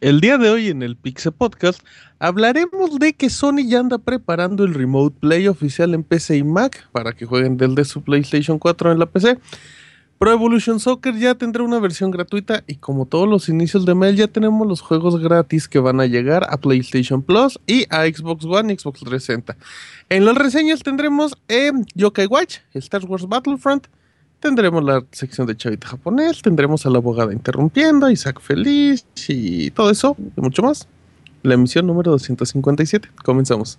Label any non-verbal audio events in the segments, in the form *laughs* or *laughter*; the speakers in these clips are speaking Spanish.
El día de hoy en el Pixel Podcast hablaremos de que Sony ya anda preparando el Remote Play oficial en PC y Mac para que jueguen desde su PlayStation 4 en la PC. Pro Evolution Soccer ya tendrá una versión gratuita y como todos los inicios de mail ya tenemos los juegos gratis que van a llegar a PlayStation Plus y a Xbox One y Xbox 360. En las reseñas tendremos eh, Yokai Watch, Star Wars Battlefront, Tendremos la sección de Chavita japonés, tendremos a la abogada interrumpiendo, Isaac feliz y todo eso y mucho más. La emisión número 257. Comenzamos.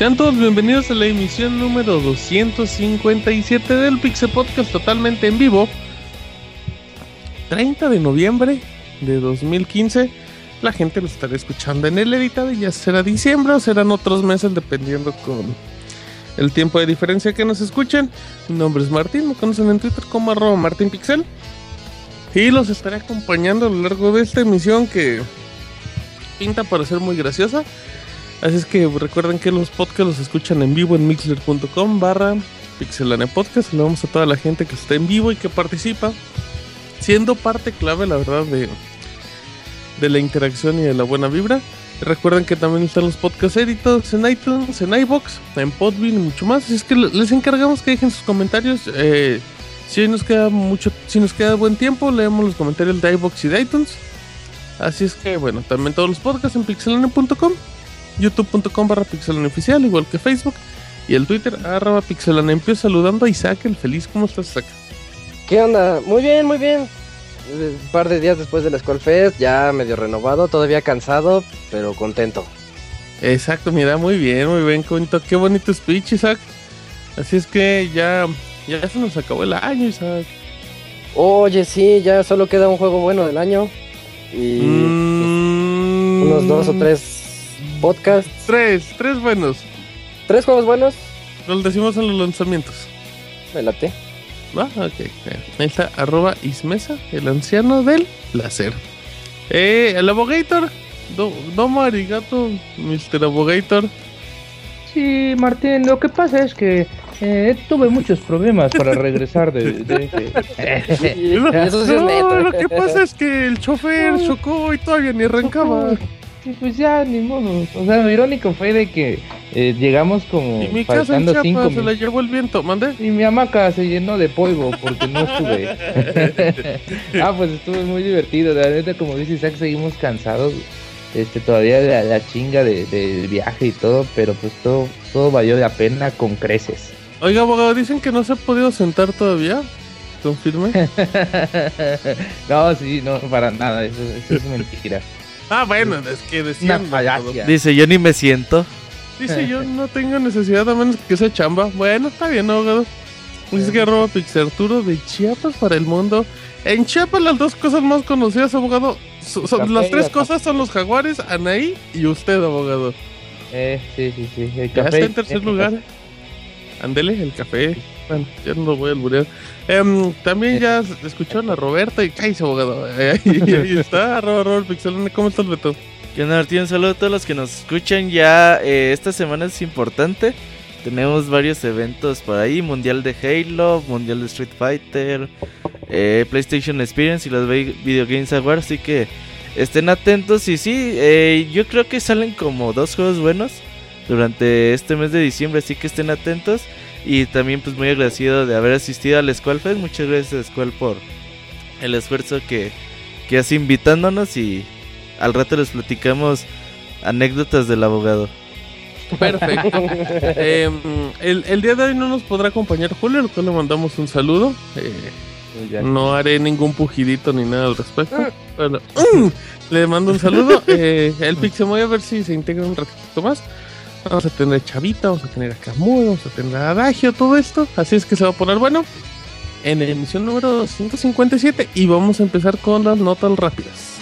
Sean todos bienvenidos a la emisión número 257 del Pixel Podcast totalmente en vivo. 30 de noviembre de 2015. La gente lo estará escuchando en el editado y ya será diciembre o serán otros meses dependiendo con el tiempo de diferencia que nos escuchen. Mi nombre es Martín, me conocen en Twitter como arroba martinpixel. Y los estaré acompañando a lo largo de esta emisión que pinta para ser muy graciosa. Así es que recuerden que los podcasts los escuchan en vivo en mixler.com barra pixelane podcast. Le vamos a toda la gente que está en vivo y que participa, siendo parte clave, la verdad, de, de la interacción y de la buena vibra. Recuerden que también están los podcasts editados en iTunes, en iBox, en Podbean y mucho más. Así es que les encargamos que dejen sus comentarios. Eh, si nos queda mucho, si nos queda buen tiempo, leemos los comentarios de iBox y de iTunes. Así es que bueno, también todos los podcasts en pixelane.com youtube.com barra oficial, igual que Facebook, y el Twitter arroba Empiezo saludando a Isaac, el feliz. ¿Cómo estás, Isaac? ¿Qué onda? Muy bien, muy bien. Un par de días después de la Skull Fest, ya medio renovado, todavía cansado, pero contento. Exacto, mira, muy bien, muy bien, qué, qué bonito speech, Isaac. Así es que ya, ya se nos acabó el año, Isaac. Oye, sí, ya solo queda un juego bueno del año. Y mm. unos dos o tres podcast. Tres, tres buenos. ¿Tres juegos buenos? Los decimos en los lanzamientos. Me late. Va, ok. Ahí está, arroba Ismesa, el anciano del placer. Eh, el abogator. Do, domo arigato, Mr. Abogator. Sí, Martín, lo que pasa es que eh, tuve muchos problemas para regresar de... *laughs* Eso no, lo que pasa es que el chofer chocó y todavía ni arrancaba. Sí, pues ya, ni modo. O sea, lo irónico fue de que eh, llegamos como. Y mi casa en Chiapas se la llevó el viento, mande. Y mi hamaca se llenó de polvo porque no estuve. *laughs* ah, pues estuvo muy divertido. La neta, como dice Isaac, seguimos cansados. Este, todavía la, la chinga del de viaje y todo, pero pues todo, todo valió la pena con creces. Oiga, abogado, dicen que no se ha podido sentar todavía. ¿Confirme? *laughs* no, sí, no, para nada, eso, eso es mentira. *laughs* Ah, bueno, es que decían. Dice, yo ni me siento. Dice, yo *laughs* no tengo necesidad a menos que sea chamba. Bueno, está bien, abogado. Dice que arroba Pixarturo de Chiapas para el mundo. En Chiapas las dos cosas más conocidas, abogado, son, las tres cosas son los jaguares, Anaí y usted, abogado. Eh, sí, sí, sí. El café, ya está en tercer lugar. Andele, el café. Bueno, ya no lo voy a alburear. Em, también ya escucharon a Roberto y cállese, abogado. *laughs* Ahí, está, arroba Robert Pixelone. ¿Cómo estás, Beto? ¿Qué onda, Martín? Un saludo a todos los que nos escuchan. Ya eh, esta semana es importante. Tenemos varios eventos por ahí: Mundial de Halo, Mundial de Street Fighter, eh, PlayStation Experience y los Video Games Awards. Así que estén atentos. Y sí, eh, yo creo que salen como dos juegos buenos durante este mes de diciembre. Así que estén atentos. Y también pues muy agradecido de haber asistido al Squall Fest. Muchas gracias Squall por el esfuerzo que, que hace invitándonos y al rato les platicamos anécdotas del abogado. Perfecto. *laughs* Em, el, día de hoy no nos podrá acompañar Julio, al cual le mandamos un saludo. Eh, no haré ningún pujidito ni nada al respecto. Bueno, le mando un saludo. *laughs* Eh, el voy a ver si se integra un ratito más. Vamos a tener Chavita, vamos a tener a Camus, vamos a tener a Adagio, todo esto. Así es que se va a poner bueno en la emisión número 157 y vamos a empezar con las notas rápidas.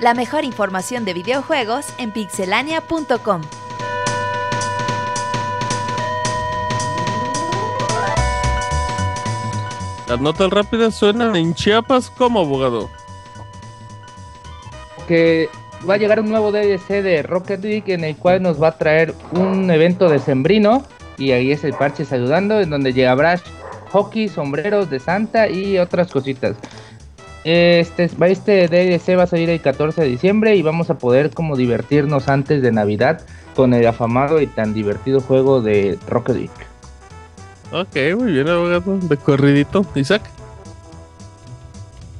La mejor información de videojuegos en pixelania.com. Las notas rápidas suenan en Chiapas como abogado. Va a llegar un nuevo DLC de Rocket League en el cual nos va a traer un evento de sembrino y ahí es el parche saludando en donde llegará hockey, sombreros de Santa y otras cositas. Este, este DLC va a salir el 14 de diciembre y vamos a poder como divertirnos antes de Navidad con el afamado y tan divertido juego de Rocket League. Ok, muy bien, abogado. De corridito. Isaac.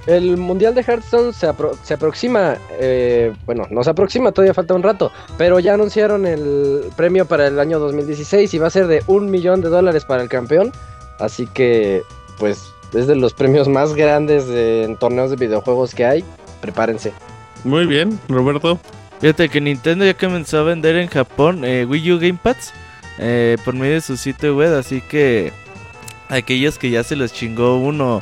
El Mundial de Hearthstone se, se aproxima, eh, bueno, no se aproxima, todavía falta un rato, pero ya anunciaron el premio para el año 2016 y va a ser de un millón de dólares para el campeón, así que pues es de los premios más grandes en torneos de videojuegos que hay, prepárense. Muy bien, Roberto. Fíjate que Nintendo ya comenzó a vender en Japón eh, Wii U Gamepads eh, por medio de su sitio web, así que aquellos que ya se les chingó uno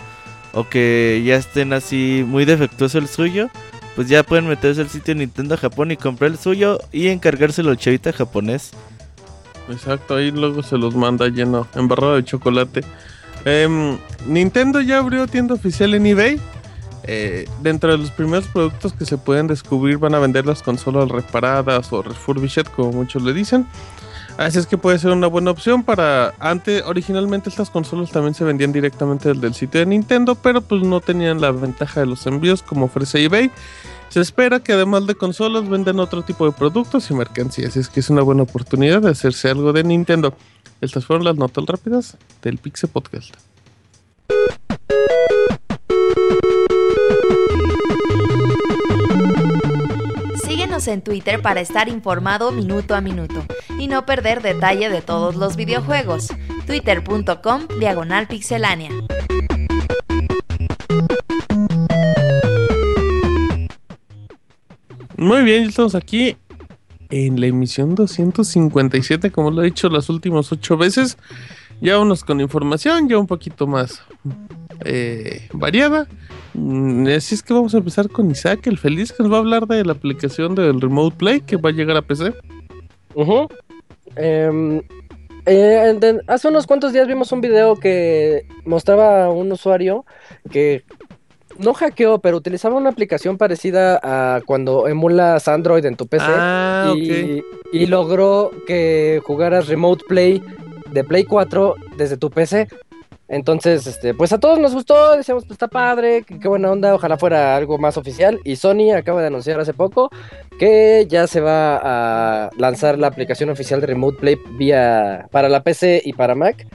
o que ya estén así muy defectuoso el suyo, pues ya pueden meterse al sitio Nintendo Japón y comprar el suyo y encargárselo al chavita japonés. Exacto, ahí luego se los manda lleno, embarrado de chocolate. Em, Nintendo ya abrió tienda oficial en eBay. Eh, dentro de los primeros productos que se pueden descubrir van a vender las consolas reparadas o refurbished, como muchos le dicen. Así es que puede ser una buena opción para... Antes, originalmente estas consolas también se vendían directamente desde el sitio de Nintendo, pero pues no tenían la ventaja de los envíos como ofrece eBay. Se espera que además de consolas vendan otro tipo de productos y mercancías, así es que es una buena oportunidad de hacerse algo de Nintendo. Estas fueron las notas rápidas del Pixel Podcast. En Twitter para estar informado minuto a minuto y no perder detalle de todos los videojuegos. Twitter.com Diagonal Pixelánea. Muy bien, estamos aquí en la emisión 257, como lo he dicho las últimas ocho veces. Ya unos con información, ya un poquito más eh, variada. Mm, así es que vamos a empezar con Isaac, el feliz, que nos va a hablar de la aplicación del Remote Play que va a llegar a PC. Em, eh, hace unos cuantos días vimos un video que mostraba a un usuario que no hackeó, pero utilizaba una aplicación parecida a cuando emulas Android en tu PC ah, y, y logró que jugaras Remote Play de Play 4 desde tu PC. Entonces, este, pues a todos nos gustó, decíamos, pues está padre, qué, buena onda, ojalá fuera algo más oficial. Y Sony acaba de anunciar hace poco que ya se va a lanzar la aplicación oficial de Remote Play vía para la PC y para Mac.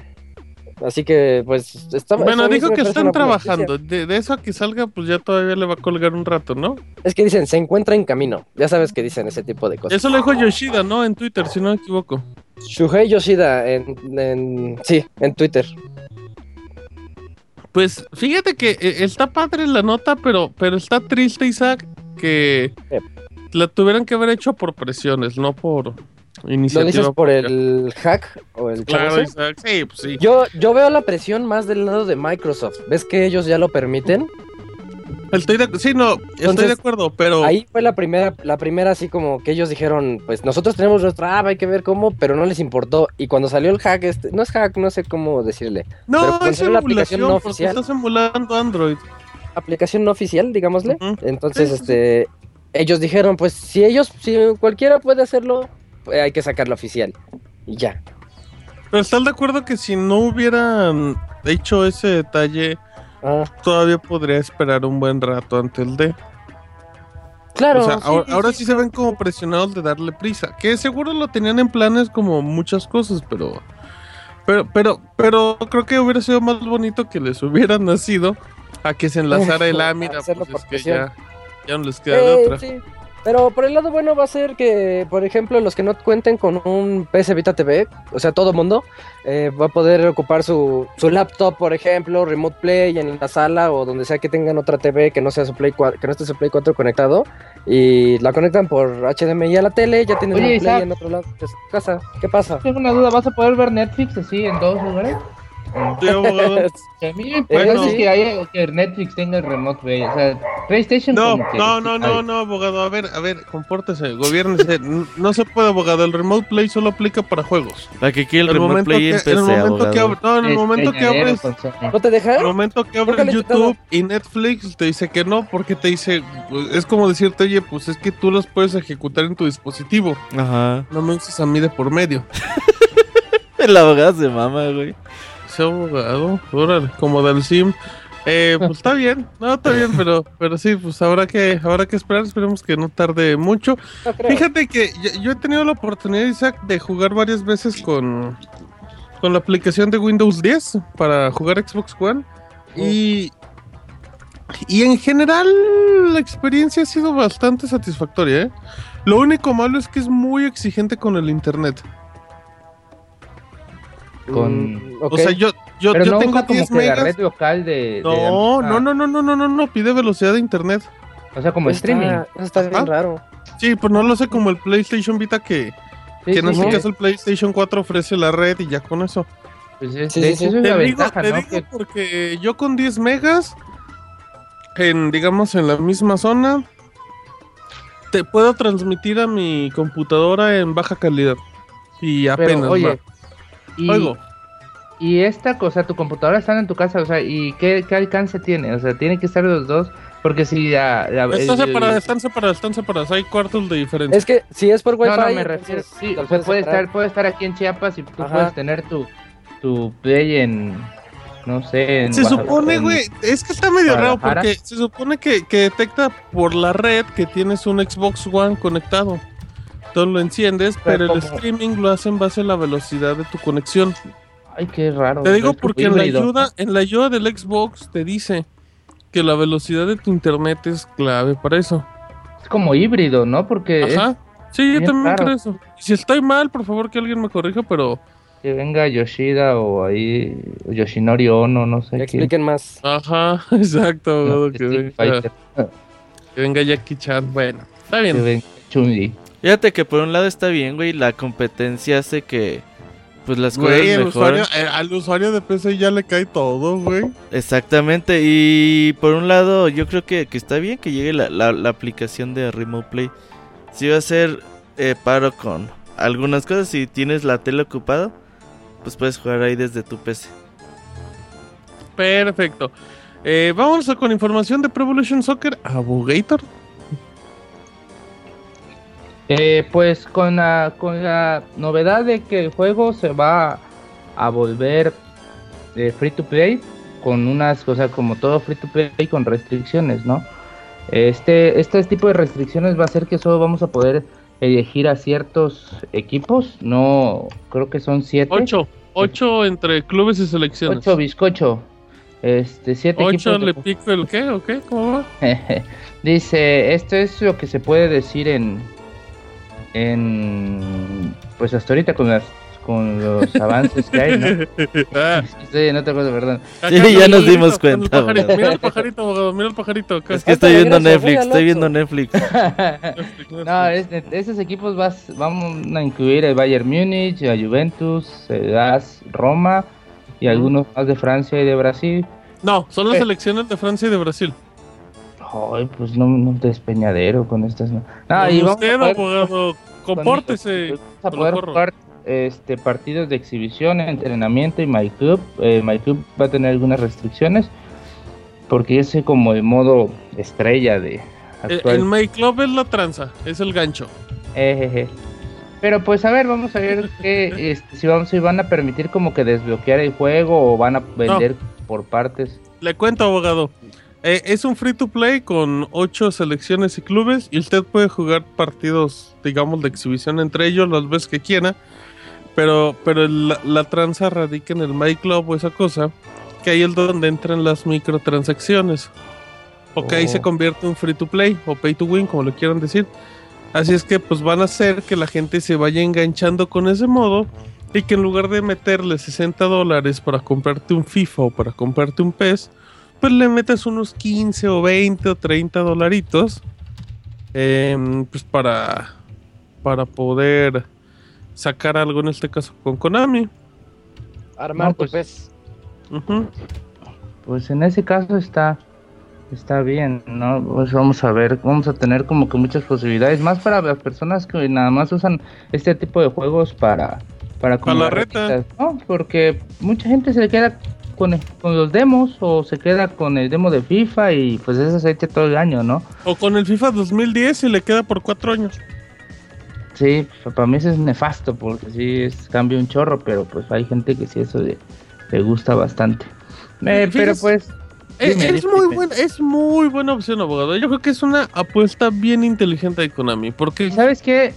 Así que, pues, está Bueno, dijo que están trabajando. De, eso a que salga, pues ya todavía le va a colgar un rato, ¿no? Es que dicen, se encuentra en camino. Ya sabes que dicen ese tipo de cosas. Eso lo dijo Yoshida, ¿no? En Twitter, si no me equivoco. Shuhei Yoshida, en, en sí, en Twitter. Pues fíjate que eh, está padre la nota, pero, pero está triste, Isaac, que la tuvieran que haber hecho por presiones, no por iniciativa. ¿Lo dices por el hack o el Claro, Isaac, sí, pues sí. Yo, yo veo la presión más del lado de Microsoft. ¿Ves que ellos ya lo permiten? Estoy de, sí, no, estoy de acuerdo, pero... Ahí fue la primera, la primera así como que ellos dijeron, pues nosotros tenemos nuestra app, hay que ver cómo, pero no les importó. Y cuando salió el hack, este, no es hack, no sé cómo decirle. No, es la aplicación no oficial. Estás emulando Android. Aplicación no oficial, digámosle. Entonces, este, ellos dijeron, pues si ellos, si cualquiera puede hacerlo, pues, hay que sacarlo oficial. Y ya. Pero están de acuerdo que si no hubieran hecho ese detalle Ah. Todavía podría esperar un buen rato ante el D. Claro. O sea, ahora, sí, se ven como presionados de darle prisa. Que seguro lo tenían en planes como muchas cosas, pero. Pero, pero, pero creo que hubiera sido más bonito que les hubiera nacido a que se enlazara el *laughs* A lámina, hacerlo pues es que ya, ya no les queda de Eh, otra. Pero por el lado bueno va a ser que, por ejemplo, los que no cuenten con un PS Vita TV, o sea, todo mundo, eh, va a poder ocupar su, su laptop, por ejemplo, Remote Play en la sala o donde sea que tengan otra TV que no sea su Play 4, que no esté su Play 4 conectado y la conectan por HDMI a la tele, ya tienen Oye, Play en otro lado de su casa. ¿Qué pasa? Tengo una duda, ¿vas a poder ver Netflix así en dos lugares? Abogado. *laughs* A mí me Bueno, parece sí. que, haya- que Netflix tenga el remote play. O sea, PlayStation No, como que- no, no, no, no, abogado. A ver, a ver, compórtese, gobiernese. *laughs* No se puede, abogado. El Remote Play solo aplica para juegos. ¿Para qué quiere el El remote play que, en en PC, el momento que abres, no, en el momento que abres. ¿No te deja? el momento que abres. YouTube y Netflix te dice que no, porque te dice, pues, es como decirte, oye, pues es que tú los puedes ejecutar en tu dispositivo. Ajá. No me uses a mí de por medio. *laughs* El abogado se mama, güey. Ese abogado, órale, como del sim. Eh, pues está bien, no, está bien, pero, pero sí, pues habrá que, habrá que esperar, esperemos que no tarde mucho. No. Fíjate que yo, yo he tenido la oportunidad, Isaac, de jugar varias veces con, con la aplicación de Windows 10 para jugar Xbox One. Y, y en general la experiencia ha sido bastante satisfactoria. ¿eh? Lo único malo es que es muy exigente con el internet. Con- Mm, O sea, yo, yo, Pero yo no tengo usa como 10 que la megas. red local de... de la No, misma- no, no, no, no, no, no, no, pide velocidad de internet. O sea, como está- streaming. eso está bien Ajá. raro. Sí, pues no lo sé como el PlayStation Vita que, Sí, que en sí, este sí. caso el PlayStation 4 ofrece la red y ya con eso. Pues es- Sí, eso es Te la digo, ventaja, te ¿no? digo Que- porque yo con 10 megas, en, digamos, en la misma zona, te puedo transmitir a mi computadora en baja calidad. Y apenas. Pero, oye, va. Y, Oigo. y esta cosa, tu computadora está en tu casa, o sea, ¿y qué, qué alcance tiene? O sea, tienen que estar los dos, porque si la... la- Están separadas, están separadas, están separadas. Hay cuartos de diferencia. Es que si es por Wi-Fi. No, no, me refiero, sí, o sea, puedes puede estar, puede estar aquí en Chiapas y tú Ajá. puedes tener tu, tu play en, no sé, en Se supone, güey, es que está medio raro porque se supone que, que detecta por la red que tienes un Xbox One conectado. Entonces lo enciendes, pero, Pero el streaming lo hace en base a la velocidad de tu conexión. Ay, qué raro. Te digo porque en la ayuda, en la ayuda del Xbox te dice que la velocidad de tu internet es clave para eso. Es como híbrido, ¿no? Porque es Ajá. Sí, yo también raro. creo eso. Si estoy mal, por favor que alguien me corrija, pero que venga Yoshida o ahí Yoshinori Ono, no sé Que quién. expliquen más. ajá, *laughs* exacto, No, que, venga, que Jackie Chan. Bueno, está que bien. venga Chun-Li. Fíjate que por un lado está bien, güey. La competencia hace que pues las Güey, cosas el mejoren. usuario, eh, al usuario de PC ya le cae todo, güey. Exactamente. Y por un lado, yo creo que, que está bien que llegue la, la- la aplicación de Remote Play. Si va a ser eh, paro con algunas cosas, si tienes la tele ocupada, pues puedes jugar ahí desde tu PC. Perfecto. Eh, a con información de Pro Evolution Soccer. Abogator. Eh, pues con la, con la novedad de que el juego se va a volver eh, free to play, con unas cosas como todo free to play con restricciones, ¿no? Este, este tipo de restricciones va a hacer que solo vamos a poder elegir a ciertos equipos, no creo que son siete. Ocho. Ocho entre clubes y selecciones. Ocho bizcocho. Este, siete Ocho equipos. de- le pico el qué, ¿o qué? ¿Cómo va? *laughs* Dice, esto es lo que se puede decir en, en, pues hasta ahorita con las, con los *laughs* avances que hay, ¿no? Ah, perdón. Sí, acá ya nos dimos cuenta, pajarito. Mira el pajarito, abogado, mira el pajarito. acá. Es que estoy viendo Netflix, estoy viendo. Netflix. *laughs* no, es- esos equipos vas, vamos a incluir el Bayern Múnich, la Juventus, el AS Roma y algunos más de Francia y de Brasil. No, son las Eh. selecciones de Francia y de Brasil. Ay, pues no, no despeñadero con estas. No, No, Con y vamos a usted, poder- abogado, compórtese. Vamos a con poder el jugar este, partidos de exhibición, entrenamiento y My Club. Eh, My Club va a tener algunas restricciones porque ese como el modo estrella de El, actual. el My Club es la tranza, es el gancho. Ejeje. Pero pues a ver, vamos a ver *laughs* que, este, si, vamos, si van a permitir como que desbloquear el juego o van a vender por partes. Le cuento, abogado. Eh, es un free to play con ocho selecciones y clubes y usted puede jugar partidos, digamos, de exhibición entre ellos las veces que quiera. Pero, pero la, la tranza radica en el My Club o esa cosa que ahí es donde entran las microtransacciones. Porque ahí Oh. se convierte en free to play o pay to win, como lo quieran decir. Así es que pues van a hacer que la gente se vaya enganchando con ese modo y que en lugar de meterle 60 dólares para comprarte un FIFA o para comprarte un PES, pues le metes unos 15 o 20 o 30 dolaritos em, pues para, para poder sacar algo en este caso con Konami. Armar No, tu pues-. Ujú. Pues en ese caso está está bien, ¿no? Pues vamos a ver, vamos a tener como que muchas posibilidades, más para las personas que nada más usan este tipo de juegos para para, Para la reta. retitas, ¿no? Porque mucha gente se queda con, con los demos o se queda con el demo de FIFA y pues eso se echa todo el año, ¿no? O con el FIFA 2010 y le queda por 4 años. Sí, para mí eso es nefasto porque sí es cambia un chorro, pero pues hay gente que sí eso le, le gusta bastante. Eh, pero pues Eh, Dime, es, dime, muy buena, es muy buena opción, abogado. Yo creo que es una apuesta bien inteligente de Konami. Porque. ¿sabes qué?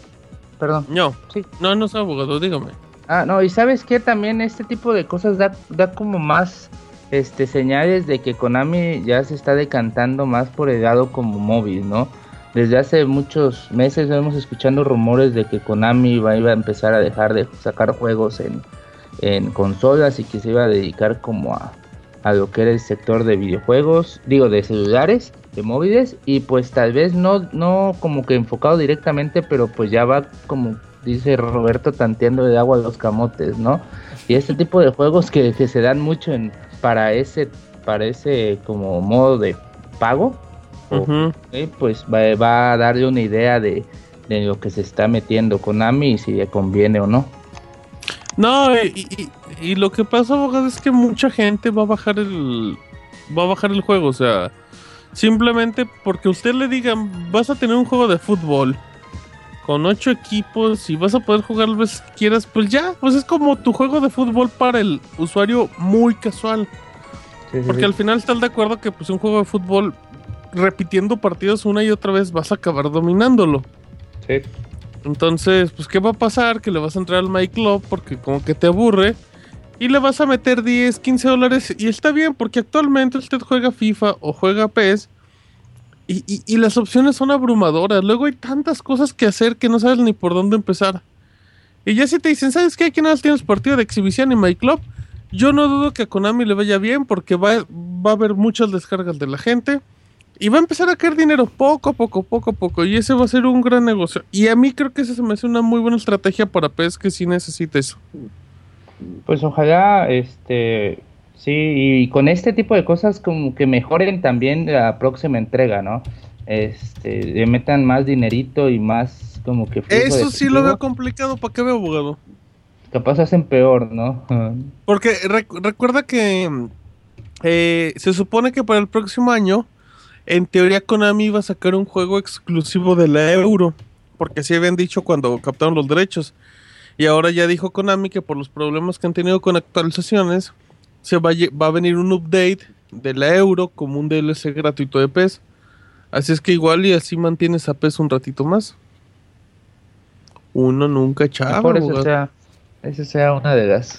Perdón. No, Sí. no, no es abogado, dígame. Ah, no, y sabes que también este tipo de cosas da, da como más este señales de que Konami ya se está decantando más por el lado como móvil, ¿no? Desde hace muchos meses vemos escuchando rumores de que Konami iba a empezar a dejar de sacar juegos en, en consolas y que se iba a dedicar como a, a lo que era el sector de videojuegos, digo de celulares, de móviles y pues tal vez no no como que enfocado directamente, pero pues ya va como dice Roberto tanteando de agua a los camotes, ¿no? Y este tipo de juegos que, que se dan mucho en para ese para ese como modo de pago, eh, pues va, va a darle una idea de, de lo que se está metiendo Konami y si le conviene o no. No, y, y- y lo que pasa, abogado, es que mucha gente va a bajar el. Va a bajar el juego, o sea. Simplemente porque usted le digan, vas a tener un juego de fútbol con ocho equipos y vas a poder jugar las veces que quieras, pues ya, pues es como tu juego de fútbol para el usuario muy casual. Sí, Porque sí. al final estás de acuerdo que pues un juego de fútbol repitiendo partidos una y otra vez vas a acabar dominándolo. Sí. Entonces, pues ¿qué va a pasar? Que le vas a entrar al My Club porque como que te aburre y le vas a meter 10, 15 dólares y está bien porque actualmente usted juega FIFA o juega PES y, y- y las opciones son abrumadoras. Luego hay tantas cosas que hacer que no sabes ni por dónde empezar. Y ya si te dicen, ¿sabes qué? Aquí nada tienes partido de exhibición en My Club. Yo no dudo que a Konami le vaya bien porque va, va a haber muchas descargas de la gente. Y va a empezar a caer dinero poco a poco, poco a poco. Y ese va a ser un gran negocio. Y a mí creo que esa se me hace una muy buena estrategia para PES que sí necesita eso. Pues ojalá, este, sí, y con este tipo de cosas como que mejoren también la próxima entrega, ¿no? Este, le metan más dinerito y más como que Eso sí lo veo complicado. ¿Para qué veo, abogado? Capaz hacen peor, ¿no? *laughs* Porque rec- recuerda que eh, se supone que para el próximo año, en teoría Konami iba a sacar un juego exclusivo de la Euro. Porque así habían dicho cuando captaron los derechos. Y ahora ya dijo Konami que por los problemas que han tenido con actualizaciones, se va a, va a venir un update de la Euro como un DLC gratuito de PES. Así es que igual y así mantienes a PES un ratito más. Uno nunca chava. Por eso sea, esa sea una de las,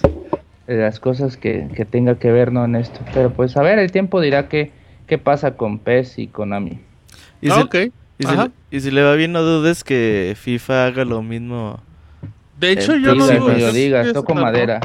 de las cosas que, que tenga que ver ¿no? en esto. Pero pues a ver, el tiempo dirá qué, qué pasa con PES y Konami. Y, Ah, si, y si y si le va bien, no dudes que FIFA haga lo mismo. De hecho, yo no toco una- madera.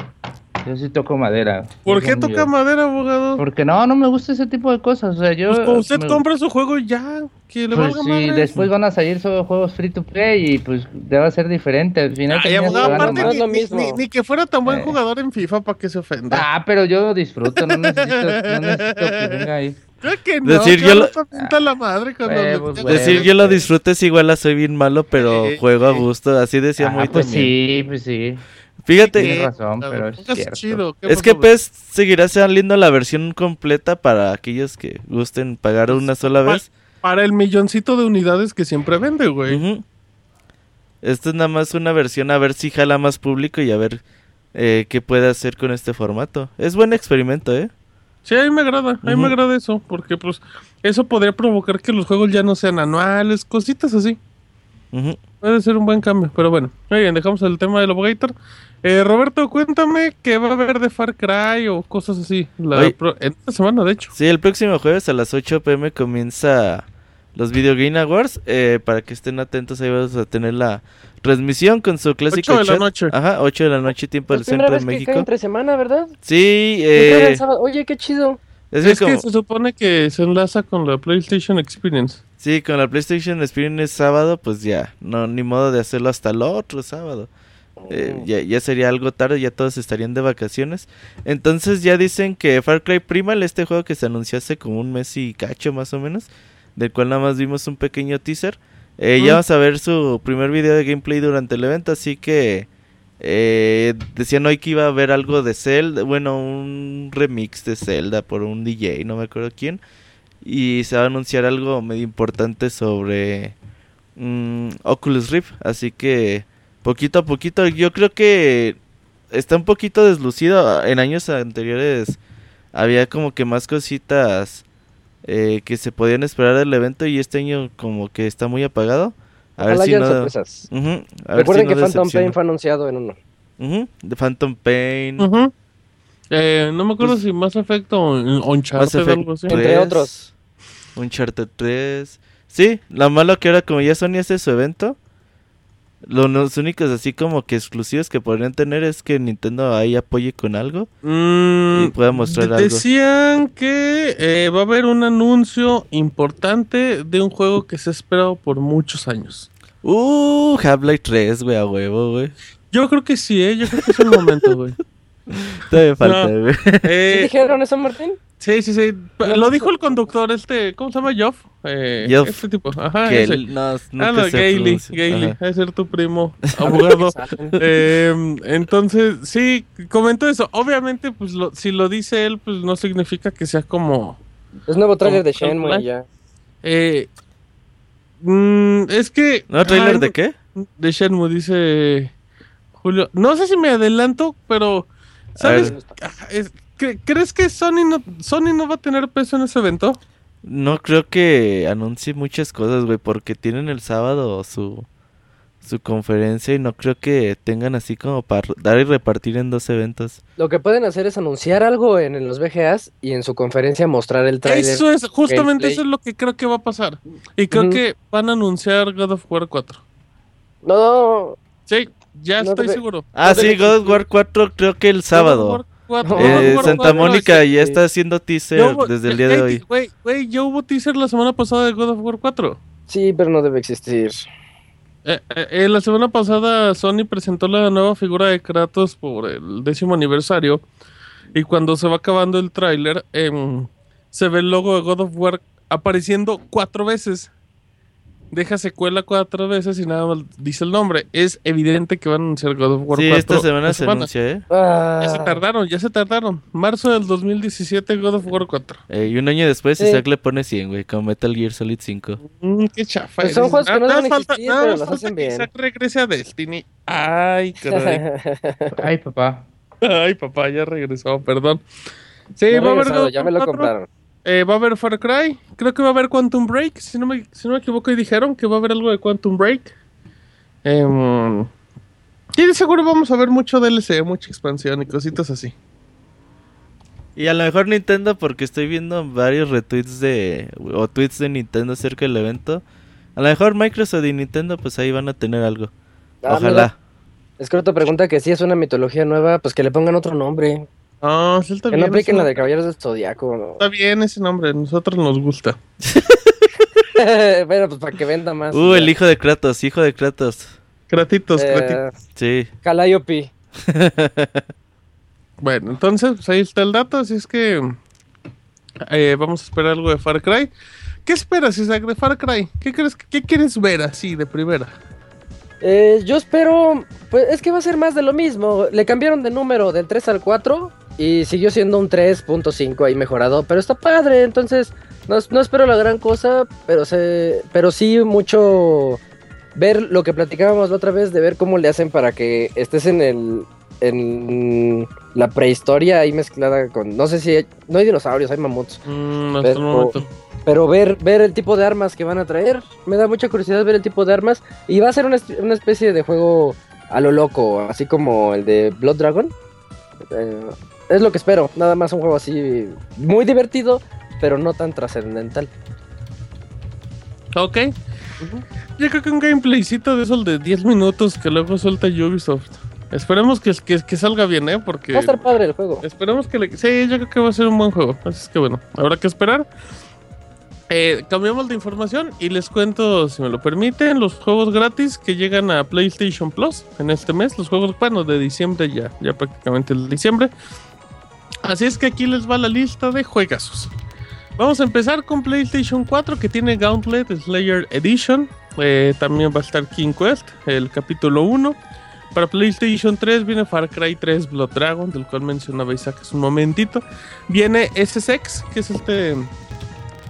Yo sí toco madera. ¿Por qué toca madera, abogado? Porque no, no me gusta ese tipo de cosas. O sea, yo. Pues usted me- compra su juego ya, que le Pues valga sí, madre. después van a salir solo juegos free to play y pues debe ser diferente. Al final Ay, abogado, aparte ni, lo mismo. ni- ni que fuera tan buen Eh. jugador en FIFA para que se ofenda. Ah, pero yo lo disfruto, no necesito, no necesito que venga ahí. Creo que no, Decir, yo te pinta la madre cuando Eh, pues, ya- bueno. Decir yo lo disfruto es igual a soy bien malo, pero Eh, juego a eh. gusto. Así decía Ah, muy pues también. sí, pues sí. Fíjate, Tienes razón, pero es chido, ¿qué es que? PES seguirá saliendo la versión completa para aquellos que gusten pagar Pues, una sola vez. Para el milloncito de unidades que siempre vende, güey. Ujú. Esta es nada más una versión a ver si jala más público y a ver eh, qué puede hacer con este formato. Es buen experimento, ¿eh? Sí, a mí me agrada, a mí me agrada eso, porque pues eso podría provocar que los juegos ya no sean anuales, cositas así. Ujú. Puede ser un buen cambio, pero bueno. Muy bien, dejamos el tema del Obogator. Eh, Roberto, cuéntame qué va a haber de Far Cry o cosas así. La Oye. pro- en esta semana, de hecho. Sí, el próximo jueves a las 8 pm comienza los Video Game Awards. eh, para que estén atentos, ahí vamos a tener la transmisión con su clásico 8 de la noche. Ajá, 8 de la noche, tiempo del centro de vez que cae México. entre semana, ¿verdad? Sí, ¿Qué cae eh? Oye, qué chido. es que Es que como- se supone que se enlaza con la PlayStation Experience. sí, con la PlayStation Experience sábado, pues ya, no, ni modo de hacerlo hasta el otro sábado. Eh, ya, ya sería algo tarde, ya todos estarían de vacaciones. Entonces ya dicen que Far Cry Primal, este juego que se anunció hace como un mes y cacho más o menos, del cual nada más vimos un pequeño teaser. eh. Ya vamos a ver su primer video de gameplay durante el evento, así que eh, decían hoy que iba a haber algo de Zelda, bueno, un remix de Zelda por un DJ, no me acuerdo quién. Y se va a anunciar algo medio importante sobre mm, Oculus Rift, así que poquito a poquito yo creo que está un poquito deslucido en años anteriores había como que más cositas eh, que se podían esperar del evento y este año como que está muy apagado a ver si no sorpresas. A ver Recuerden no que Phantom. Pain fue anunciado en uno. De Phantom Pain. Eh, no me acuerdo Pues- si Mass Effect o Uncharted Mass o Effect algo así. Entre 3, otros. Uncharted 3. Sí, lo malo que ahora como ya Sony hace su evento, lo- los únicos así como que exclusivos que podrían tener es que Nintendo ahí apoye con algo. Mm, Y pueda mostrar algo. Decían que eh, va a haber un anuncio importante de un juego que se ha esperado por muchos años. Uh, Half-Life 3, güey, a huevo, güey. Yo creo que sí, ¿eh? yo creo que es el momento, güey. *laughs* *laughs* Todavía falta, No. güey. ¿Sí Eh, dijeron eso, Martín? sí, sí, sí. Lo dijo el conductor, este, ¿cómo se llama? Joff. Eh, Joff. Este tipo, ajá. que ese. él no, Ah, no, Gailey. Gailey, de ser tu primo, *laughs* *laughs* abogado. Eh, entonces, sí, comentó eso. Obviamente, pues lo- si lo dice él, pues no significa que sea como... Es nuevo tráiler de Shenmue ya. eh, mm, es que... ¿No, trailer de qué? De Shenmue, dice Julio. No sé si me adelanto, pero... ¿Sabes? ver. Ah, es- ¿cre- ¿Crees que Sony no, Sony no va a tener peso en ese evento? No creo que anuncie muchas cosas, güey, porque tienen el sábado su, su conferencia y no creo que tengan así como para dar y repartir en dos eventos. Lo que pueden hacer es anunciar algo en, en los VGAs y en su conferencia mostrar el tráiler. Eso es, justamente gameplay. eso es lo que creo que va a pasar. Y creo que van a anunciar God of War 4. No, Sí, ya No estoy seguro. Ah, No sí, God of War 4 creo que el God of sábado. War 4, Eh, God of Eh, War Santa 4, Mónica ya está haciendo teaser hubo- desde el ya- día de ya- hoy. Güey, güey, ya hubo teaser la semana pasada de God of War 4. sí, pero no debe existir. Eh, eh, eh, la semana pasada Sony presentó la nueva figura de Kratos por el décimo aniversario. Y cuando se va acabando el tráiler, em, se ve el logo de God of War apareciendo cuatro veces. Deja secuela cuatro veces y nada más dice el nombre. Es evidente que van a anunciar God of War Sí, 4. esta semana esta se anuncia, ¿eh? Ah, Ya se tardaron, ya se tardaron. Marzo del 2017, God of War 4. Eh, Y un año después Sí. Isaac le pone 100, güey, con Metal Gear Solid 5. Mm, qué chafa. Pues son juegos que no Nada deben más falta- existir, nada pero los falta hacen que bien. Isaac regrese a Destiny. Ay, caray. *laughs* Ay, papá. Ay, papá, ya regresó, perdón. Sí, Ya va a haber ya me lo 4, compraron. Eh, va a haber Far Cry. Creo que va a haber Quantum Break. Si no me, si no me equivoco, y dijeron que va a haber algo de Quantum Break. Em, y de seguro vamos a ver mucho DLC, mucha expansión y cositas así. Y a lo mejor Nintendo, porque estoy viendo varios retweets de. o tweets de Nintendo acerca del evento. A lo mejor Microsoft y Nintendo, pues ahí van a tener algo. Ah, Ojalá. mira, Escroto pregunta que si es una mitología nueva, pues que le pongan otro nombre. Ah, sí, está Que bien. no apliquen la de. Caballeros del Zodiaco. ¿no? Está bien ese nombre, a nosotros nos gusta. *laughs* bueno, pues para que venda más. Uh, ya. el hijo de Kratos, hijo de Kratos. Cratitos, Eh, cratitos. Sí. Calliope. *laughs* Bueno, entonces, pues ahí está el dato, así es que eh, vamos a esperar algo de Far Cry. ¿Qué esperas, Isaac, de Far Cry? ¿Qué crees, qué quieres ver así de primera? Eh, yo espero, pues es que va a ser más de lo mismo. Le cambiaron de número del 3 al 4 y siguió siendo un 3.5 ahí mejorado, pero está padre, entonces no, no espero la gran cosa, pero se, pero sí mucho ver lo que platicábamos la otra vez de ver cómo le hacen para que estés en el en la prehistoria ahí mezclada con no sé si hay, no hay dinosaurios, hay mamuts. Mm, hasta el Pero- momento. Pero ver, ver el tipo de armas que van a traer, me da mucha curiosidad ver el tipo de armas. Y va a ser una, una especie de juego a lo loco, así como el de Blood Dragon. Eh, es lo que espero, nada más un juego así muy divertido, pero no tan trascendental. Ok. Yo creo que un gameplaycito de esos de 10 minutos que luego suelta Ubisoft. Esperemos que, que, que salga bien, ¿eh? Porque... Va a estar padre el juego. Esperemos que le... Sí, yo creo que va a ser un buen juego. Así es que bueno, habrá que esperar. Eh, cambiamos de información y les cuento, si me lo permiten, los juegos gratis que llegan a PlayStation Plus en este mes. Los juegos, bueno, de diciembre ya, ya prácticamente el diciembre. Así es que aquí les va la lista de juegazos. Vamos a empezar con PlayStation 4 que tiene Gauntlet Slayer Edition. Eh, también va a estar King Quest, el capítulo 1. Para PlayStation 3 viene Far Cry 3 Blood Dragon, del cual mencionaba Isaac hace un momentito. Viene SSX, que es este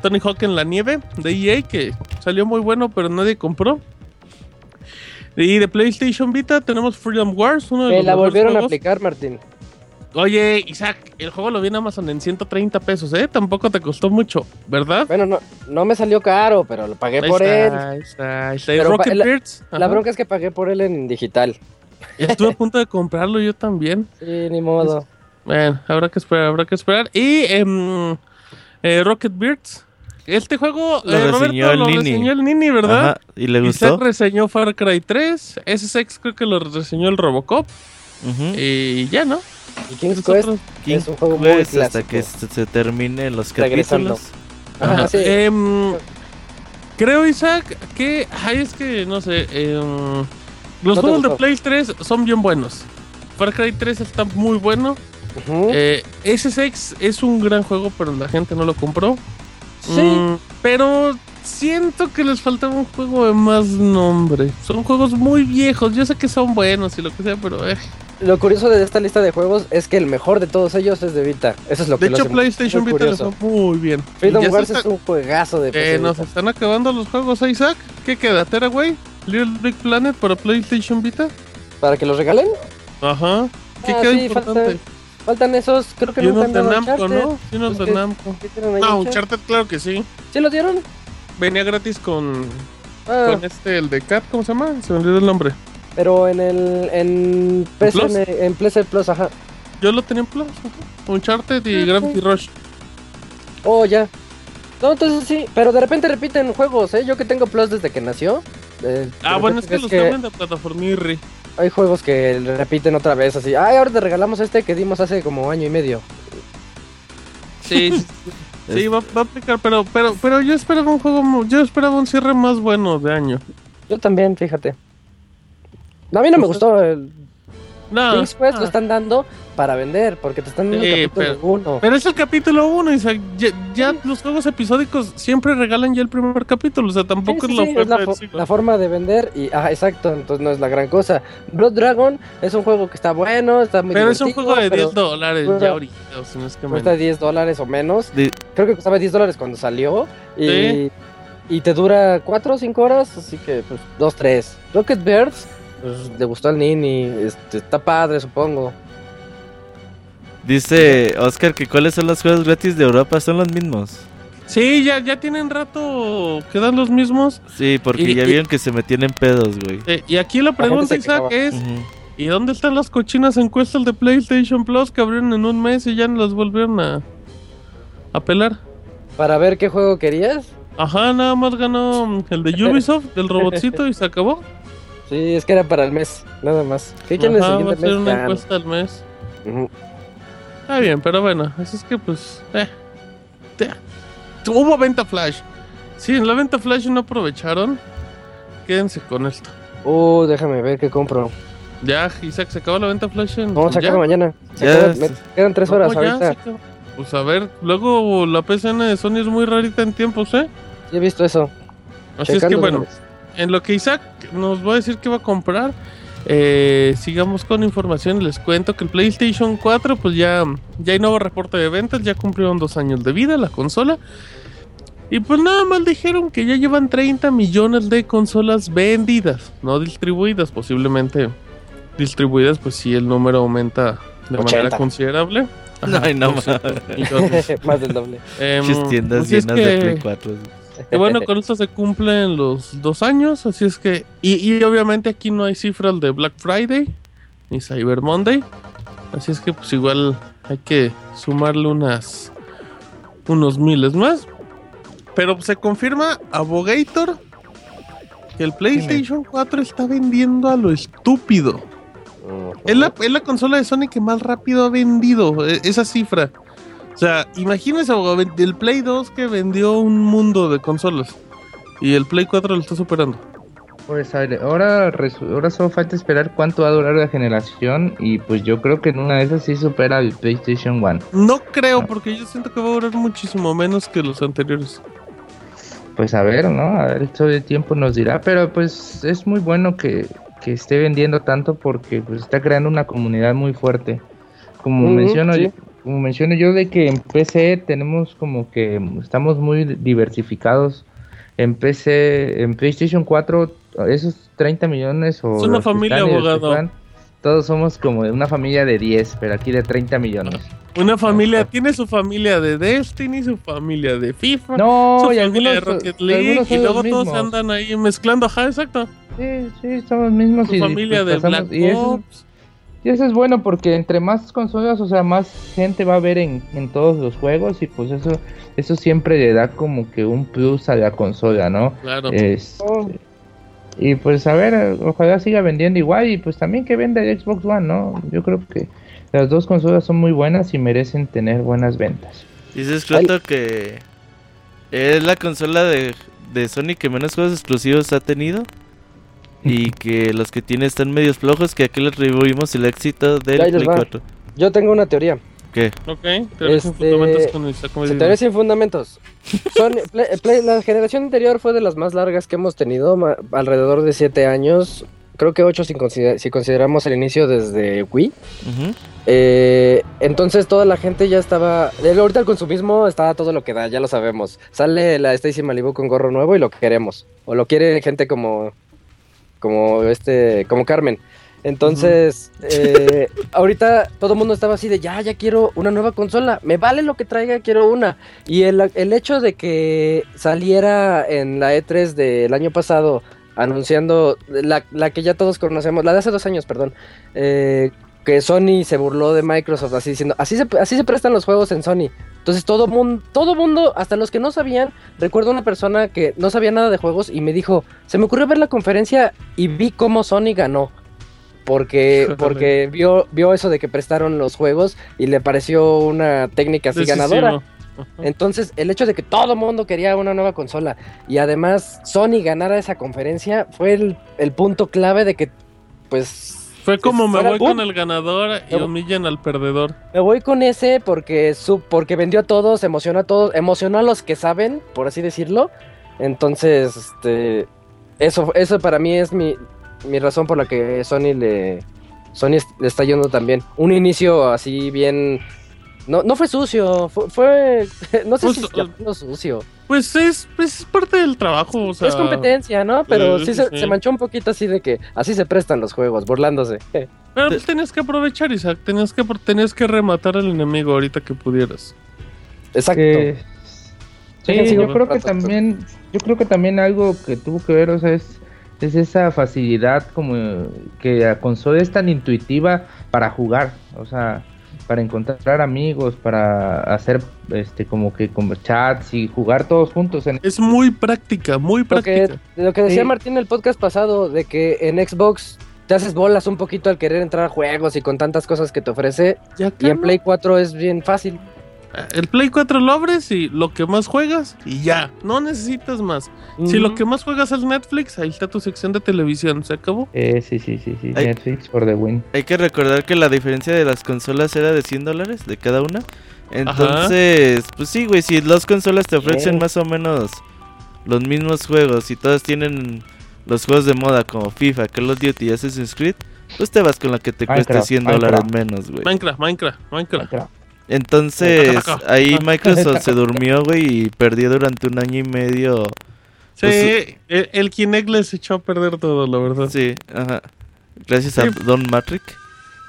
Tony Hawk en la nieve de EA, que salió muy bueno, pero nadie compró. Y de PlayStation Vita tenemos Freedom Wars, uno de Me los la volvieron a aplicar, Martín. Oye, Isaac, el juego lo vi en Amazon en 130 pesos, ¿eh? Tampoco te costó mucho, ¿verdad? Bueno, no, no me salió caro, pero lo pagué Ahí por está, él. ahí está, ahí está. ¿Y Pero Rocket pa- la- bronca es que pagué por él en digital. *laughs* Estuve a punto de comprarlo yo también. Sí, ni modo. Bueno, habrá que esperar, habrá que esperar. Y em, eh, Rocket Beards. Este juego Lo eh, Roberto, reseñó el lo Nini. reseñó el Nini, ¿verdad? Ajá, ¿Y le Isaac gustó? reseñó Far Cry 3. SSX creo que lo reseñó el Robocop. Ujú. Y ya, ¿no? Y King's Quest King es un juego muy Quest hasta clásico. que se, se terminen los Regresando. capítulos. Ajá, Ajá. sí. Em, creo, Isaac, que. Ay, es que no sé. em, los No juegos de. Play 3 son bien buenos. Far Cry 3 está muy bueno. Ujú. Eh, SSX es un gran juego, pero la gente no lo compró. Sí. Mm, pero siento que les faltaba un juego de más nombre. Son juegos muy viejos. Yo sé que son buenos y lo que sea, pero. eh. Lo curioso de esta lista de juegos es que el mejor de todos ellos es de Vita. Eso es lo que De lo hecho, PlayStation muy Vita lo curioso. hizo muy bien. Freedom Wars está- es un juegazo de Eh, PC nos Vita. están acabando los juegos, ¿eh, Isaac. ¿Qué queda? ¿Teraway? ¿Little Big Planet para PlayStation Vita? ¿Para que los regalen? Ajá. ¿Qué Ah, queda sí, importante? falta- Faltan esos, creo que unos han dado Namco. ¿no? Unos de que- Namco. ¿Qué tienen ahí, Ah, Uncharted? Claro que sí. ¿Sí lo dieron? Venía gratis con, Ah, con este, el de Cat, ¿cómo se llama? Se me olvidó el nombre. pero en el... En PSN, en PlayStation Plus, ajá. Yo lo tenía en Plus. ajá. Uncharted y Ah, Gravity Rush. Oh, ya. No, entonces sí, pero de repente repiten juegos, ¿eh? Yo que tengo Plus desde que nació. eh, Ah, bueno, es que los cambian de plataformirri. Hay juegos que repiten otra vez así. Ay, ahora te regalamos este que dimos hace como año y medio. Sí, *laughs* sí, va, va a aplicar, pero, pero, pero yo esperaba un juego, yo esperaba un cierre más bueno de año. Yo también, fíjate. A mí no me gustó. El No, King's Quest ah, lo están dando para vender, porque te están dando Sí, el capítulo pero- uno. Pero es el capítulo 1, Isaac. Ya, ya los juegos episódicos siempre regalan ya el primer capítulo. O sea, Sí, tampoco sí, es la sí, es la, fo- la forma de vender y ah, exacto, entonces no es la gran cosa. Blood Dragon es un juego que está bueno, está muy Pero es un juego de pero 10 dólares ya ahorita, o si no es que cuesta menos. 10 dólares o menos. Di- Creo que costaba 10 dólares cuando salió y, Sí. y te dura 4 o 5 horas, así que pues 2, 3. Rocket Birds, pues le gustó al Nini, este, está padre supongo. Dice Oscar que cuáles son los juegos gratis de Europa, son los mismos. Sí, ya, ya tienen rato que dan los mismos. Sí, porque Y- ya y- vieron que se metían en pedos, güey. Eh, y aquí la pregunta, Isaac, quejaba. es. ¿y dónde están las cochinas encuestas de PlayStation Plus que abrieron en un mes y ya no las volvieron a, a pelar? Para ver qué juego querías. Ajá, nada más ganó el de *laughs* Ubisoft, del robotcito, y se acabó. Sí, es que era para el mes, nada más. ¿Qué quieren el va a siguiente ser mes? una Ya no. encuesta al mes. Está bien, pero bueno, así es que pues. Eh, te- hubo venta flash. Sí, en la venta flash no aprovecharon. Quédense con esto. Uh, déjame ver qué compro. Ya, Isaac, se acabó la venta flash en. Vamos a ya. sacar mañana. Se Ya, acaba- sí. me quedan 3 No, horas ya, ahorita. Pues a ver, luego la PCN de Sony es muy rarita en tiempos, ¿eh? Sí he visto eso. Así es que bueno. En lo que Isaac nos va a decir que va a comprar, eh, sigamos con información. Les cuento que el PlayStation 4, pues ya, ya hay nuevo reporte de ventas, ya cumplieron dos años de vida la consola. Y pues nada más dijeron que ya llevan 30 millones de consolas vendidas, no distribuidas, posiblemente distribuidas, pues sí el número aumenta de 80. manera considerable. Ay, no. *laughs* Entonces, *laughs* Más del doble. Muchas tiendas así es llenas de Play 4. Que bueno, con esto se cumplen los dos años, así es que... Y, y obviamente aquí no hay cifras de Black Friday ni Cyber Monday, así es que pues igual hay que sumarle unas... unos miles más. Pero se confirma Abogator que el PlayStation 4 está vendiendo a lo estúpido. Es la, es la consola de Sony que más rápido ha vendido e- esa cifra. O sea, abogado, ven- el Play 2 que vendió un mundo de consolas. Y el Play 4 lo está superando. Pues a ver, ahora, ahora solo falta esperar cuánto va a durar la generación y pues yo creo que en una de esas sí supera el PlayStation 1. No creo, porque yo siento que va a durar muchísimo menos que los anteriores. Pues a ver, ¿no? A ver, esto de tiempo nos dirá, pero pues es muy bueno que, que esté vendiendo tanto porque pues está creando una comunidad muy fuerte. Como Ujú, menciono, sí. Como menciono yo de que en PC tenemos como que estamos muy diversificados. En PC, en PlayStation 4, esos 30 millones o Es una familia, están abogado. juegan, todos somos como de una familia de 10, pero aquí de 30 millones. Una familia, tiene su familia de Destiny, su familia de FIFA, No, su y familia de algunos, Rocket y League, y luego todos andan ahí mezclando. Ajá, exacto. Sí, sí, son los mismos. Su y, familia de Black Ops. Y eso es bueno porque entre más consolas, o sea, más gente va a ver en, en todos los juegos y pues eso eso siempre le da como que un plus a la consola, ¿no? Claro. Este, y pues a ver, ojalá siga vendiendo igual y pues también que venda el Xbox One, ¿no? Yo creo que las dos consolas son muy buenas y merecen tener buenas ventas. Dice Scroto que es la consola de, de Sony que menos juegos exclusivos ha tenido. Y que los que tiene están medios flojos, que aquí le atribuimos el éxito del les Play va. 4. Yo tengo una teoría. ¿Qué? Ok, teorías sin Este, fundamentos con. Teoría sin fundamentos. Son- *laughs* Play- Play- la generación anterior fue de las más largas que hemos tenido, ma- alrededor de 7 años. Creo que 8 si, consider- si consideramos el inicio desde Wii. Eh, entonces toda la gente ya estaba. de- ahorita el consumismo está a todo lo que da, ya lo sabemos. Sale la Stacy Malibu con gorro nuevo y lo queremos. O lo quiere gente como. Como este. Como Carmen. Entonces, eh, *laughs* ahorita todo el mundo estaba así de ya, ya quiero una nueva consola. Me vale lo que traiga, quiero una. Y el, el hecho de que saliera en la E3 del año pasado anunciando la, la que ya todos conocemos, la de hace dos años, perdón, eh, que Sony se burló de Microsoft así diciendo, así se, así se prestan los juegos en Sony. Entonces todo mundo, todo mundo, hasta los que no sabían, recuerdo una persona que no sabía nada de juegos y me dijo, se me ocurrió ver la conferencia y vi cómo Sony ganó. Porque, *laughs* porque vio, vio eso de que prestaron los juegos y le pareció una técnica así Decisivo. ganadora. Entonces, el hecho de que todo mundo quería una nueva consola y además Sony ganara esa conferencia fue el, el punto clave de que, pues, Fue como me voy boom. con el ganador y humillan al perdedor. me voy con ese porque, su, porque vendió a todos, emocionó a todos, emocionó a los que saben, por así decirlo. Entonces, este, eso, eso para mí es mi, mi razón por la que Sony le, Sony le está yendo también. Un inicio así bien... No, no fue sucio, fue... fue- *laughs* no sé Pues, si llamarlo sucio. Pues es, pues es parte del trabajo, o sea. es competencia, ¿no? Pero sí, sí, sí, se, sí. se manchó un poquito así de que así se prestan los juegos, burlándose. *laughs* Pero pues, tenías que aprovechar, Isaac. Tenías que, tenías que rematar al enemigo ahorita que pudieras. Exacto. Que- sí, Déjense yo creo que también, yo creo que también algo que tuvo que ver, o sea, es, es esa facilidad como que la consola es tan intuitiva para jugar, o sea, para encontrar amigos, para hacer este como que como chats y jugar todos juntos en Es muy práctica, muy Lo que, práctica. lo que decía Sí. Martín en el podcast pasado, de que en Xbox te haces bolas un poquito al querer entrar a juegos y con tantas cosas que te ofrece. Ya Y en Play 4 es bien fácil. El Play 4 lo abres y lo que más juegas y ya. No necesitas más. Si lo que más juegas es Netflix, ahí está tu sección de televisión. ¿Se acabó? Eh, sí, sí, sí, sí. Netflix for the win. Hay que recordar que la diferencia de las consolas era de 100 dólares de cada una. Entonces, pues sí, güey, si las consolas te ofrecen más o menos los mismos juegos y todas tienen los juegos de moda como FIFA, Call of Duty y Assassin's Creed, pues te vas con la que te cueste Minecraft, 100 dólares menos, güey. Minecraft, Minecraft, Minecraft. Entonces, ahí Microsoft *laughs* se durmió, güey, y perdió durante un año y medio. Sí, Pues- el, el Kinect les echó a perder todo, la verdad. Sí, ajá. Gracias a Sí. Don Matrix.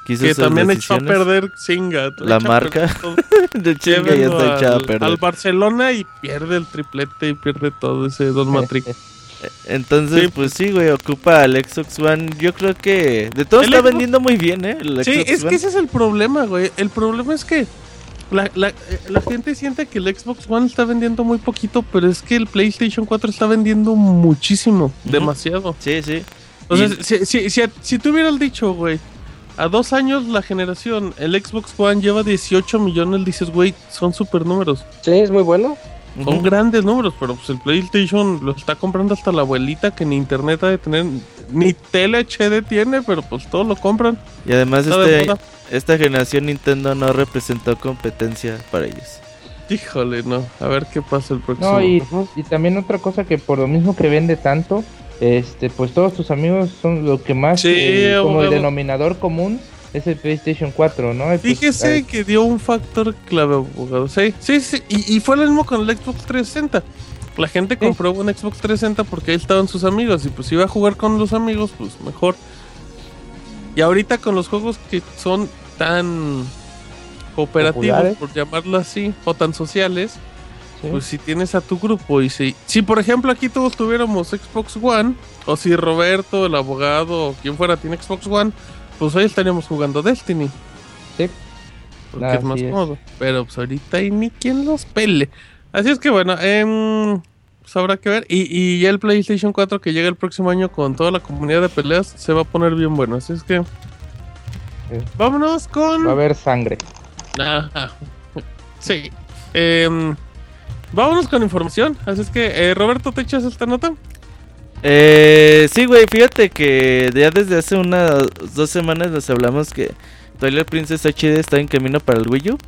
quiso que sus también echó a perder Singa. La marca. *laughs* De chinga ya está echada a al, perder. al Barcelona y pierde el triplete y pierde todo ese Don Matrix. *laughs* Entonces, Sí. pues sí, güey, ocupa el Xbox One. Yo creo que de todo El está Xbox- vendiendo muy bien, ¿eh? El Sí, Xbox es que One. ese es el problema, güey. El problema es que la, la- eh, la gente siente que el Xbox One está vendiendo muy poquito, pero es que el PlayStation 4 está vendiendo muchísimo, demasiado. Sí, sí. Entonces, si, si, si, si tú hubieras dicho, güey, a dos años la generación, el Xbox One lleva 18 millones, dices, güey, son super números. Sí, es muy bueno. Son grandes números, pero pues el PlayStation lo está comprando hasta la abuelita que ni internet ha de tener, ni tele HD tiene, pero pues todos lo compran. Y además este, esta generación Nintendo no representó competencia para ellos. Híjole, no. A ver qué pasa el próximo. No, y, y también otra cosa que por lo mismo que vende tanto, este, pues todos tus amigos son lo que más, Sí, eh, como el denominador común es el PlayStation 4, ¿no? Pues, Fíjese que dio un factor clave, abogado. Sí, sí, sí. Y, y fue lo mismo con el Xbox 360. La gente compró un Xbox 360 porque ahí estaban sus amigos. Y pues iba a jugar con los amigos, pues mejor. Y ahorita con los juegos que son tan cooperativos, Populares. por llamarlo así, o tan sociales, sí. Pues si tienes a tu grupo y si, si por ejemplo aquí todos tuviéramos Xbox One, o si Roberto, el abogado, o quien fuera tiene Xbox One, pues hoy estaríamos jugando Destiny. Sí. Porque Así es más es. cómodo. Pero pues ahorita hay ni quien los pele. Así es que bueno, em, pues habrá que ver. Y, y ya el PlayStation 4 que llega el próximo año con toda la comunidad de peleas se va a poner bien bueno. Así es que... Sí. Vámonos con... va a haber sangre. Ajá. Sí. Em, vámonos con información. Así es que, eh, Roberto, ¿te echas esta nota? Eh, sí, güey, fíjate que ya desde hace unas dos semanas nos hablamos que Twilight Princess HD está en camino para el Wii U.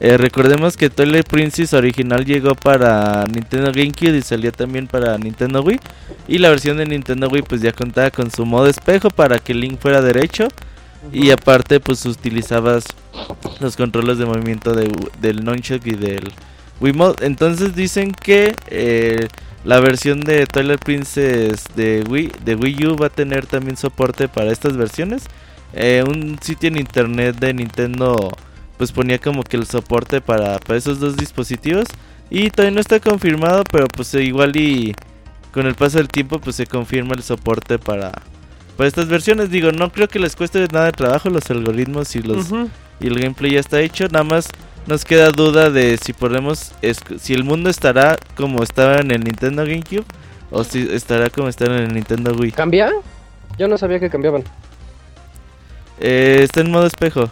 Eh, recordemos que Twilight Princess original llegó para Nintendo GameCube y salió también para Nintendo Wii. Y la versión de Nintendo Wii pues ya contaba con su modo espejo para que Link fuera derecho. Y aparte pues utilizabas los controles de movimiento de, del Nunchuk y del Wiimote. Entonces dicen que eh, la versión de Twilight Princess de Wii, de Wii U va a tener también soporte para estas versiones. Eh, un sitio en internet de Nintendo pues ponía como que el soporte para, para esos dos dispositivos. Y todavía no está confirmado, pero pues eh, igual y con el paso del tiempo pues se confirma el soporte para, para estas versiones. Digo, no creo que les cueste nada de trabajo los algoritmos y los Ujú. y el gameplay ya está hecho. Nada más nos queda duda de si podemos, esc- si el mundo estará como estaba en el Nintendo GameCube o si estará como estaba en el Nintendo Wii. ¿Cambia? Yo no sabía que cambiaban. Eh, está en modo espejo.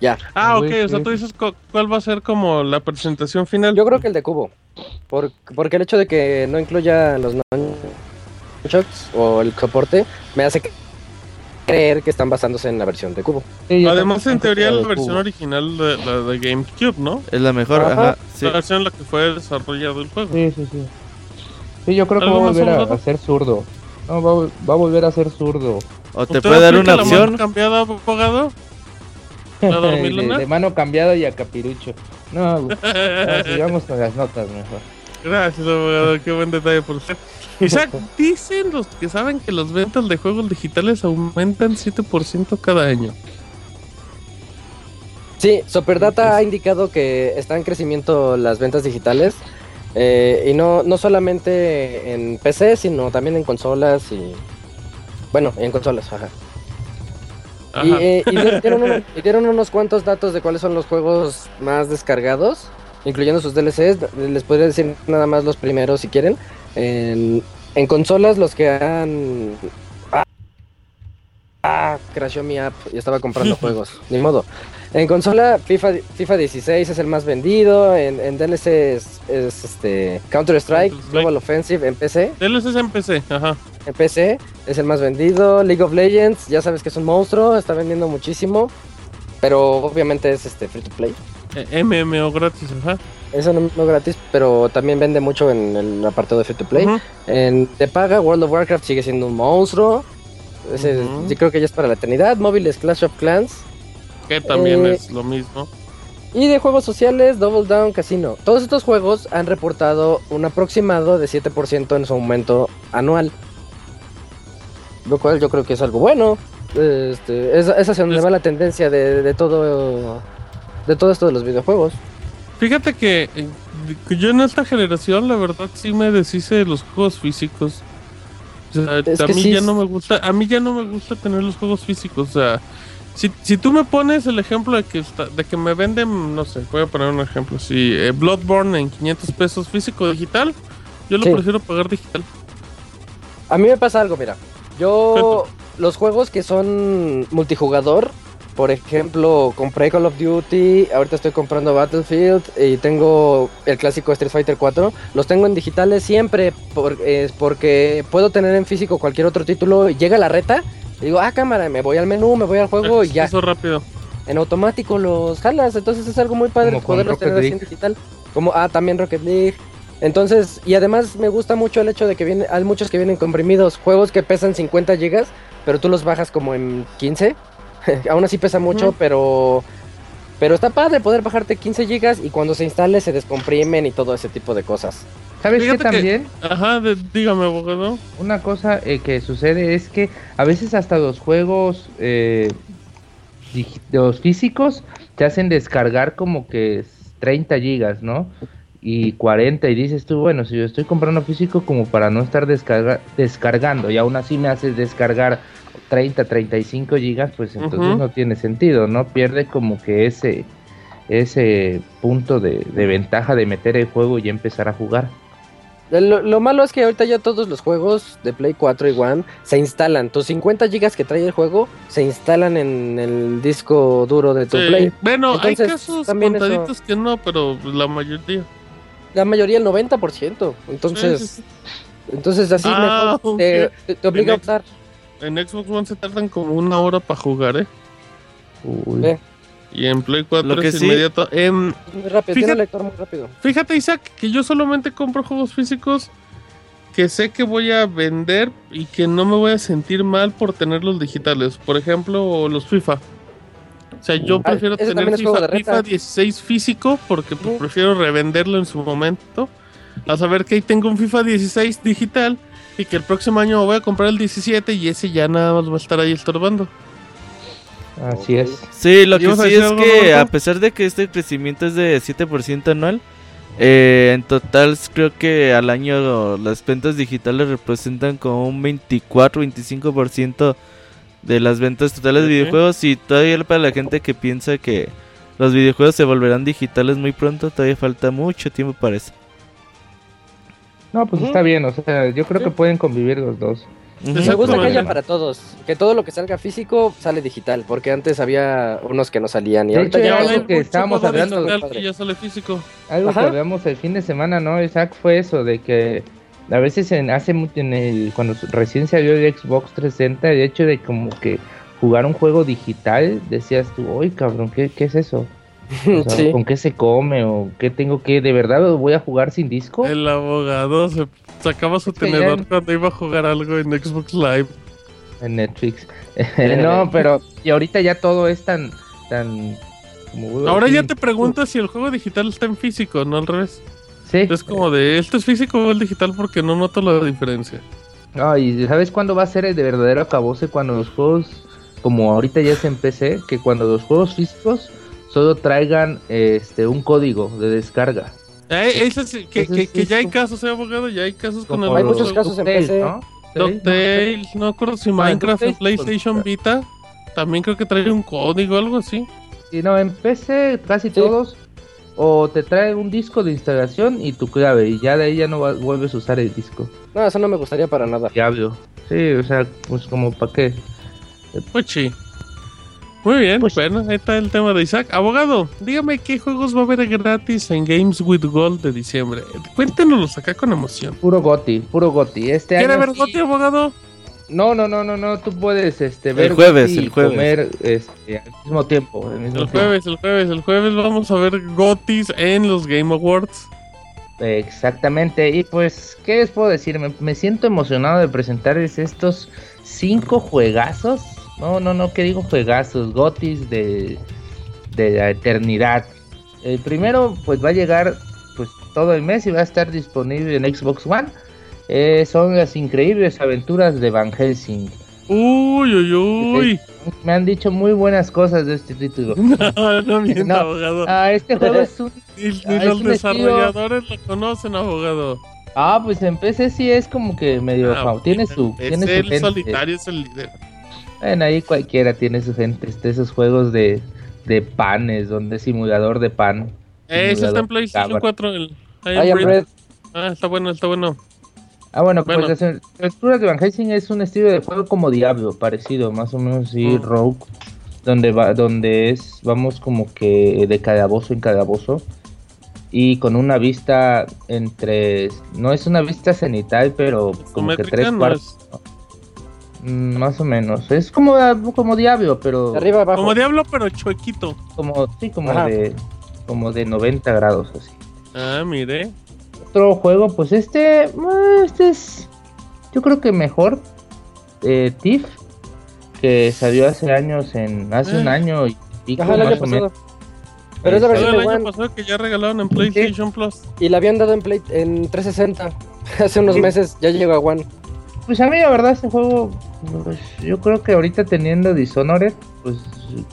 Ya. Ah, ok. O sea, tú dices cu- cuál va a ser como la presentación final. Yo creo que el de cubo. Por- porque el hecho de que no incluya los nunchucks o el soporte me hace que- creer que están basándose en la versión de cubo. Sí, Además, en teoría, la versión cubo. original de la de GameCube, ¿no? Es la mejor, Ajá. ajá. sí. La versión en la que fue desarrollado el juego. Sí, sí, sí. Sí, yo creo que va a ¿Algo más, volver a, a ser zurdo. No, va, a vol- va a volver a ser zurdo. O te ¿Usted puede dar una la mano opción. cambiada, abogado? ¿La *laughs* de, mano cambiada y a capirucho. No, *laughs* güey. No, sigamos con las notas mejor. Gracias, abogado. Qué buen detalle por usted. Isaac, dicen los que saben que las ventas de juegos digitales aumentan 7% cada año. Sí, Superdata ha indicado que está en crecimiento las ventas digitales. eh, y no, no solamente en PC, sino también en consolas y. Bueno, en consolas, ajá. Y, Ajá. eh, dieron, *laughs* y dieron unos cuantos datos de cuáles son los juegos más descargados, incluyendo sus DLCs. Les podría decir nada más los primeros si quieren. En, en consolas, los que han. Ah, ah, crashó mi app y estaba comprando *laughs* juegos. Ni modo. En consola, FIFA, FIFA 16 es el más vendido. En, en DLC es, es, este, Counter-Strike. Global Offensive en PC. DLCs en PC, ajá. En PC es el más vendido. League of Legends, ya sabes que es un monstruo, está vendiendo muchísimo. Pero obviamente es este free to play. Eh, MMO gratis, ajá. Eso no, no gratis, pero también vende mucho en el apartado de free to play. En de paga, World of Warcraft sigue siendo un monstruo. Yo creo que ya es para la eternidad. Móviles Clash of Clans. Que también Eh, es lo mismo. Y de juegos sociales, Double Down Casino. Todos estos juegos han reportado un aproximado de 7% en su aumento anual. Lo cual yo creo que es algo bueno. Este, es, es hacia donde Es- va la tendencia de, de todo de todo esto de los videojuegos. Fíjate que eh, yo en esta generación, la verdad, sí me deshice de los juegos físicos. O sea, a mí sí ya no me gusta, a mí ya no me gusta tener los juegos físicos. O sea, si, si tú me pones el ejemplo de que está- de que me venden, no sé, voy a poner un ejemplo, si eh, Bloodborne en 500 pesos físico digital, yo lo Sí. prefiero pagar digital. A mí me pasa algo, mira. Yo los juegos que son multijugador, por ejemplo, compré Call of Duty, ahorita estoy comprando Battlefield y tengo el clásico Street Fighter 4, los tengo en digitales siempre por- es porque puedo tener en físico cualquier otro título, llega la reta, y digo, ah, cámara, me voy al menú, me voy al juego y ya. Eso rápido. en automático los jalas, entonces es algo muy padre Como poderlos Rocket tener así en League. digital. Como ah, también Rocket League. Entonces, y además me gusta mucho el hecho de que viene, hay muchos que vienen comprimidos, juegos que pesan 50 gigas, pero tú los bajas como en 15. *laughs* Aún así pesa mucho, pero pero está padre poder bajarte 15 gigas y cuando se instale se descomprimen y todo ese tipo de cosas. ¿Sabes qué que- también? Ajá, de- dígame, abogado. Una cosa eh, que sucede es que a veces hasta los juegos eh, los físicos te hacen descargar como que es 30 gigas, ¿no? Y 40 y dices tú, bueno, si yo estoy comprando físico como para no estar descarga- descargando y aún así me haces descargar 30, 35 gigas, pues entonces no tiene sentido, ¿no? Pierde como que ese ese punto de, de ventaja de meter el juego y empezar a jugar. Lo, lo malo es que ahorita ya todos los juegos de Play 4 y One se instalan. Tus 50 gigas que trae el juego se instalan en el disco duro de tu Sí. Play. Bueno, Entonces, hay casos también eso- contaditos que no, pero la mayoría. La mayoría, el 90%. Entonces, Sí, sí, sí. entonces así Ah, mejor te, ok. te- te obliga a optar. En Xbox One se tardan como una hora para jugar, ¿eh? Uy. Y en Play 4 Lo que es sí- inmediato. Em, muy rápido, Fíjate- lector muy rápido. fíjate, Isaac, que yo solamente compro juegos físicos que sé que voy a vender y que no me voy a sentir mal por tenerlos digitales. Por ejemplo, los FIFA. O sea, yo Ah, prefiero tener FIFA. FIFA 16 físico porque pues, prefiero revenderlo en su momento. A saber que ahí tengo un FIFA 16 digital y que el próximo año voy a comprar el 17 y ese ya nada más va a estar ahí estorbando. Así es. Sí, lo que ¿Ibas a sí es que a pesar de que este crecimiento es de 7% anual, eh, en total creo que al año las ventas digitales representan como un 24-25% de las ventas totales de videojuegos y todavía para la gente que piensa que los videojuegos se volverán digitales muy pronto, todavía falta mucho tiempo para eso. No, pues está bien, o sea, yo creo Sí. que pueden convivir los dos. Me gusta que haya para todos. Que todo lo que salga físico sale digital. Porque antes había unos que no salían. Y De ahorita hecho, ya algo que estábamos hablando- ya sale físico. Algo Ajá. que hablamos el fin de semana, ¿no, Isaac? Fue eso, de que a veces en, hace mucho, en el, cuando recién salió el Xbox 360, el hecho de como que jugar un juego digital, decías tú, uy, cabrón, ¿qué, qué es eso? O *laughs* sea, sí. ¿Con qué se come? ¿O qué tengo que? ¿De verdad voy a jugar sin disco? El abogado se sacaba su Es que ya- tenedor cuando iba a jugar algo en Xbox Live. En Netflix. *laughs* no, pero y ahorita ya todo es tan... tan como- Ahora ya te preguntas si el juego digital está en físico, no al revés. Sí. Es como de, ¿esto es físico o el digital? Porque no noto la diferencia. No, y ¿sabes cuándo va a ser el de verdadero acabose? Cuando los juegos, como ahorita ya es en PC, que cuando los juegos físicos solo traigan este un código de descarga. Eh, eso que, Eso que, es- que ya hay casos, eh, abogado, ya hay casos con Como Hay muchos casos en PC. ¿no? DuckTales, no acuerdo si Minecraft en DuckTales, PlayStation pues, Vita también creo que trae un código o algo así. Sí, no, en PC casi Sí. todos o te trae un disco de instalación y tu clave y ya de ahí ya no va- vuelves a usar el disco. No, eso no me gustaría para nada. Diablo. Sí, o sea, pues como para qué. Pues sí. Muy bien, Pues- bueno, ahí está el tema de Isaac. Abogado, dígame qué juegos va a haber gratis en Games with Gold de diciembre. Cuéntenos acá con emoción. Puro goti, puro goti. Este ¿Quiere año ver sí- Goti, abogado? No, no, no, no, no, tú puedes este ver jueves, Goti y el jueves. comer este, al mismo tiempo, al mismo El tiempo. jueves, el jueves, el jueves vamos a ver Gotis en los Game Awards. Exactamente, y pues, ¿qué les puedo decir? Me, me siento emocionado de presentarles estos cinco juegazos. No, no, no, ¿qué digo juegazos? Gotis de, de la eternidad. El primero, pues va a llegar pues todo el mes y va a estar disponible en Xbox One. Eh, son las increíbles aventuras de Van Helsing. Uy, uy, uy. Me han dicho muy buenas cosas de este título. *laughs* No, no mienta, No. abogado. Ah, este juego *laughs* es un... Ni, ni ah, los desarrolladores lo conocen, abogado. Ah, pues en PC sí es como que medio... Ah, tiene su, es tiene su el gente. solitario, es el líder. Bueno, ahí cualquiera tiene su gente. Este, esos juegos de, de panes, donde simulador de pan. Eh, ese está en PlayStation cabra. 4. El Bread. Ah, está bueno, está bueno. Ah, bueno, pues Bueno. las aventuras de Van Helsing es un estilo de juego como Diablo, parecido, más o menos así, Mm. Rogue, donde va, donde es, vamos como que de calabozo en calabozo y con una vista entre, no es una vista cenital, pero como que tres cuartos, más o menos, es como, como Diablo, pero De arriba abajo. Como Diablo, pero chuequito. como, sí, como Ajá. de, como de 90 grados así. Ah, mire. otro juego, pues este, eh, este es, yo creo que mejor, eh, Thief, que salió hace años, en hace un Eh. año y pico Ajá, el año más o menos. Pero es la Todo Todo versión el de año One. pasado que ya regalaron en PlayStation Plus. Y la habían dado en, Play, en 360. *laughs* Hace unos Sí. meses ya llegó a One. Pues a mí la verdad este juego, pues, yo creo que ahorita teniendo Dishonored, pues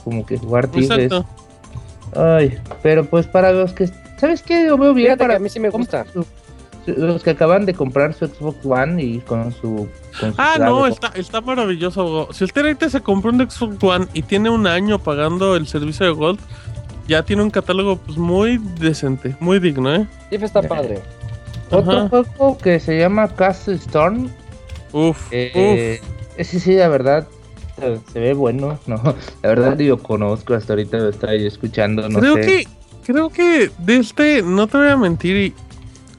como que jugar Thief ay, pero pues para los que, ¿sabes qué? Lo veo bien Fíjate para que a mí sí me gusta. su- su- los que acaban de comprar su Xbox One y con su... Con su Ah, no, está, está maravilloso. Si usted ahorita se compró un Xbox One y tiene un año pagando el servicio de Gold, ya tiene un catálogo pues muy decente, muy digno, ¿eh? Thief está padre. Otro Ajá. juego que se llama Castle Storm, Uf, Eh, ese sí, la verdad, se, ve bueno, *laughs* ¿no? La verdad lo conozco, hasta ahorita lo estaba yo escuchando, no creo sé. que creo que de este no te voy a mentir y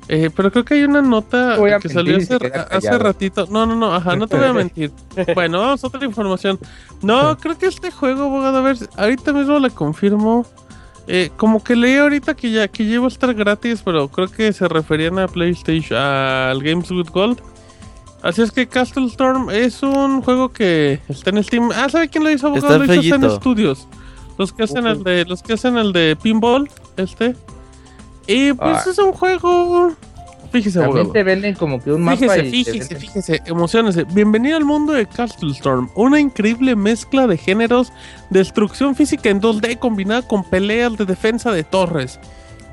eh, pero creo que hay una nota que mentir salió hace, ratito. No, no, no, ajá, no te voy a mentir. *laughs* Bueno, vamos a otra información. No, creo que este juego, abogado, a ver, ahorita mismo le confirmo. Eh, como que leí ahorita que ya que lleva a estar gratis, pero creo que se referían a PlayStation, al Games with Gold. Así es que Castle Storm es un juego que está en Steam. Ah, ¿sabe quién lo hizo? abogado? Está lo hizo Zen fellito. Studios. Los que hacen el de los que hacen el de pinball, este. Y pues Ah. es un juego. Fíjese, También abogado. te venden como que un mapa Fíjese, y fíjese, fíjese, emocionese. Bienvenido al mundo de Castle Storm, una increíble mezcla de géneros, destrucción física en 2D combinada con peleas de defensa de torres.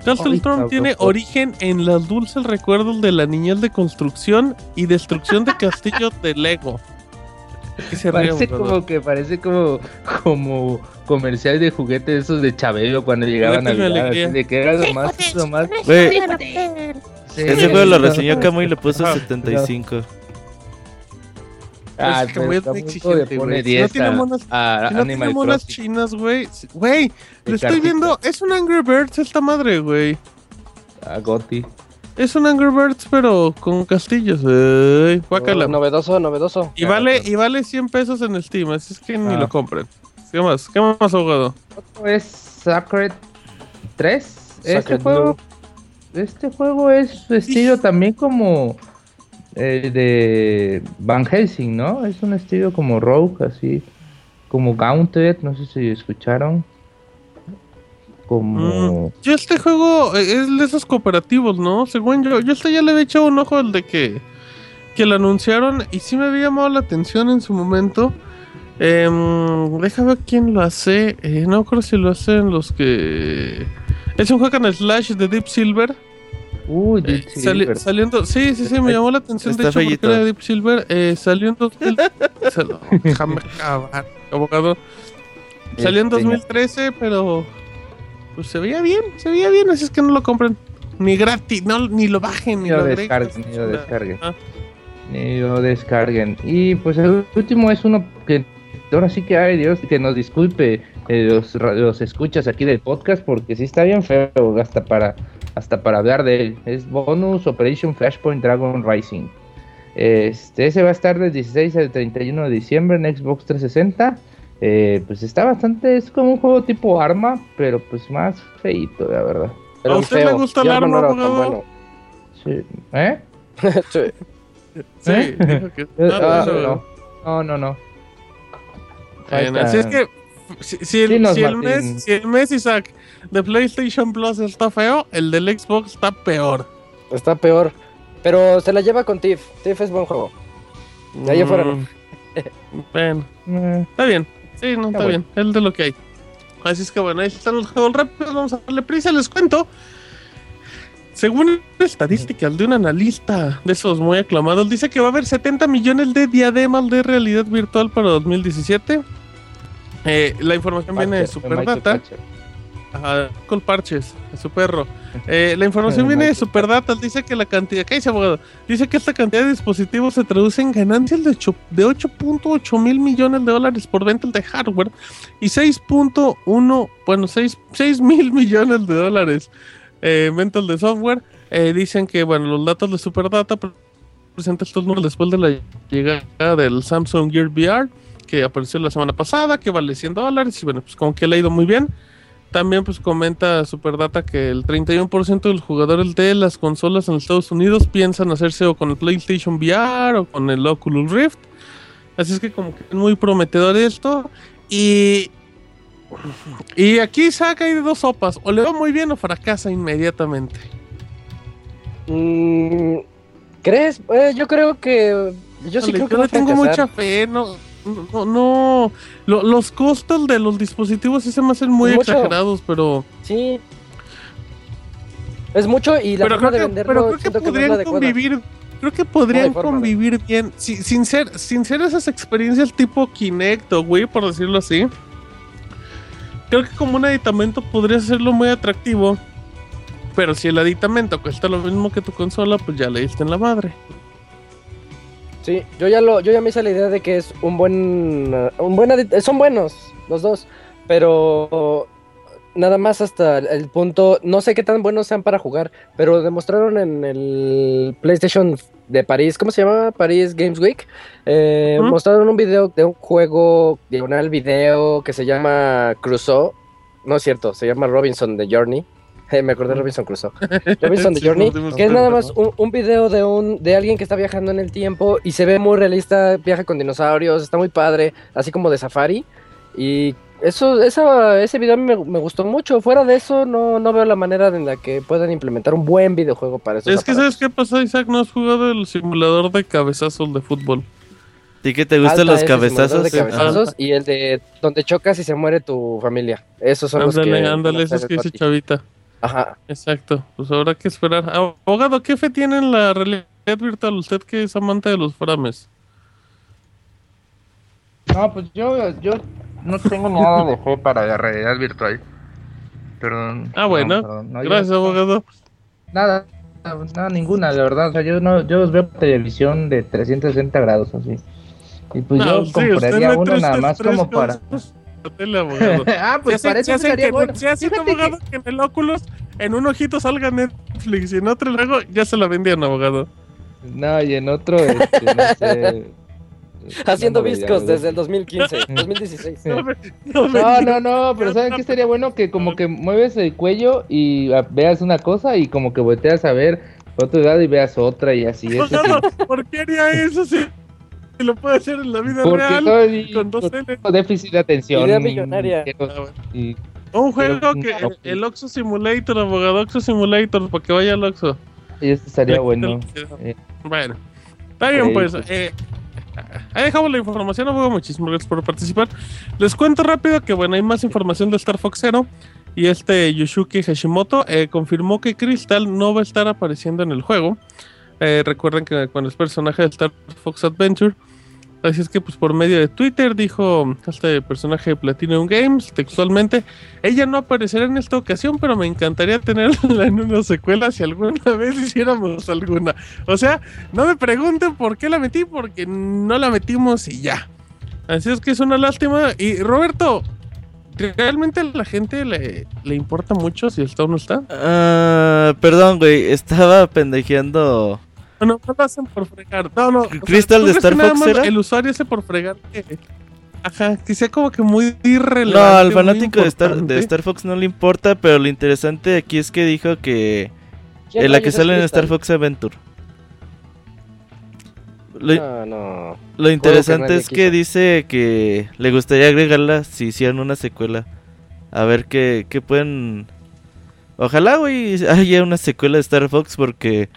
Castle Ay, Storm tiene origen en los dulces recuerdos de la niñez de construcción y destrucción de castillos de Lego. ¿Qué se Parece como que parece como como comercial de juguetes esos de Chabelo cuando llegaban a Navidad, de que era lo más, lo más sí, ese juego lo reseñó Camo y le puso Ajá. 75. Ah, Es que muy exigente, güey. Si no 10 tiene monas- a Si no tiene monas chinas, güey. Güey, lo estoy viendo. Es un Angry Birds esta madre, güey. A Gotti. Es un Angry Birds, pero con castillos. Ay, guácala. Novedoso, novedoso. Y vale, y vale 100 pesos en Steam, así es que ni Ah. lo compren. ¿Qué más? ¿Qué más, abogado? Otro es Sacred 3. Este juego, este juego es estilo también como eh, de Van Helsing, ¿no? Es un estilo como Rogue, así como Gauntlet, no sé si escucharon. Como... Yo este juego eh, es de esos cooperativos, ¿no? Según yo, yo este ya le había echado un ojo al de que, que lo anunciaron y sí me había llamado la atención en su momento. Em, déjame ver quién lo hace. eh, no creo si lo hacen los que... Es un juego en slash de Deep Silver. Uy, Eh, Deep sali- Silver. saliendo, sí, sí, sí, me llamó la atención. De hecho, porque era de Deep Silver. Eh, salió en 2000. se lo- déjame acabar, abogado. Salió en Este, 2013, pero. Pues se veía bien, se veía bien, así es que no lo compren. Ni gratis, no, ni lo bajen, ni Ni lo, descarguen, ni lo descarguen. Ah, Ni lo descarguen. Y pues el último es uno que ahora sí que, ay Dios, que nos disculpe eh, los, los escuchas aquí del podcast porque sí está bien feo hasta para, hasta para hablar de él. Es Bonus Operation Flashpoint Dragon Rising. Este, ese va a estar del 16 al 31 de diciembre en Xbox 360. Eh, pues está bastante, es como un juego tipo arma, pero pues más feito, la verdad. Pero ¿A usted le feo. gusta el no arma, bueno. Sí. ¿Eh? *laughs* Sí. sí, ¿Eh? dijo que- *laughs* no, ah, no, no, no, no, no. Así es que. Si, si el, Dinos, si el mes, si el mes, Isaac, de PlayStation Plus está feo, el del Xbox está peor. Está peor. Pero se la lleva con Tiff. Tiff es buen juego. De ahí afuera. Mm, Bueno, Eh, está bien. Sí, no, está bueno. bien. Es de lo que hay. Así es que bueno, ahí están los juegos rápidos. Vamos a darle prisa, les cuento. Según estadísticas de un analista de esos muy aclamados, dice que va a haber 70 millones de diademas de realidad virtual para 2017. Eh, la información viene de Superdata. Ajá, con parches, a su perro. Eh, la información viene de Michael. Superdata, dice que la cantidad, ¿qué dice abogado? Dice que esta cantidad de dispositivos se traduce en ganancias de ocho- de 8.8 mil millones de dólares por ventas de hardware y 6.1, bueno, 6, 6 mil millones de dólares eh, en ventas de software. Eh, dicen que, bueno, los datos de Superdata pre- presentan estos números después de la llegada del Samsung Gear VR que apareció la semana pasada, que vale 100 dólares y bueno, pues como que le ha ido muy bien. También pues comenta Superdata que el 31% de los jugadores de las consolas en Estados Unidos piensan hacerse o con el PlayStation VR o con el Oculus Rift. Así es que como que es muy prometedor esto. Y, y aquí saca de dos sopas. O le va muy bien o fracasa inmediatamente. Mm, ¿Crees? Eh, yo creo que. Yo sí creo que yo le tengo fracasar. mucha fe. No, no, no. Lo- los costos de los dispositivos sí se me hacen muy Mucho. exagerados, pero... Sí. Es mucho y la pero forma creo de que, venderlo pero creo que no podrían convivir creo que podrían forma convivir bien si- sin ser sin ser esas experiencias tipo Kinect o Wii por decirlo así creo que como un aditamento podría hacerlo muy atractivo pero si el aditamento cuesta lo mismo que tu consola pues ya le diste en la madre Sí, yo ya lo, yo ya me hice la idea de que es un buen, uh, un buen, adi- son buenos los dos, pero nada más hasta el punto, no sé qué tan buenos sean para jugar, pero demostraron en el PlayStation de París, ¿cómo se llama? París Games Week, eh, mostraron un video de un juego diagonal video que se llama Crusoe, no es cierto, se llama Robinson The Journey. Eh, me acordé de Robinson Crusoe. Robinson The *laughs* Sí, Journey, que es nada más un, un video de un de alguien que está viajando en el tiempo y se ve muy realista, viaja con dinosaurios, está muy padre, así como de safari. Y eso, esa, ese video a mí me, me gustó mucho. Fuera de eso, no, no veo la manera en la que puedan implementar un buen videojuego para esos es que sabes qué pasa Isaac no has jugado el simulador de cabezazos de fútbol ¿Y que te gustan los ese simulador cabezazos? de Sí, cabezazos y el de donde chocas y se muere tu familia. Esos son los que... ándale ándale estar esos que dice chavita Ajá. Exacto, pues habrá que esperar. Abogado, ¿qué fe tiene en la realidad virtual? Usted que es amante de los frames. No, pues yo, yo no tengo nada de fe para la realidad virtual. Perdón. Ah, bueno. perdón, no, yo- Gracias, abogado. Nada, nada, ninguna, la verdad. O sea, yo no, yo veo televisión de 360 grados así. Y pues No, yo sí, compraría uno nada más como para. cosas abogado. *laughs* ah, pues Se hace estaría que, bueno. se hace, que- abogado, que... en el Oculus, en un ojito salga Netflix y en otro luego ya se la vendían, abogado. No, y en otro, este, no sé. *laughs* Haciendo no, viscos ya, desde el 2015, 2016. *laughs* No, me- no, me- No, no, no, pero ¿saben qué estaría bueno? Que como que mueves el cuello y ah, veas una cosa y como que volteas a ver otro lado y veas otra y así. Sí. Abogado, ¿Por qué haría eso si, si lo puede hacer en la vida Porque real? soy con dos L. déficit de atención. Idea millonaria. Ah, bueno. Y- Un juego Pero, que no, el, el Oxo Simulator, abogado Oxo Simulator, para que vaya al Oxo. y eso estaría bueno. Eh, Bueno, está bien, pues. pues. eh, ahí dejamos la información, abogado. Muchísimas gracias por participar. Les cuento rápido que, bueno, hay más información de Star Fox Zero. Y este Yoshuki Hashimoto eh, confirmó que Crystal no va a estar apareciendo en el juego. Eh, recuerden que con el personaje de Star Fox Adventure. Así es que, pues, por medio de Twitter dijo este personaje de Platinum Games textualmente: Ella no aparecerá en esta ocasión, pero me encantaría tenerla en una secuela si alguna *laughs* vez hiciéramos alguna. O sea, no me pregunten por qué la metí, porque no la metimos y ya. Así es que es una lástima. Y Roberto, ¿realmente a la gente le, le importa mucho si está o no está? Ah, perdón, güey, estaba pendejeando. No, no, no lo hacen por fregar. No, no. o sea, ¿Crystal ¿tú de Star Fox era? El usuario hace por fregar. que- Ajá, que sea como que muy irrelevante. No, al fanático de Star, de Star Fox no le importa, pero lo interesante aquí es que dijo que ¿Quién en la que sale en? Star Fox Adventure. Lo, No, no. lo interesante es que dice que le gustaría agregarla si hicieran una secuela. A ver qué, qué pueden... Ojalá, güey, *laughs* haya una secuela de Star Fox porque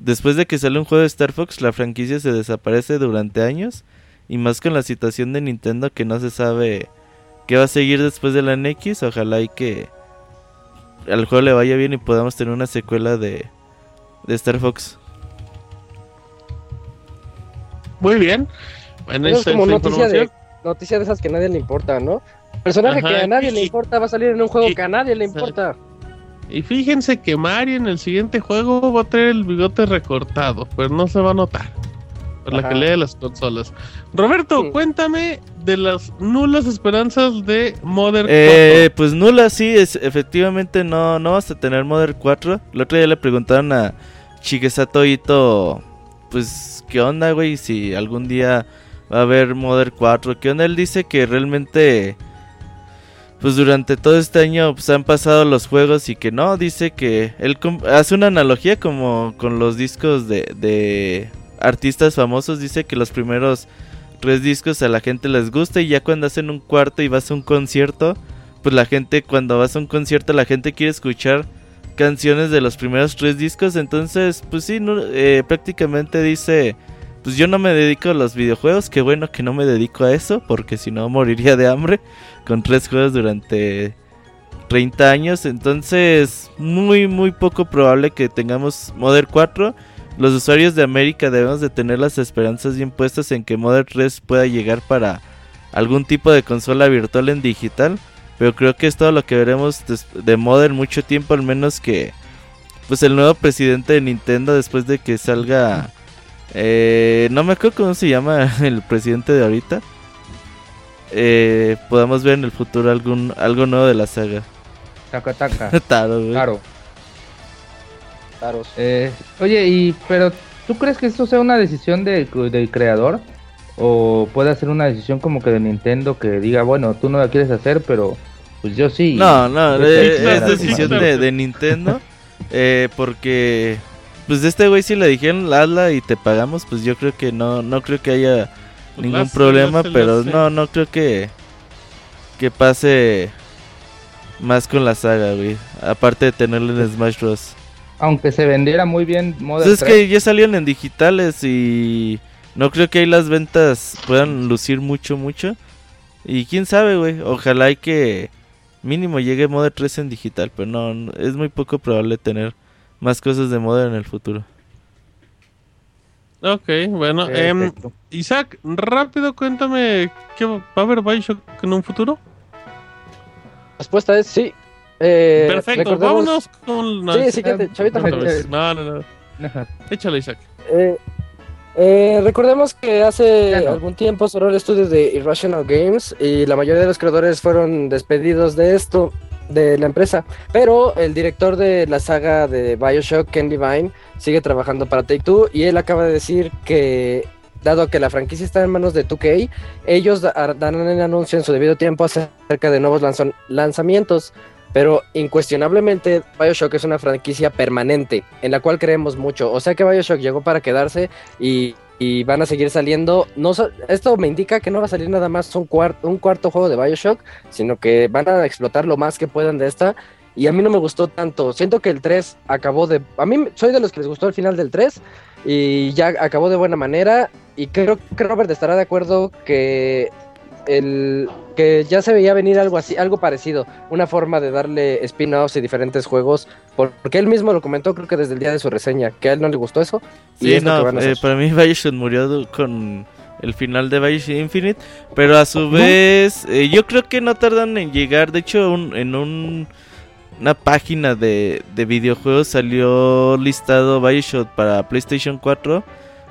después de que sale un juego de Star Fox, la franquicia se desaparece durante años Y más con la situación de Nintendo que no se sabe qué va a seguir después de la NX. Ojalá y que al juego le vaya bien y podamos tener una secuela de, de Star Fox. Muy bien. Bueno, Eso es como noticia de, noticia de esas que a nadie le importa, ¿no? Personaje Ajá, que a nadie le importa va a salir en un juego y- que a nadie le importa. Y fíjense que Mario en el siguiente juego va a tener el bigote recortado, pero no se va a notar. Por la que lee las consolas. Roberto, Sí. cuéntame de las nulas esperanzas de Modern Eh, pues nula, sí, es, efectivamente no, no vas a tener Modern 4. El otro día le preguntaron a Shigesato Ito, pues, ¿qué onda, güey? Si algún día va a haber Modern 4. ¿Qué onda? Él dice que realmente, pues durante todo este año pues, han pasado los juegos y que no, dice que él hace una analogía como con los discos de, de artistas famosos. Dice que los primeros tres discos a la gente les gusta y ya cuando hacen un cuarto y vas a un concierto, pues la gente cuando vas a un concierto la gente quiere escuchar canciones de los primeros tres discos, entonces pues sí, no- eh, prácticamente dice, pues yo no me dedico a los videojuegos, qué bueno que no me dedico a eso, porque si no moriría de hambre con tres juegos durante 30 años, entonces muy muy poco probable que tengamos Modern 4 los usuarios de América debemos de tener las esperanzas bien puestas en que Modern 3 pueda llegar para algún tipo de consola virtual en digital. Pero creo que es todo lo que veremos de Modern mucho tiempo, al menos que pues el nuevo presidente de Nintendo después de que salga... eh, no me acuerdo cómo se llama *laughs* el presidente de ahorita. Eh, podamos ver en el futuro algún algo nuevo de la saga. Taca, taca. *laughs* Taro, güey. Claro. Claro. Eh, oye, y pero ¿tú crees que esto sea una decisión de- del creador? ¿O puede ser una decisión como que de Nintendo que diga, bueno, tú no la quieres hacer, pero pues yo sí? No, no, eh, es decisión de, de Nintendo. eh, porque, pues de este güey si le dijeron hazla y te pagamos, pues yo creo que no, no creo que haya Pues ningún problema, pero no, no creo que, que pase más con la saga, güey. Aparte de tenerlo en Smash Bros. Aunque se vendiera muy bien Modern Pues es 3, que ya salieron en digitales y no creo que ahí las ventas puedan lucir mucho, mucho. Y quién sabe, güey. Ojalá y que mínimo llegue Modern 3 en digital, pero no, no- es muy poco probable tener más cosas de Modern en el futuro. Ok, bueno. em, Perfecto. Isaac, rápido cuéntame, ¿qué va a haber Bioshock en un futuro? Respuesta es sí. Eh, Perfecto, recordemos- vámonos con... no, Sí, siguiente, chavita. eh, No, no, no. Ajá. Échale, Isaac. Eh, eh, recordemos que hace algún tiempo cerró el estudio de Irrational Games y la mayoría de los creadores fueron despedidos de esto, de la empresa. Pero el director de la saga de Bioshock, Ken Levine, sigue trabajando para Take Two y él acaba de decir que, dado que la franquicia está en manos de 2K, ellos da- darán el anuncio en su debido tiempo acerca de nuevos lanzamientos. Pero incuestionablemente Bioshock es una franquicia permanente en la cual creemos mucho. O sea que Bioshock llegó para quedarse y, y van a seguir saliendo. No, esto me indica que no va a salir nada más un, cuar- un cuarto juego de Bioshock, sino que van a explotar lo más que puedan de esta. Y a mí no me gustó tanto. Siento que el 3 acabó de... A mí soy de los que les gustó el final del 3 y ya acabó de buena manera. Y creo que Robert estará de acuerdo que el que ya se veía venir algo así, algo parecido, una forma de darle spin-offs y diferentes juegos, por- porque él mismo lo comentó creo que desde el día de su reseña, que a él no le gustó eso. Sí, es no, eh, para mí Bioshock murió con el final de Bioshock Infinite, pero a su vez eh, yo creo que no tardan en llegar, de hecho un- en un, una página de, de videojuegos salió listado Bioshock para PlayStation 4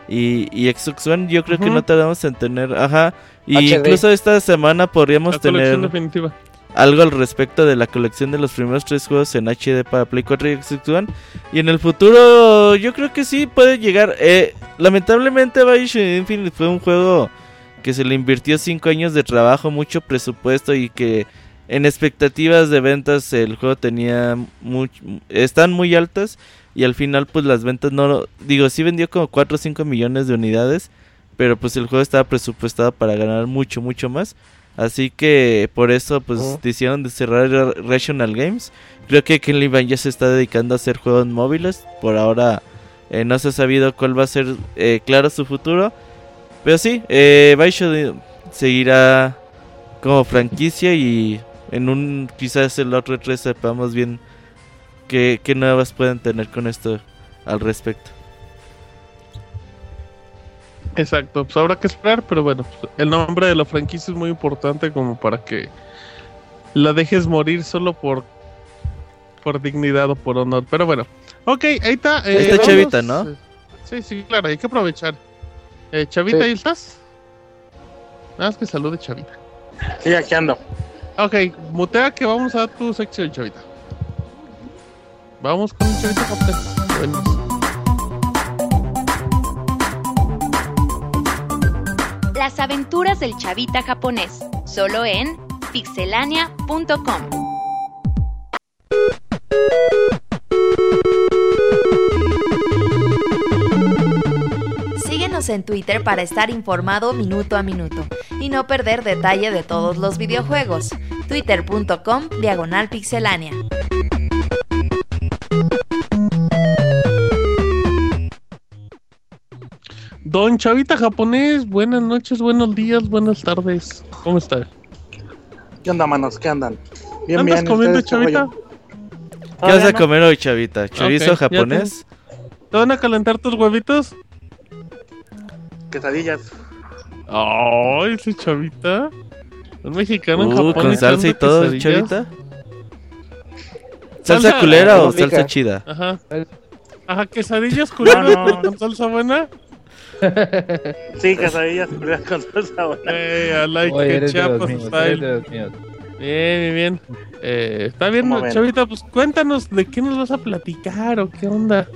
y, y Xbox One, yo creo que no tardamos en tener, ajá, y HD. incluso esta semana podríamos La tener definitiva. algo al respecto de la colección de los primeros tres juegos en HD para Play 4 y Xbox One. Y en el futuro yo creo que sí puede llegar. Eh, lamentablemente Bioshock Infinite fue un juego que se le invirtió 5 años de trabajo, mucho presupuesto y que en expectativas de ventas el juego tenía much- están muy altas y al final pues las ventas no digo sí vendió como 4 o 5 millones de unidades pero pues el juego estaba presupuestado para ganar mucho mucho más. Así que por eso pues decidieron de cerrar Ra- Rational Games. Creo que Ken Levine ya se está dedicando a hacer juegos móviles. Por ahora eh, no se ha sabido cuál va a ser eh, claro su futuro. Pero sí, eh, Bioshock seguirá como franquicia y en un quizás el otro 3 sepamos bien qué, qué nuevas pueden tener con esto al respecto. Exacto, pues habrá que esperar, pero bueno, pues, el nombre de la franquicia es muy importante como para que la dejes morir solo por por dignidad o por honor. Pero bueno, ok, ahí está. Ahí está vamos- Chavita, ¿no? Sí, sí, claro, hay que aprovechar. Eh, Chavita, Sí. ¿ahí estás? Nada más que salude Chavita. Sí, aquí ando. Ok, mutea que vamos a tu sección, Chavita. Vamos con Chavita japonés. Buenos. Las aventuras del chavita japonés, solo en pixelania.com. Síguenos en Twitter para estar informado minuto a minuto y no perder detalle de todos los videojuegos. Twitter.com Diagonal Pixelánea. Don Chavita japonés, buenas noches, buenos días, buenas tardes. ¿Cómo está? ¿Qué onda, manos? ¿Qué andan? Bien, ¿Andas bien. comiendo, ¿ustedes qué Chavita? ¿Qué vas a comer hoy, Chavita? ¿Chorizo japonés? ¿Te van a calentar tus huevitos? Quesadillas. Ay, ese Chavita. Un mexicano en Uh, Japón. con salsa y todo, quesadillas. Chavita. Salsa- ¿Salsa culera o Rica. salsa chida? Ajá. Ajá, quesadillas culeras No, con salsa buena. Sí, quesadillas con salsa buena. Eh, I like Oye, Chiapas míos, style. Bien, bien, bien. Eh, está bien. Chavita, pues cuéntanos de qué nos vas a platicar o qué onda.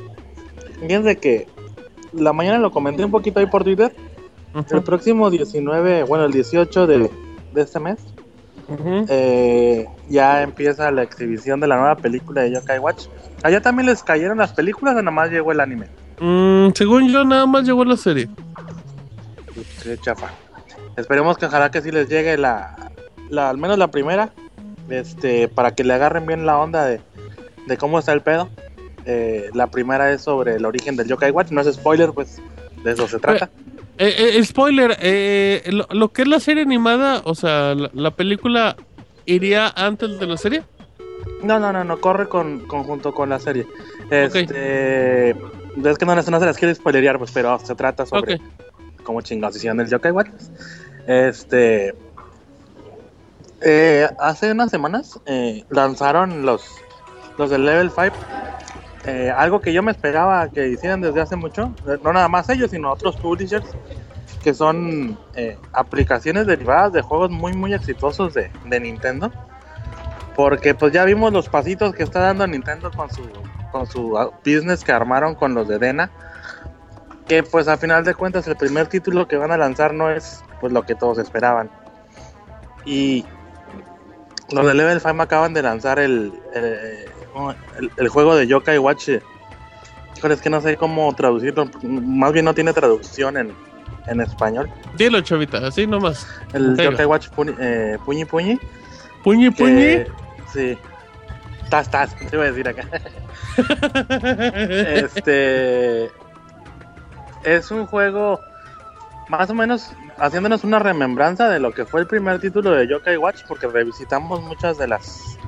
Fíjense que la mañana lo comenté un poquito ahí por Twitter. El próximo 19, bueno, el 18 de, de este mes, eh, ya empieza la exhibición de la nueva película de Yokai Watch. ¿Allá también les cayeron las películas o nada más llegó el anime? Mm, según yo, nada más llegó la serie. Qué chafa. Esperemos que ojalá que sí les llegue la, la al menos la primera, este, para que le agarren bien la onda de, de cómo está el pedo. Eh, la primera es sobre el origen del Yokai Watch, no es spoiler, pues de eso se trata. Eh, eh, spoiler, eh, lo, lo que es la serie animada, o sea, la, la película iría antes de la serie. No, no, no, no, corre con, conjunto con la serie. Este, es que no, no se las quiero spoilerear, pues, pero se trata sobre Ok. cómo chingados hicieron el Yokai. Este, eh, hace unas semanas eh, lanzaron los, los del Level 5. eh, algo que yo me esperaba que hicieran desde hace mucho, no nada más ellos, sino otros publishers, que son aplicaciones derivadas de juegos muy, muy exitosos de, de Nintendo. Porque pues ya vimos los pasitos que está dando Nintendo con su, con su ah, business que armaron con los de Dena. Que pues a final de cuentas el primer título que van a lanzar no es pues lo que todos esperaban. Y los de Level 5 acaban de lanzar el, el, el- el juego de Yokai Watch. Híjole, es que no sé cómo traducirlo. Más bien no tiene traducción en, en español. Dilo, Chavita, así nomás. El. Yokai Watch Puni- eh, Puñi Puñi. Puñi, que- puñi. Sí. Tas, tas, te iba a decir acá. *laughs* este. Es un juego más o menos haciéndonos una remembranza de lo que fue el primer título de Yokai Watch, porque revisitamos muchas de las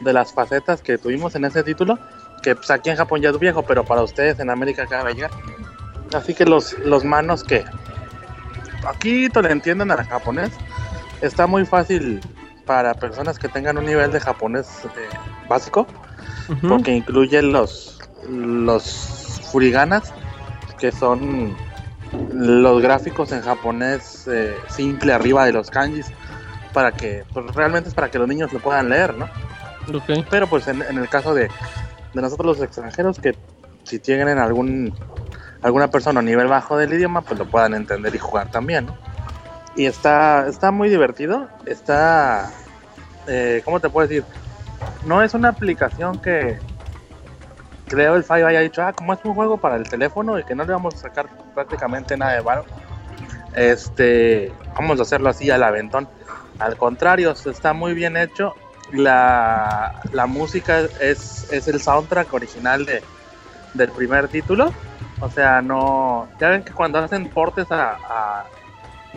de las facetas que tuvimos en ese título, que pues aquí en Japón ya es viejo, pero para ustedes en América acaba de llegar. Así que los, los manos que aquí le entienden al japonés, está muy fácil para personas que tengan un nivel de japonés eh, básico, Ujú. porque incluye los los furiganas, que son los gráficos en japonés eh, simple arriba de los kanjis, para que pues, realmente es para que los niños lo puedan leer, ¿no? Ok. Pero pues en, en el caso de, de nosotros los extranjeros, que si tienen algún alguna persona a nivel bajo del idioma, pues lo puedan entender y jugar también, ¿no? Y está, está muy divertido, está, eh, ¿cómo te puedo decir? No es una aplicación que creo el Five haya dicho, ah, como es un juego para el teléfono y que no le vamos a sacar prácticamente nada de varo, este, vamos a hacerlo así al aventón. Al contrario, está muy bien hecho. La, la música es, es el soundtrack original de, del primer título. O sea, no. Ya ven que cuando hacen portes a,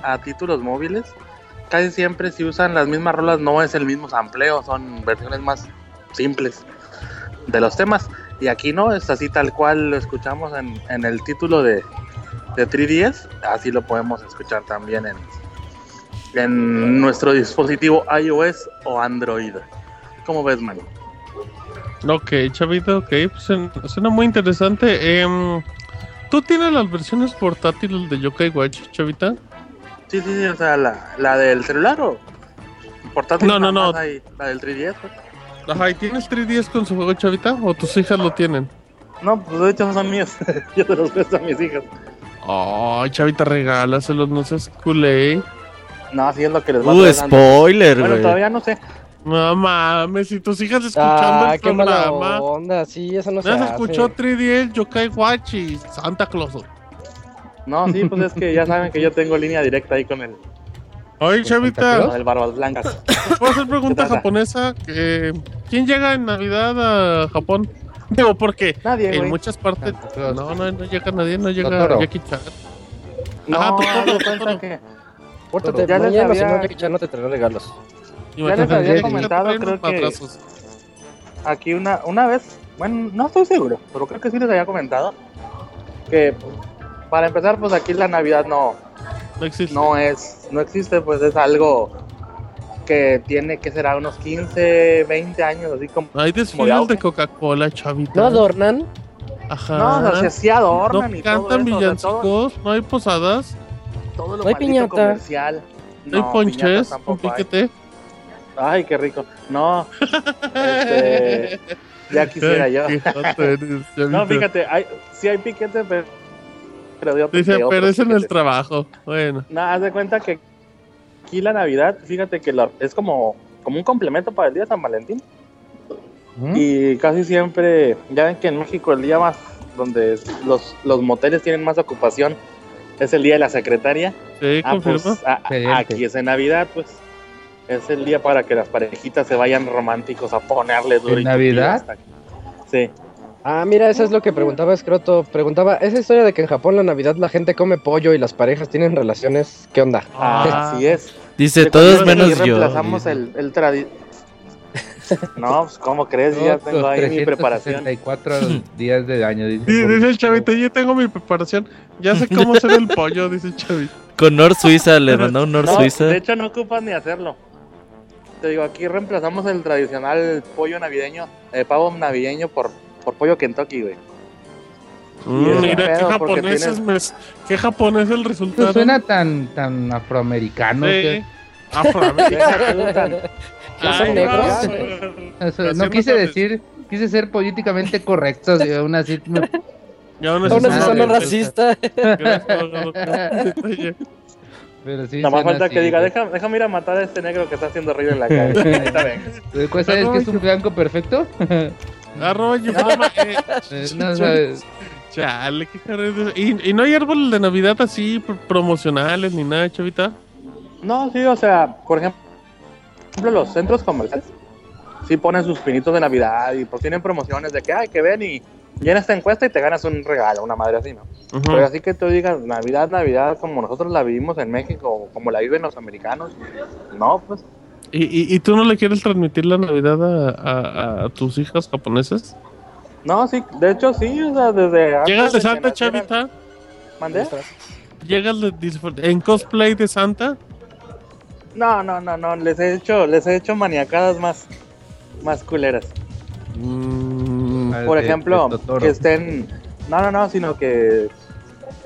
a títulos móviles, casi siempre si usan las mismas rolas no es el mismo sampleo, son versiones más simples de los temas. Y aquí no, es así tal cual lo escuchamos en, en el título de, de 3DS, así lo podemos escuchar también en, en nuestro dispositivo iOS o Android. ¿Cómo ves, man? Ok, chavito, ok, pues en- suena muy interesante. Em, ¿Tú tienes las versiones portátiles de Yokai Watch, chavita? Sí, sí, sí, o sea, la, la del celular o portátil. No, no, no. la del 3DS. pues. Ajá, ¿y tienes 3DS con su juego, chavita? ¿O tus hijas lo tienen? No, pues de hecho son míos. *laughs* Yo se los presto a mis hijas. Ay, chavita, regálaselos, no seas culé. No, sí es lo que les va a Uh, estar dando. spoiler, Bueno, güey. todavía no sé. No mames, si tus hijas escuchando Ah, el qué mala programa. onda, sí, eso no se Ya se escuchó 3DS, Yokai Watch y Santa Claus. No, sí, pues es que ya saben que yo tengo línea directa ahí con el, Oye, chavita, con el Barbas Blancas. ¿puedo hacer pregunta japonesa? Eh, ¿Quién llega en Navidad a Japón? *laughs* Digo, porque Nadie, en muchas partes... Tampoco. No, no, no llega nadie, no llega. Jackie Chan. No, Ajá, tú- que Pórtate Ya les había- Jackie Chan no te traerá regalos. Imagínate, había Jackie Chan comentado, creo que- aquí una, una vez, bueno, no estoy seguro, pero creo que sí les había comentado que para empezar, pues aquí la Navidad no, No existe. no es, no existe, pues es algo que tiene que ser a unos 15, 20 años, así como... Hay desfiles de Coca-Cola, chavita. ¿No adornan? Ajá. No, o sea, sí No adornan y todo cantan eso, o sea, todo, villancicos, no hay posadas, todo lo No hay piñata. comercial. no hay ponches, un piquete. Ay, qué rico. No, este, *laughs* ya quisiera yo. *laughs* No, fíjate, hay, sí hay piquete, pero, pero de otro- Dice, de pero es en el trabajo. Bueno. No, haz de cuenta que aquí la Navidad, fíjate que la- es como, como un complemento para el día de San Valentín. ¿Mm? Y casi siempre, ya ven que en México el día más, donde los, los moteles tienen más ocupación, es el día de la secretaria. Sí, Ah, pues a- aquí es en Navidad, pues. Es el día para que las parejitas se vayan románticos a ponerle duro. ¿En Navidad? hasta- Sí. Ah, mira, eso es lo que preguntaba Scroto. Preguntaba, esa historia de que en Japón la Navidad la gente come pollo y las parejas tienen relaciones, ¿qué onda? Ah. *laughs* Así es. Dice, De todos menos yo. reemplazamos el, el tradi- *laughs* No, pues, ¿cómo crees? Yo ya tengo ahí mi preparación. 364 *laughs* días del año, dice. Sí, dice el chavito, yo tengo mi preparación. Ya sé cómo hacer el pollo, dice el chavito. Con Nor Suiza, le mandó un Nor No, Suiza. de hecho no ocupas ni hacerlo. Te digo, aquí reemplazamos el tradicional pollo navideño, eh, pavo navideño por, por pollo Kentucky, güey. Mm, mira, qué pedo porque japonés tienes- es, mes- qué japonés el Esto resultado. suena tan, tan afroamericano. Sí. que- Afroamericano. Tan- ¿Ya son Ay, negros? no, Eso, no quise decir, quise ser políticamente correcto, y aún así me- Y aún Aún así racista. *laughs* Pero sí. Nada más falta así, que diga, deja, déjame ir a matar a este negro que está haciendo ruido en la calle. *laughs* ¿cuál ¿Sabes que es un blanco perfecto? *laughs* Arroba eh, Eh, *laughs* no sabes. Chale, qué carrera. ¿Y, y no hay árboles de Navidad así pr- promocionales ni nada, chavita. No, sí, o sea, por ejemplo, los centros comerciales sí ponen sus pinitos de Navidad y pues tienen promociones de que, ay, que ven y llena esta encuesta y te ganas un regalo, una madre así, ¿no? Pero así que tú digas Navidad, Navidad, como nosotros la vivimos en México, como la viven los americanos, no, pues ¿Y, y, y tú no le quieres transmitir la Navidad a, a- a tus hijas japonesas? No, sí, de hecho sí, o sea, desde antes ¿Llegas de Santa, chavita? ¿Mandé? ¿Llegas de en cosplay de Santa? No, no, no, no, les he hecho, les he hecho maniacadas más, más culeras. Mm, Ah, Por de- ejemplo, que estén, no, no, no, sino que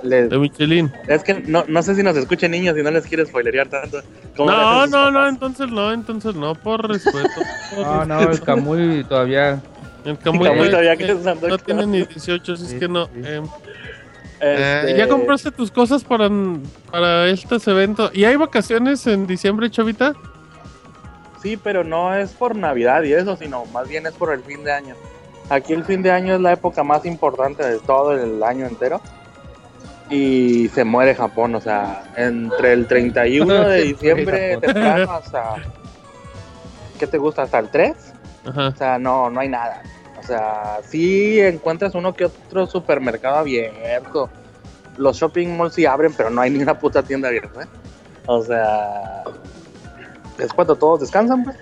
les, de Michelin. es que no, no sé si nos escuchen niños y no les quiero spoilerear tanto. No, no, no, entonces no, entonces no, por respeto. por No, no, el Camuy todavía. El Camuy, Camuy eh, todavía eh, que es no tiene ni 18, así es Sí, que no. sí. eh, eh, Este, ¿Ya compraste tus cosas para, para estos eventos? ¿Y hay vacaciones en diciembre, chavita? Sí, pero no es por Navidad y eso, sino más bien es por el fin de año. Aquí el fin de año es la época más importante de todo el año entero. Y se muere Japón, o sea, entre el 31 *laughs* de diciembre temprano hasta... ¿Qué te gusta? ¿Hasta el 3? Ajá. O sea, no, no hay nada. O sea, sí encuentras uno que otro supermercado abierto. Los shopping malls sí abren, pero no hay ni una puta tienda abierta. ¿eh? O sea, es cuando todos descansan, pues.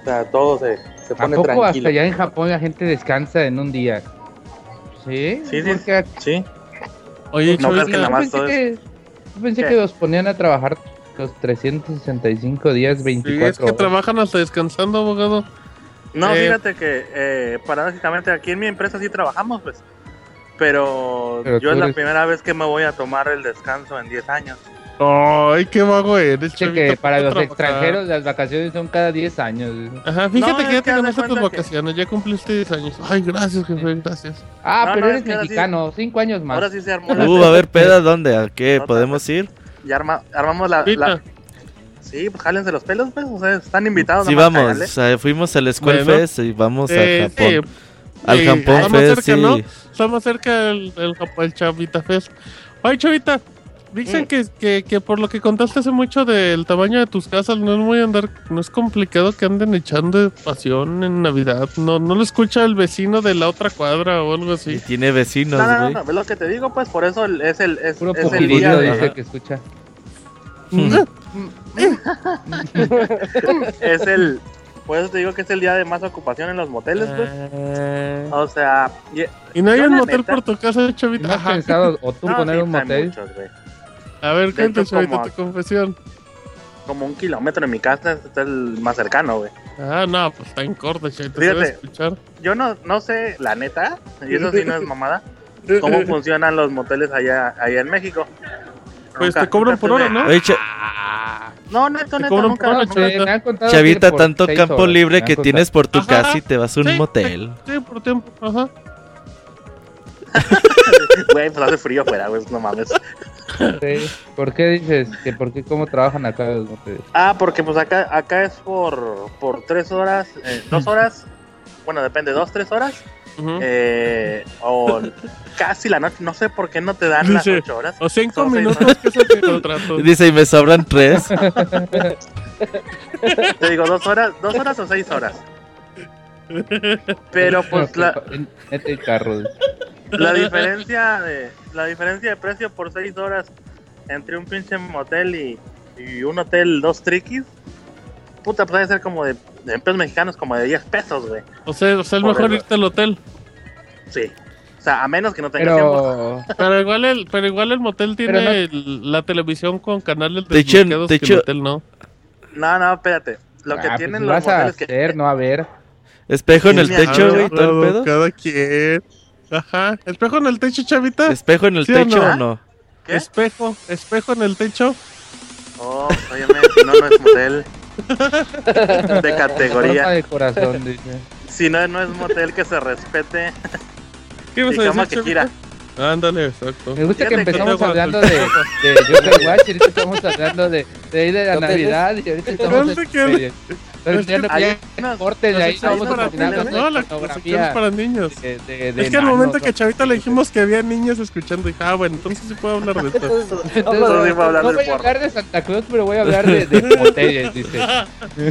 O sea, todo se, se ¿A pone poco hasta tranquilo. allá en Japón la gente descansa en un día? Sí, Sí, Sí, Oye, No creas que nada yo más pensé, que, yo pensé ¿Qué? que los ponían a trabajar los 365 días, sí, 24 es que horas. trabajan hasta descansando, abogado. No, Eh, fíjate que eh, paradójicamente aquí en mi empresa sí trabajamos, pues. Pero, Pero yo es la eres- primera vez que me voy a tomar el descanso en 10 años. Ay, qué vago eres, Dice Chavita. que para los trabajar. extranjeros las vacaciones son cada 10 años. Ajá, fíjate No, que ya que te haz de ganaste tus que- vacaciones, ya cumpliste 10 años. Ay, gracias, jefe, gracias. Ah, No, pero no, eres sí- mexicano, 5 años más. Ahora sí se armó la... Uh, a ver, *laughs* peda, ¿dónde? ¿A qué? No, ¿Podemos ir? Ya arma- armamos la, Sí, pues jálense los pelos, pues. O sea, están invitados. Sí, vamos. cáiganle. o sea, fuimos al Bueno. Fest y vamos eh, a Japón. sí, Al sí, Japón Fest, cerca, sí. ¿no? Está más cerca el, el, Chavita Fest. Oye, Chavita, dicen Mm. que, que, que por lo que contaste hace mucho del tamaño de tus casas, no es muy andar, no es complicado que anden echando pasión en Navidad. No, no lo escucha el vecino de la otra cuadra o algo Y así. tiene vecinos, No, no, no, güey. no, es lo que te digo, pues por eso es el, es, Puro es el día dice de, que escucha. *laughs* es el, por eso te digo que es el día de más ocupación en los moteles, pues. Eh, O sea, y- y no hay un motel neta- por tu casa, Chavita. ¿No has Ajá. pensado o tú no, poner sí, un motel? muchos, güey. A ver, Chavita, como- tu confesión. como un kilómetro de mi casa está el más cercano, güey. Ah, no, pues está en corto, a Fíjate. escuchar. Yo no, no sé, la neta, y eso sí no es mamada, *laughs* cómo funcionan los moteles allá, allá en México. Pues Nunca- te cobran por hora, ¿no? Oye, Cha- No, neto, cobran nunca, por hora, nunca- Chavita. Me han contado Chavita, que por tanto campo horas, libre que tienes por tu Ajá. casa y te vas a un Sí, motel. *laughs* Sí, por tiempo. Ajá. *laughs* Güey, pues hace frío afuera, güey, no mames. Sí. ¿Por qué dices que por qué cómo trabajan acá? Ah, porque pues acá, acá es por, por tres horas, eh, dos horas, bueno, depende, dos, tres horas, eh, o *laughs* casi la noche, no sé por qué no te dan las ocho horas. O cinco Son minutos que el. *laughs* Dice, y me sobran tres. *laughs* Te digo, dos horas, dos horas o seis horas. Pero pues la, En- Neta y carro. La diferencia de la diferencia de precio por seis horas entre un pinche motel y, y un hotel dos triquis, puta, pues debe ser como de, de pesos mexicanos como de 10 pesos, güey. O sea, o sea, es Por mejor el- irte al hotel. Sí. O sea, a menos que no tengas tiempo. Pero Pero igual el, pero igual el motel tiene Pero no- el- la televisión con canales De hecho, de el hecho- hotel no. No, no, espérate. Lo que ah, pues, tienen si los vas a moteles que hacer, no a ver. Espejo en el techo, güey, todo el pedo. Cada quien. Ajá. ¿Espejo en el techo, chavita? ¿Espejo en el ¿Sí techo no? o no? ¿Qué? Espejo, espejo en el techo. Oh, óyeme, si no, no es motel. *laughs* De categoría. de corazón, dice. Si no, no es motel que se respete. ¿Qué Y a decir, que chavita? Ándale, exacto. Me gusta que empezamos hablando de, de Joker Watch y ahorita estamos hablando de, de de la. Navidad y ahorita *laughs* estamos ¿Dónde eh, pero Es que ya no- hay ya unas- cortes de ahí estamos para niños, no, la- secciones para niños. de- de- de Es que al momento que. Chavita le dijimos que había niños escuchando, dije, ah, bueno, entonces sí puedo hablar de esto. Entonces, *laughs* no voy a hablar de Santa Claus, pero voy a hablar de, de moteles, dice. *laughs*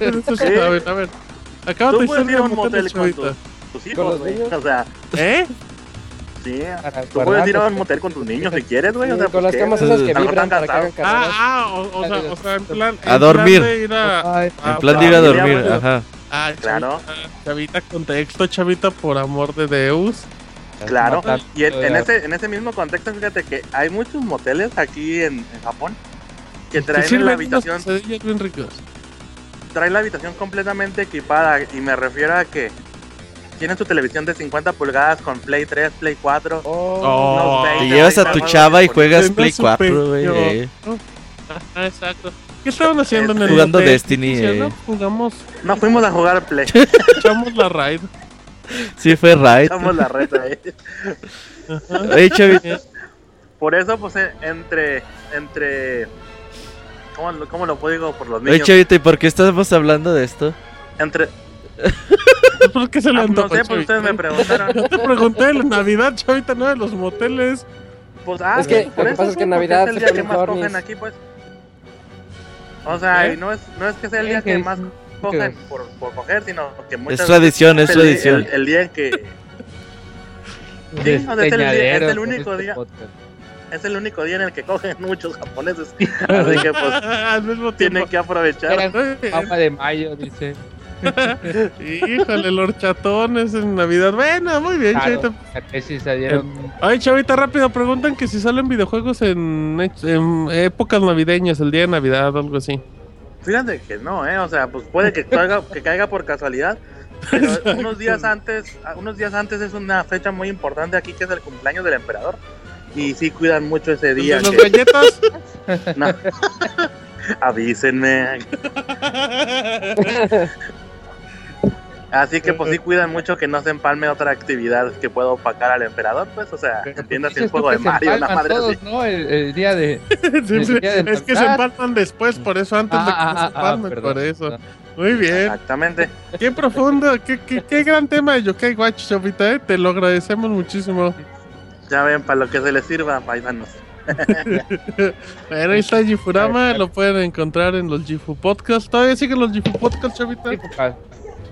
Eso sí, a ver, a ver. Acaba de decir un motel con Chavita. tus, tus ¿Con hijos, los güey. O sea, ¿Eh? Sí. Para Tú puedes ir a un motel con tus niños si quieres, güey. O sea, con pues, las ¿qué? camas esas que vibran para que hagan. Ah, ah, o, o sea, o sea, en plan. A dormir. En plan de ir a dormir, ajá. Ah, Claro. Chavita, contexto, Chavita, por amor de Deus. Claro. Y en, ese, en ese mismo contexto, fíjate que hay muchos moteles aquí en, en Japón que traen la habitación, traen la habitación completamente equipada y me refiero a que tienen su televisión de 50 pulgadas con Play 3, Play 4. Oh, Oh, Te 20, llevas a 30 tu chava y juegas Play su 4, güey. eh. Ah, exacto. ¿Qué estaban haciendo en el Jugando? Destiny, ¿Sí o no? eh. Jugamos, No fuimos a jugar Play, *laughs* echamos la raid. Sí, fue right. echamos la reta ahí. Oye, Por eso, pues, eh, entre, entre, ¿cómo, lo- cómo lo puedo digo por los oye, niños? Chavita, ¿y por qué estamos hablando de esto? Entre, ¿Por qué se le ah, no antojó, sé, pues ustedes me preguntaron. *laughs* Yo te pregunté la Navidad, Chavita, no de los moteles. Pues, ah, Es que por lo que eso, pasa es que en pues, Navidad es el día que más cogen aquí, pues. O sea, ¿Eh? y no es, no es que sea el día que más cogen por, por coger, sino que muchas Es tradición, es el, tradición. el- el día en que Sí, es el día- es el único día. es el único día en el que cogen muchos japoneses. *laughs* Así que pues Al mismo tiempo. tienen que aprovechar. Papa de mayo, dice. *laughs* Híjole, los chatones en Navidad. Bueno, muy bien, Claro, chavita. Ay, chavita, rápido, preguntan que si salen videojuegos en, en épocas navideñas, el día de Navidad o algo así. Fíjate que no, eh, o sea, pues puede que caiga, que caiga por casualidad. Pero *laughs* unos días antes, unos días antes es una fecha muy importante aquí que es el cumpleaños del emperador. Y sí cuidan mucho ese ¿El día. de los que- galletas? *laughs* no. Avísenme. Así que pues sí cuidan mucho que no se empalme otra actividad que pueda opacar al emperador, pues, o sea, Pero entiendas el juego de que se Mario, una empalman madre todos, así. ¿no? El, el día de. *laughs* Sí, sí, día de es que se empalman después, por eso antes de que Ah, se ah, ah, empalmen, perdón, por eso. perdón. Muy bien. Exactamente. Qué profundo, qué, qué, qué gran tema de Yokai Watch, chavita, ¿eh? Te lo agradecemos muchísimo. Ya ven, para lo que se les sirva, paisanos. Bueno, *laughs* ahí está Gifurama, lo pueden encontrar en los Gifu Podcast. ¿Todavía siguen los Gifu Podcast, chavita?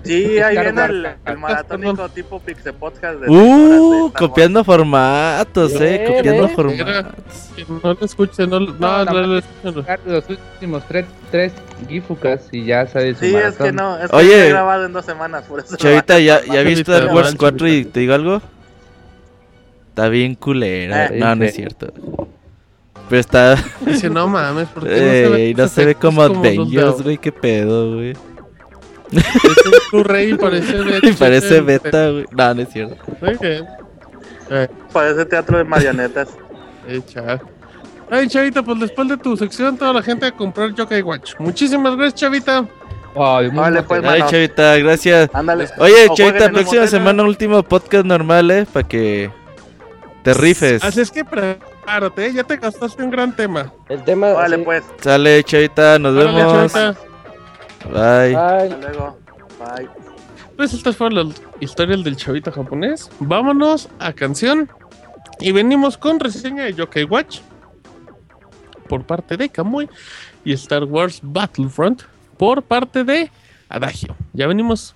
Sí, ahí viene el, maratónico tipo Pixel Podcast. De Uh, copiando formatos, eh, Bien, copiando formatos. Que no lo escuchen, no, no, No, no, la lo escuchen. Los últimos tres, tres Gifucas y ya sale su Sí, es que no, es que he grabado en dos semanas, por eso. Chavita, ¿ya, ya viste Star Wars mal, 4 y te digo algo? Está bien culera. Eh. no, no es cierto. Pero está. Dice, no mames, porque no se *laughs* ve, no se ve como Avengers, güey. ¿Qué pedo, güey? Es un Blu-ray, parece beta. *laughs* Y parece beta, güey. No, no es cierto. Muy bien. Eh, Parece teatro de marionetas. eh, chao. Ay, Chavita, pues después de tu sección, toda la gente a comprar Yokai Watch. Muchísimas gracias, Chavita. Ay, muy Vale, pues, Ay. Chavita, gracias. Ándale. Oye, O Chavita, próxima semana, último podcast normal, eh. Para que te rifes. Así es que prepárate, ¿eh? ya te gastaste un gran tema. El tema. Vale, sí. pues. Sale, Chavita, nos Órale, vemos. Chavita. Bye. Hasta luego. Bye. Pues estas fueron las historias del chavita japonés. Vámonos a canción. Y venimos con reseña de Yokai Watch. Por parte de Kamui. Y Star Wars Battlefront. Por parte de Adagio. Ya venimos.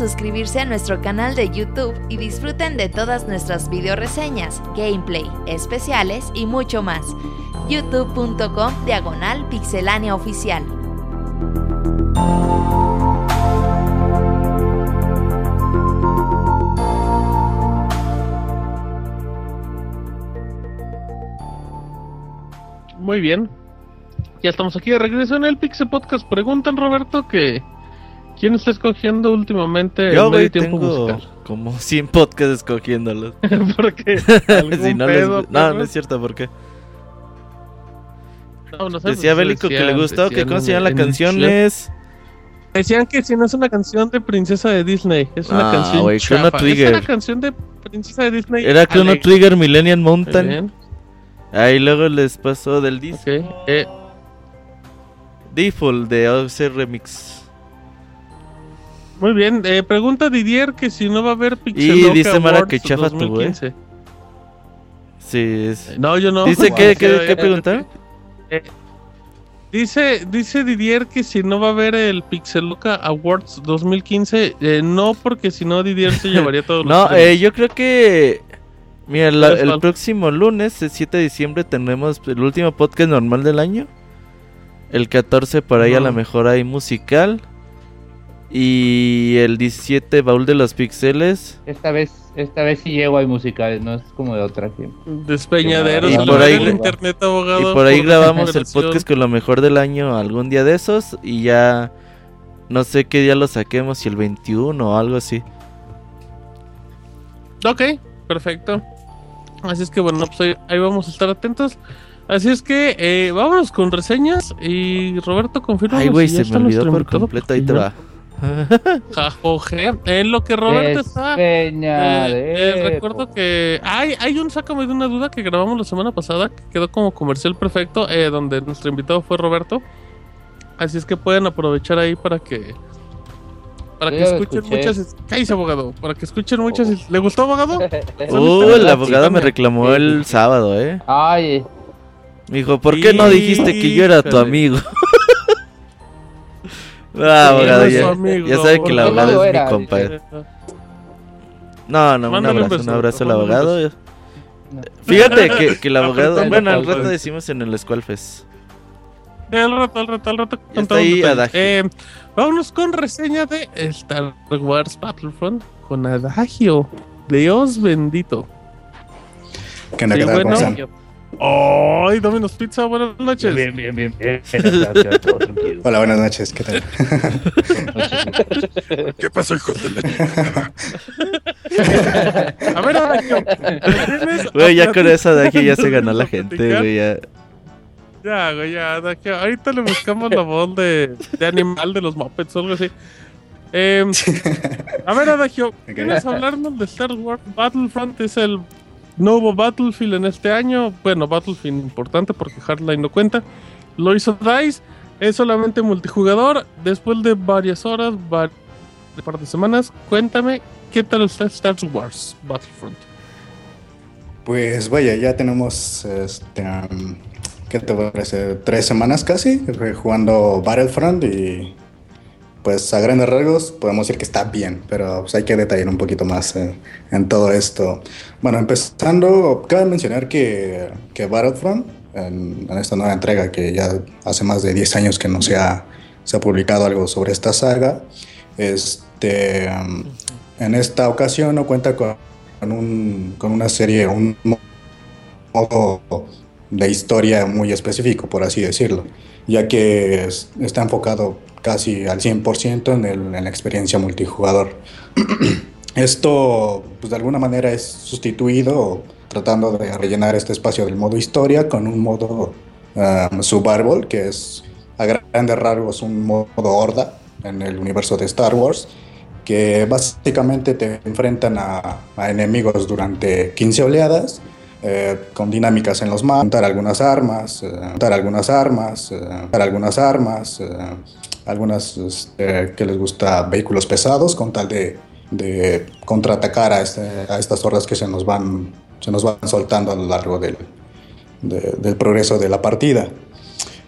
suscribirse a nuestro canal de YouTube y disfruten de todas nuestras video reseñas, gameplay, especiales y mucho más. youtube.com diagonal pixelania oficial. Muy bien. Ya estamos aquí de regreso en el Pixel Podcast. Preguntan, Roberto, que ¿quién está escogiendo últimamente Yo, el medio tiempo tengo musical? como 100 podcasts escogiéndolos. *laughs* Porque *laughs* Si no, les- no, no es cierto, ¿por qué? Decía Bélico que le gustó, que cómo se llama la canción es... Decían que si no es una canción de princesa de Disney, es una Ah, canción Chrono chafa. Trigger. Es una canción de princesa de Disney. Era Chrono. Trigger Millennium Mountain. Ahí luego les pasó del disco. ok. Eh, Default de OC Remix. Muy bien. Eh, pregunta Didier que si no va a haber Pixel Y Loca dice Mara Awards que chafa tu, eh. 2015. Sí, es... No, yo no. Dice *laughs* que, que ¿qué, qué preguntaron? Dice, dice Didier que si no va a haber el Pixeloca Awards 2015, eh, no porque si no Didier se llevaría todos *laughs* los No, eh, yo creo que... Mira, la- ¿Sabes el próximo lunes, el 7 de diciembre, tendremos el último podcast normal del año. El 14 por ahí a lo mejor hay musical. Y el 17 baúl de los pixeles. Esta vez, esta vez sí llego a musicales, no es como de otra que... Despeñaderos Y por ahí- internet, abogado. Y por ahí grabamos el podcast con lo mejor del año algún día de esos. Y ya no sé qué día lo saquemos, si el 21 o algo así. Ok, perfecto. Así es que bueno, pues ahí, ahí vamos a estar atentos. Así es que eh, vámonos con reseñas y Roberto confirma. Ay, güey, si se me olvidó por completo. Ahí te va. *laughs* Jajoje. En lo que Roberto está. Eh, eh, recuerdo que hay, hay un sácame de una duda que grabamos la semana pasada que quedó como comercial perfecto, eh, donde nuestro invitado fue Roberto. Así es que pueden aprovechar ahí para que para que escuchen escuché. muchas. Cállese, abogado. Para que escuchen muchas. ¿Le gustó, abogado? *laughs* Uh, el abogado me reclamó el sábado, eh. Ay, Me dijo, ¿por qué no dijiste que yo era tu amigo? *laughs* ah, abogado, ya, su amigo, ya sabe que el abogado no es era, mi compa. Eh, No, no, un Mándale un abrazo, un beso, abrazo al abogado. Fíjate que, *laughs* que el abogado, bueno, al rato decimos en el Squalfest. Al rato, al rato, al rato. Ya con está ahí. Eh, vámonos con reseña de Star Wars Battlefront con Adagio. Dios bendito. ¿Qué onda, Sí, bueno. ¡Ay, Domino's Pizza! Buenas noches. bien, bien, bien, bien. *laughs* Gracias, todo tranquilo. Hola, buenas noches, ¿qué tal? *laughs* ¿Qué pasó, hijo de la... A ver, Adagio. ¿tienes Güey, ya con esa de aquí ya se ganó la ¿A gente, güey. Ya. Ya, güey, ya, Adagio. Ahorita le buscamos la voz de, de animal de los Muppets o algo así. Eh, *laughs* a ver, Adagio, ¿quieres hablarnos de Star Wars Battlefront? Es el nuevo Battlefield en este año. Bueno, Battlefield importante porque Hardline no cuenta. Lo hizo DICE. Es solamente multijugador. Después de varias horas, de par de semanas, cuéntame qué tal está Star Wars Battlefront. Pues vaya, ya tenemos, este, um, ¿qué te parece? Tres semanas casi jugando Battlefront y pues a grandes rasgos podemos decir que está bien, pero pues, hay que detallar un poquito más eh, en todo esto. Bueno, empezando, cabe mencionar que, que Battlefront, en, en esta nueva entrega que ya hace más de 10 años que no se ha, se ha publicado algo sobre esta saga, este, en esta ocasión no cuenta con, un- con una serie, un modo de historia muy específico, por así decirlo, ya que es- está enfocado casi al 100% en, el- en la experiencia multijugador. *clears throat* Esto, pues de alguna manera, es sustituido tratando de rellenar este espacio del modo historia con un modo um, que es a grandes rasgos un modo horda en el universo de Star Wars, que básicamente te enfrentan a, a enemigos durante 15 oleadas, eh, con dinámicas en los mapas, montar algunas armas, eh, montar algunas armas, eh, montar algunas armas, eh, algunas este, que les gusta vehículos pesados, con tal de, de contraatacar a, este- a estas hordas que se nos van, se nos van soltando a lo largo del, de- del progreso de la partida.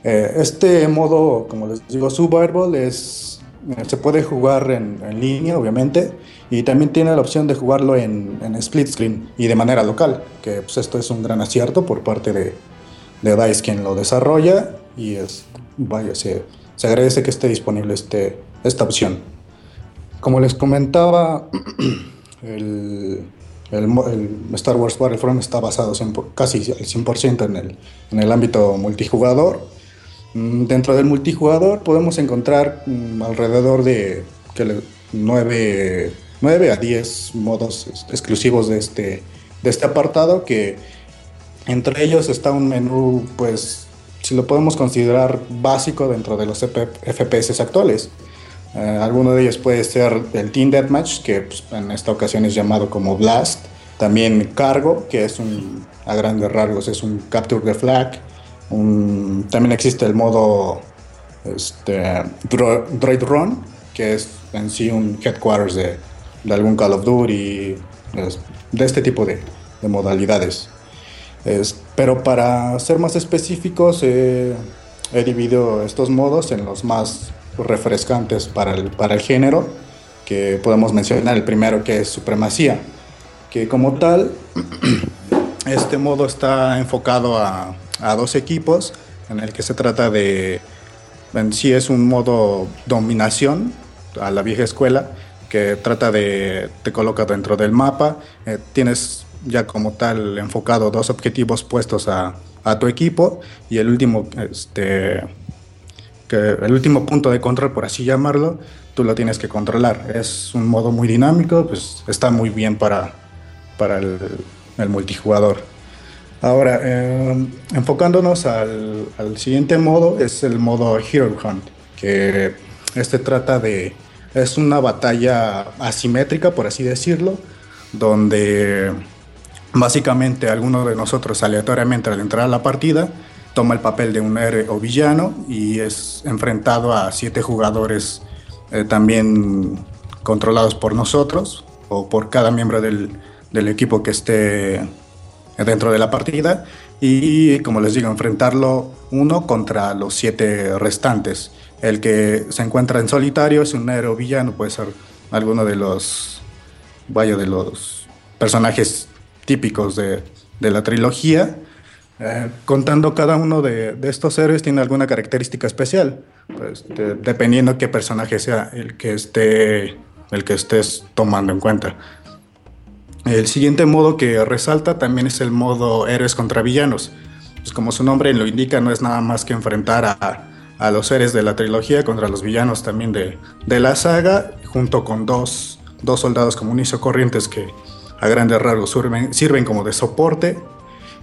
Eh, este modo, como les digo, Survival es eh, se puede jugar en, en línea, obviamente, y también tiene la opción de jugarlo en, en split screen y de manera local, que pues, esto es un gran acierto por parte de, de DICE quien lo desarrolla y es, vaya, se, se agradece que esté disponible este, esta opción. Como les comentaba, *clears throat* el, el, Star Wars Battlefront está basado 100 por- casi al 100% en el, en el ámbito multijugador. Mm, Dentro del multijugador podemos encontrar mm, alrededor de que le- 9, 9 a 10 modos exclusivos de este, de este apartado que entre ellos está un menú pues si lo podemos considerar básico dentro de los FP FPS actuales. Eh, alguno de ellos puede ser el Team Deathmatch, que pues, en esta ocasión es llamado como Blast. También Cargo, que es un, a grandes rasgos, es un Capture the Flag. También existe el modo este, Dro- Run, que es en sí un headquarters de, algún Call of Duty, de este tipo de modalidades. Es- pero para ser más específicos, eh, he dividido estos modos en los más refrescantes para el, para el género, que podemos mencionar el primero que es Supremacía, que como tal, *clears throat* este modo está enfocado a, a dos equipos, en el que se trata de, en sí es un modo dominación a la vieja escuela, que trata de, te coloca dentro del mapa, eh, tienes ya como tal enfocado dos objetivos puestos a, a tu equipo y el último, este, el último punto de control, por así llamarlo, tú lo tienes que controlar. Es un modo muy dinámico, pues está muy bien para, para el, el multijugador. Ahora, eh, enfocándonos al, al siguiente modo, es el modo Hero Hunt, que este trata de, es una batalla asimétrica, por así decirlo, donde básicamente alguno de nosotros aleatoriamente al entrar a la partida toma el papel de un héroe o villano y es enfrentado a siete jugadores eh, también controlados por nosotros o por cada miembro del, del equipo que esté dentro de la partida y como les digo enfrentarlo uno contra los siete restantes. El que se encuentra en solitario es un héroe o villano puede ser alguno de los vaya de los personajes típicos de, de la trilogía eh, contando cada uno de, de, estos héroes tiene alguna característica especial, pues, de, dependiendo qué personaje sea el que esté el que estés tomando en cuenta. El siguiente modo que resalta también es el modo héroes contra villanos. Pues como su nombre lo indica, no es nada más que enfrentar a, a los héroes de la trilogía contra los villanos también de, de la saga, junto con dos, dos soldados comunes corrientes que a grandes rasgos sirven, como de soporte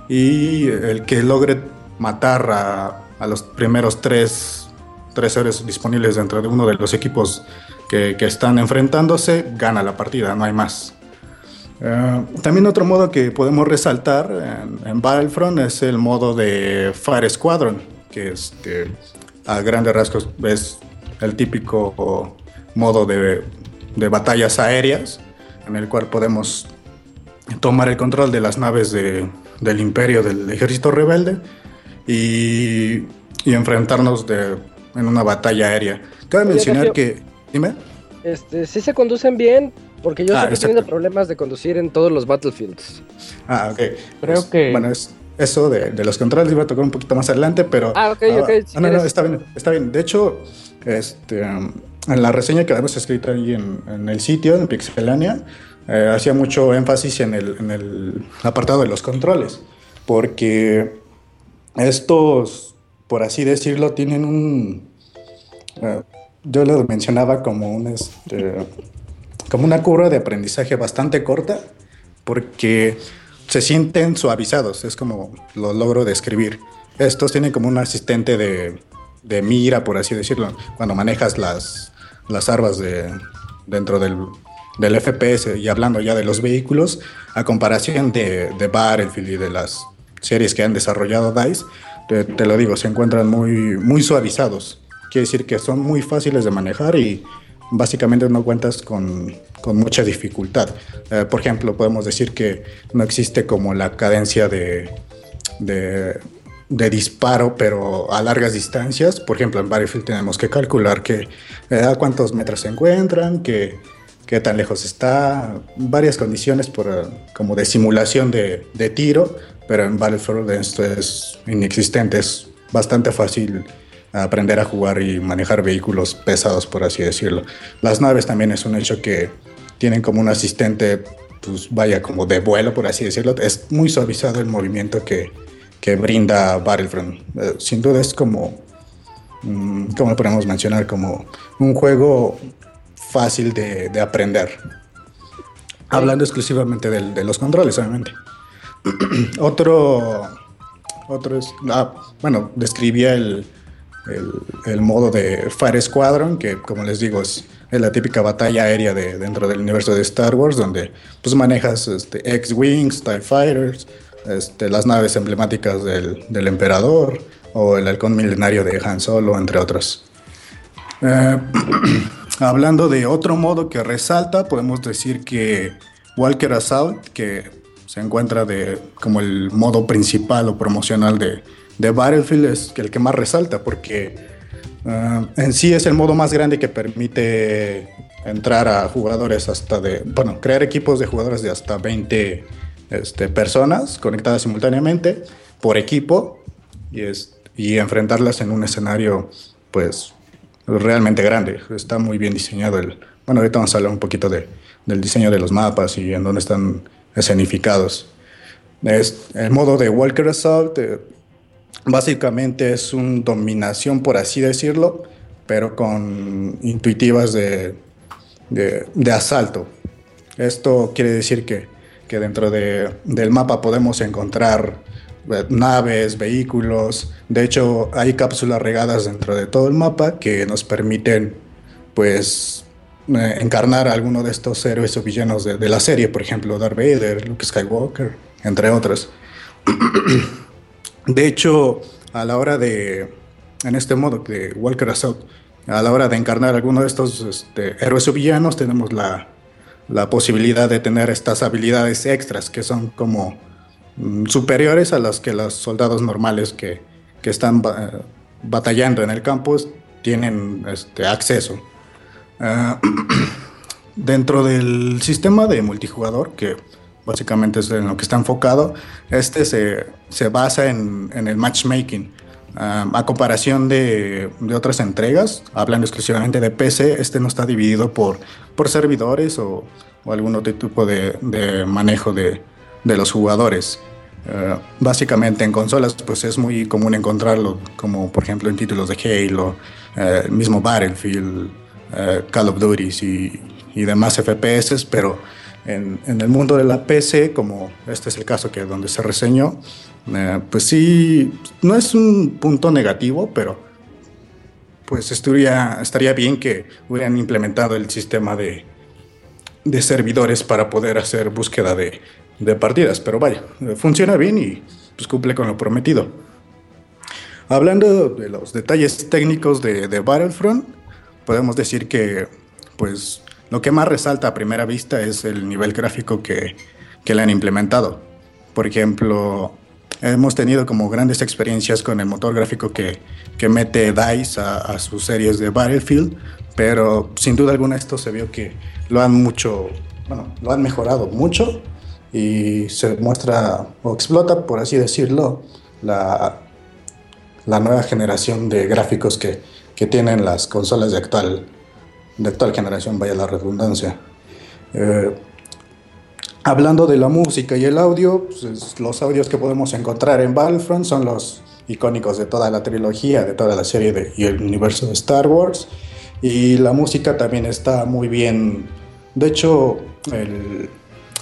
y el que logre matar a, a los primeros tres, tres héroes disponibles dentro de uno de los equipos que, que están enfrentándose gana la partida, no hay más. Uh, también otro modo que podemos resaltar en, en, Battlefront es el modo de Fire Squadron, que es que a grandes rasgos es el típico modo de, de batallas aéreas en el cual podemos tomar el control de las naves de, del imperio del ejército rebelde y, y enfrentarnos de, en una batalla aérea. Cabe Oye, mencionar Sergio, que... Dime. Este, sí se conducen bien, porque yo Ah, siempre he tenido problemas de conducir en todos los Battlefields. Ah, ok. Creo Pues, que- Bueno, es, eso de, de los controles iba a tocar un poquito más adelante, pero... Ah, ok, ok, si no, no, está bien, está bien. De hecho, este, um, en la reseña que hemos escrito ahí en, en el sitio, en Pixelania, eh, hacía mucho énfasis en el, en el apartado de los controles, porque estos, por así decirlo, tienen un... eh, yo lo mencionaba como un... Este, como una curva de aprendizaje bastante corta, porque se sienten suavizados, es como lo logro describir. Estos tienen como un asistente de, de mira, por así decirlo, cuando manejas las, las armas de, dentro del, del FPS y hablando ya de los vehículos, a comparación de, de Battlefield y de las series que han desarrollado DICE, te, lo digo, se encuentran muy, muy suavizados. Quiere decir que son muy fáciles de manejar y básicamente no cuentas con, con mucha dificultad. Eh, por ejemplo, podemos decir que no existe como la cadencia de, de, de disparo, pero a largas distancias. Por ejemplo, en Battlefield tenemos que calcular que a cuántos metros se encuentran, que qué tan lejos está, varias condiciones por, como de simulación de, de tiro, pero en Battlefield esto es inexistente, es bastante fácil aprender a jugar y manejar vehículos pesados, por así decirlo. Las naves también es un hecho que tienen como un asistente, pues vaya, como de vuelo, por así decirlo. Es muy suavizado el movimiento que, que brinda Battlefront. Eh, sin duda es como, mm, ¿cómo lo podemos mencionar? Como un juego fácil de, de aprender. Hablando exclusivamente de, los controles, obviamente. *clears throat* otro, otro es, ah, bueno, describía el, el, modo de Fire Squadron, que como les digo es, la típica batalla aérea de, dentro del universo de Star Wars, donde pues manejas este, X-Wings, TIE Fighters, este, las naves emblemáticas del, del, Emperador o el halcón milenario de Han Solo, entre otros. Eh, *clears throat* hablando de otro modo que resalta, podemos decir que Walker Assault, que se encuentra de, como el modo principal o promocional de, Battlefield es el que más resalta porque ah, en sí es el modo más grande que permite entrar a jugadores hasta de, bueno, crear equipos de jugadores de hasta 20 este, personas conectadas simultáneamente por equipo y, es, y enfrentarlas en un escenario pues realmente grande. Está muy bien diseñado el... Bueno, ahorita vamos a hablar un poquito de, del diseño de los mapas y en dónde están escenificados. Es, el modo de Walker Assault eh, Básicamente es una dominación, por así decirlo, pero con intuitivas de, de, asalto. Esto quiere decir que, que dentro de, del mapa podemos encontrar naves, vehículos. De hecho, hay cápsulas regadas dentro de todo el mapa que nos permiten, pues, eh, encarnar a alguno de estos héroes o villanos de, la serie, por ejemplo, Darth Vader, Luke Skywalker, entre otros. *clears throat* De hecho, a la hora de, en este modo de Walker Assault, a la hora de encarnar alguno de estos este, héroes o villanos, tenemos la, posibilidad de tener estas habilidades extras que son como superiores a las que los soldados normales que, están batallando en el campo tienen este, acceso. Ah, *clears throat* dentro del sistema de multijugador, que básicamente es en lo que está enfocado. Este se, se basa en, en, el matchmaking. Um, a comparación de, de, otras entregas, hablando exclusivamente de PC, este no está dividido por, por servidores o, o algún otro tipo de, de manejo de, de, los jugadores. Uh, básicamente en consolas pues es muy común encontrarlo, como por ejemplo en títulos de Halo, uh, mismo Battlefield, uh, Call of Duty y, demás FPS, pero en, el mundo de la PC, como este es el caso que donde se reseñó, eh, pues sí, no es un punto negativo, pero pues estaría, estaría bien que hubieran implementado el sistema de, de servidores para poder hacer búsqueda de, de, partidas. Pero vaya, funciona bien y pues cumple con lo prometido. Hablando de los detalles técnicos de, de Battlefront, podemos decir que pues lo que más resalta a primera vista es el nivel gráfico que, que le han implementado. Por ejemplo, hemos tenido como grandes experiencias con el motor gráfico que, que mete DICE a, sus series de Battlefield, pero sin duda alguna esto se vio que lo han mucho, bueno, lo han mejorado mucho y se muestra o explota, por así decirlo, la, la nueva generación de gráficos que, que tienen las consolas de actual de actual generación, vaya la redundancia. Eh, hablando de la música y el audio, pues, los audios que podemos encontrar en Battlefront son los icónicos de toda la trilogía, de toda la serie de, y el universo de Star Wars. Y la música también está muy bien. De hecho,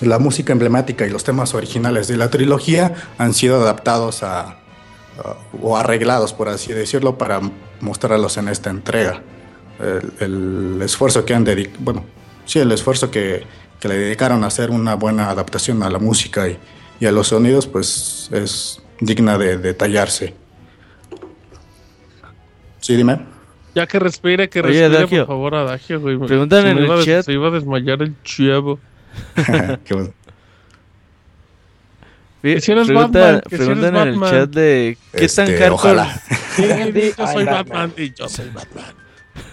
la música emblemática y los temas originales de la trilogía han sido adaptados a, o arreglados, por así decirlo, para mostrarlos en esta entrega el, esfuerzo que han dedicado, bueno, sí, el esfuerzo que, que, le dedicaron a hacer una buena adaptación a la música y, y a los sonidos, pues es digna de detallarse. Sí, dime. Ya que respire, que respire, por favor, Adagio, güey. Preguntan en el chat. Se iba a desmayar el chievo. *laughs* Qué Que si eres pregunta- Batman, que si preguntan eres en el Batman. chat de qué tan Este, hardcore. ojalá. Sí, Sí, yo soy Batman. Batman y yo soy Batman.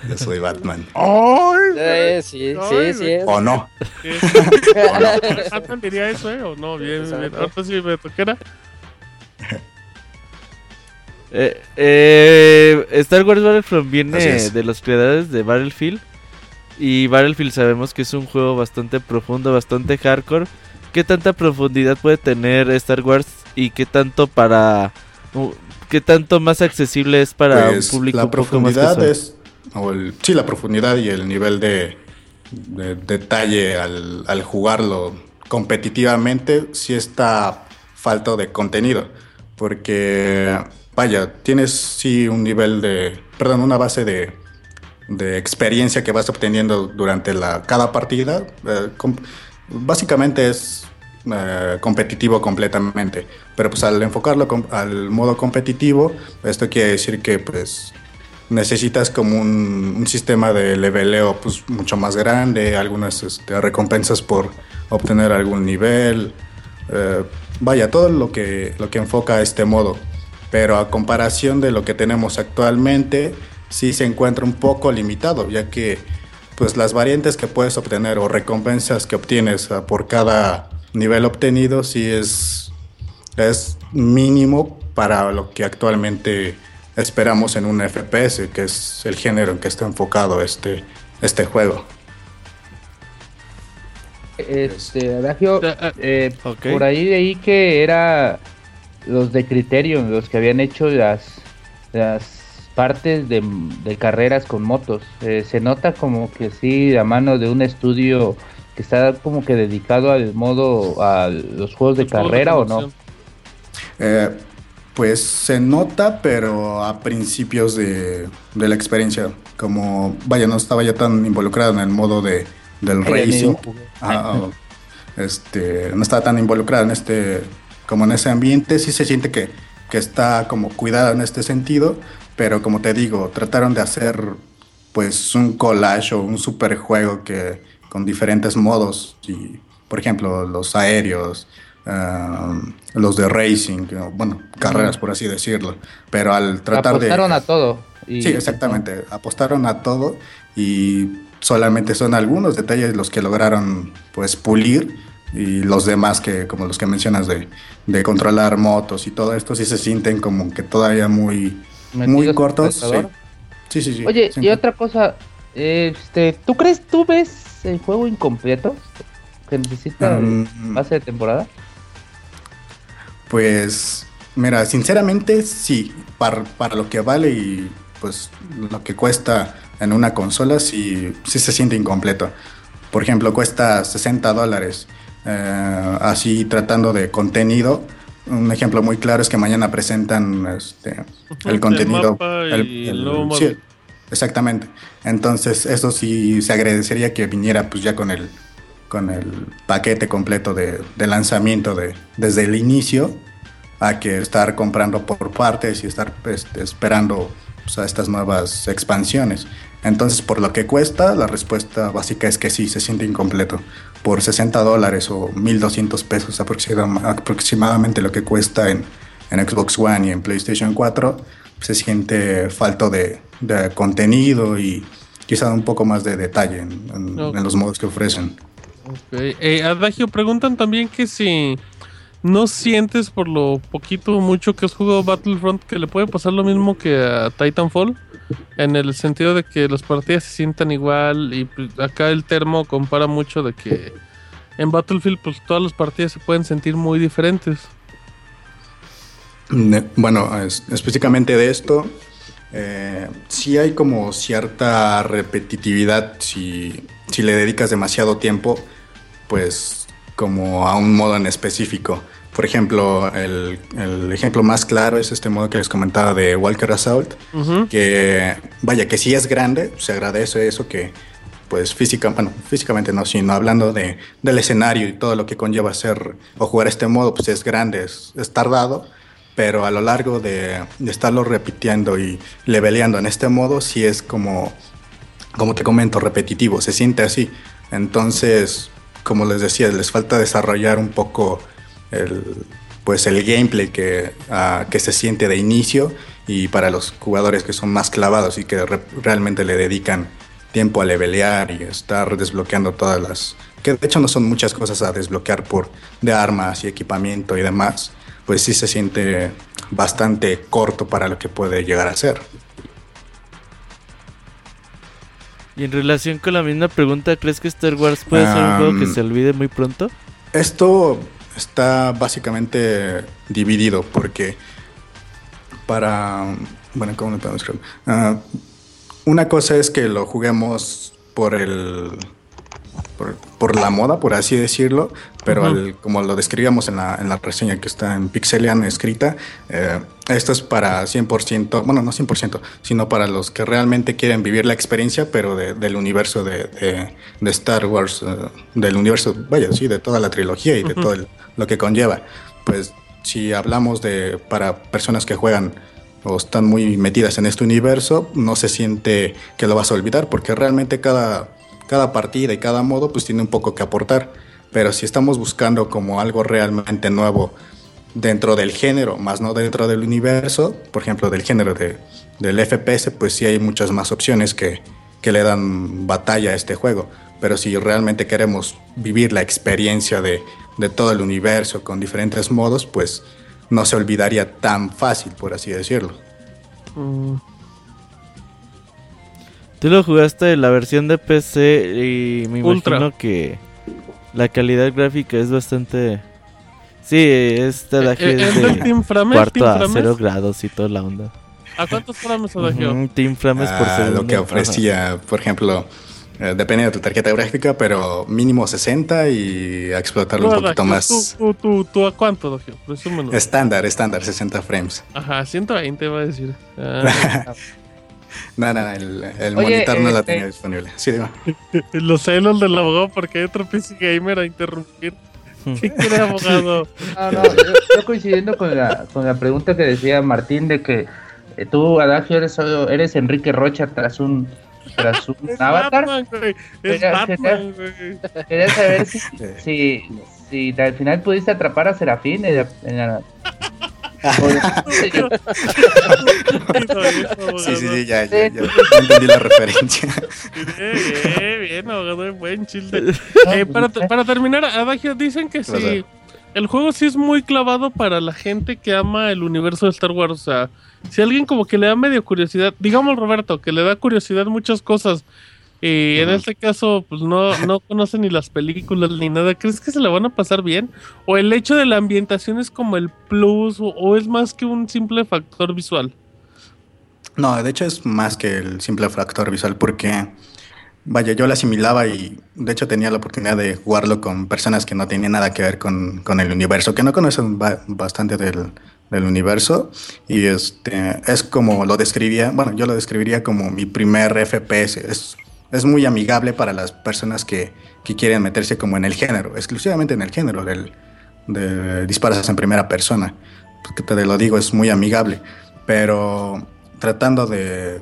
Yo soy Batman. ¡Ay! Sí, Ay, sí, sí. es. ¿O no? ¿Qué? *laughs* ¿Batman diría eso, eh? ¿O no? Bien. Ahorita sí me toquera. Eh, eh, Star Wars Battlefront viene de los creadores de Battlefield. Y Battlefield sabemos que es un juego bastante profundo, bastante hardcore. ¿Qué tanta profundidad puede tener Star Wars y qué tanto para... qué tanto más accesible es para Pues, un público la un poco más profundidad es. o el- sí, la profundidad y el nivel de, de detalle al, al jugarlo competitivamente sí está falto de contenido. Porque, vaya, tienes sí un nivel de. Perdón, una base de, de experiencia que vas obteniendo durante la, cada partida. eh, básicamente es eh, competitivo completamente. Pero pues al enfocarlo al modo competitivo, esto quiere decir que pues necesitas como un, sistema de leveleo pues mucho más grande, algunas este, recompensas por obtener algún nivel. eh, vaya, todo lo que, lo que enfoca este modo. Pero a comparación de lo que tenemos actualmente, sí se encuentra un poco limitado, ya que pues las variantes que puedes obtener o recompensas que obtienes ah, por cada nivel obtenido sí es, es mínimo para lo que actualmente esperamos en un FPS, que es el género en que está enfocado este, este juego. Este, Adagio, Eh, eh, eh, por ahí leí que era los de Criterion, los que habían hecho las, las partes de, de carreras con motos. Eh, se nota como que sí, a mano de un estudio que está como que dedicado al modo, a los juegos de Los juegos carrera o no. Eh, pues se nota, pero a principios de, de la experiencia, como, vaya, no estaba ya tan involucrado en el modo de, del Ay, racing. este, no estaba tan involucrado en este, como en ese ambiente, sí se siente que, que está como cuidado en este sentido, pero como te digo, trataron de hacer pues un collage o un super juego que con diferentes modos y por ejemplo los aéreos, los de racing, bueno, carreras por así decirlo, pero al tratar de... Apostaron a todo. y- Sí, exactamente. Apostaron a todo y solamente son algunos detalles los que lograron pues pulir y los demás que como los que mencionas de, de controlar motos y todo esto sí se sienten como que todavía muy muy cortos. Sí. sí, sí, sí. Oye, Sí. y otra cosa, este, ¿tú crees, tú ves el juego incompleto? Que necesita Mm, base de temporada. Pues, mira, sinceramente sí, para, para lo que vale y pues lo que cuesta en una consola, sí, sí se siente incompleto. Por ejemplo, cuesta 60 dólares. Eh, así tratando de contenido. Un ejemplo muy claro es que mañana presentan este, el contenido. el- y el- el nuevo modo. sí, exactamente. Entonces, eso sí se agradecería que viniera pues ya con el, con el paquete completo de, de lanzamiento de, desde el inicio a que estar comprando por partes y estar este, esperando pues, a estas nuevas expansiones. Entonces, por lo que cuesta, la respuesta básica es que sí, se siente incompleto. Por 60 dólares o 1200 pesos aproxima- aproximadamente lo que cuesta en, en Xbox One y en PlayStation 4, se siente falto de, de contenido y quizá un poco más de detalle en, en- Ok. en los modos que ofrecen. Ok. Eh, Adagio, preguntan también que si no sientes por lo poquito o mucho que has jugado Battlefront que le puede pasar lo mismo que a Titanfall. En el sentido de que las partidas se sientan igual y pues, acá el termo compara mucho de que en Battlefield pues todas las partidas se pueden sentir muy diferentes. Bueno, es- específicamente de esto, eh, sí hay como cierta repetitividad si, si le dedicas demasiado tiempo, pues como a un modo en específico. Por ejemplo, el, el ejemplo más claro es este modo que les comentaba de Walker Assault, Ujú. que vaya que sí es grande, se agradece eso que pues física, bueno, físicamente no, sino hablando de, del escenario y todo lo que conlleva hacer o jugar este modo, pues es grande, es, es tardado, pero a lo largo de, de estarlo repitiendo y leveleando en este modo, sí es como, como te comento, repetitivo, se siente así. Entonces, como les decía, les falta desarrollar un poco el, pues el gameplay que, ah, que se siente de inicio y para los jugadores que son más clavados y que re- realmente le dedican tiempo a levelear y estar desbloqueando todas las que de hecho no son muchas cosas a desbloquear por de armas y equipamiento y demás pues sí se siente bastante corto para lo que puede llegar a ser Y en relación con la misma pregunta, ¿crees que Star Wars puede ser un juego que se olvide muy pronto? Esto está básicamente dividido porque para... Bueno, ¿cómo lo podemos decir? Ah, una cosa es que lo juguemos por el... Por, por la moda, por así decirlo, pero Ujú. al- como lo describíamos en la, en la reseña que está en Pixelian escrita, eh, esto es para 100%, bueno, no 100%, sino para los que realmente quieren vivir la experiencia, pero de- del universo de, de- de Star Wars, eh, del universo, vaya, sí, de toda la trilogía y de Ujú. todo el- lo que conlleva. Pues si hablamos de para personas que juegan o están muy metidas en este universo, no se siente que lo vas a olvidar, porque realmente cada, cada partida y cada modo pues tiene un poco que aportar. Pero si estamos buscando como algo realmente nuevo dentro del género, más no dentro del universo, por ejemplo, del género de, del FPS, pues sí hay muchas más opciones que, que le dan batalla a este juego. Pero si realmente queremos vivir la experiencia de, de todo el universo con diferentes modos, pues no se olvidaría tan fácil, por así decirlo. Mm, Tú lo jugaste en la versión de PC y me Ultra. imagino que la calidad gráfica es bastante... Sí, esta eh, la eh, es ¿Es del de Team Frames? cuarto Team a Frames? cero grados y toda la onda. ¿A cuántos frames Adagio? Ujú, Team Frames por Ah, segundo. lo que ofrecía, por ejemplo, eh, depende de tu tarjeta gráfica, pero mínimo 60 y a explotarlo un poquito Adagio, más. ¿Tú, tú, tú, tú a cuánto, Adagio? Presúmelo. Estándar, estándar, 60 frames. Ajá, 120 va a decir. *laughs* Ah, No, no, el, el Oye, monitor no la este- tenía disponible. Sí, digo. *laughs* los celos del abogado porque hay otro PC gamer a interrumpir. *laughs* ¿Qué quiere abogado? *laughs* No, no, yo, yo coincidiendo con la, con la pregunta que decía Martín de que eh, tú, Adagio, eres, eres Enrique Rocha tras un, tras un Es avatar. Batman, güey. Es Quería- Batman, güey. Quería saber si, si, si al final pudiste atrapar a Serafín en la... en la- Sí, sí, sí, ya, ya, ya, entendí la referencia. Bien, bien, abogado, buen chiste. Eh, para, para terminar, Adagio, dicen que sí. El juego sí es muy clavado para la gente que ama el universo de Star Wars. O sea, si alguien como que le da medio curiosidad, digamos Roberto, que le da curiosidad muchas cosas. Y en este caso, pues no, no conoce ni las películas ni nada. ¿Crees que se la van a pasar bien? ¿O el hecho de la ambientación es como el plus? ¿O, o es más que un simple factor visual? No, de hecho es más que el simple factor visual porque, vaya, yo la asimilaba y de hecho tenía la oportunidad de jugarlo con personas que no tenían nada que ver con, con el universo, que no conocen ba- bastante del, del universo y este es como lo describía, bueno, yo lo describiría como mi primer FPS, es, es muy amigable para las personas que, que quieren meterse como en el género, exclusivamente en el género del, de disparos en primera persona, porque te lo digo, es muy amigable, pero tratando de,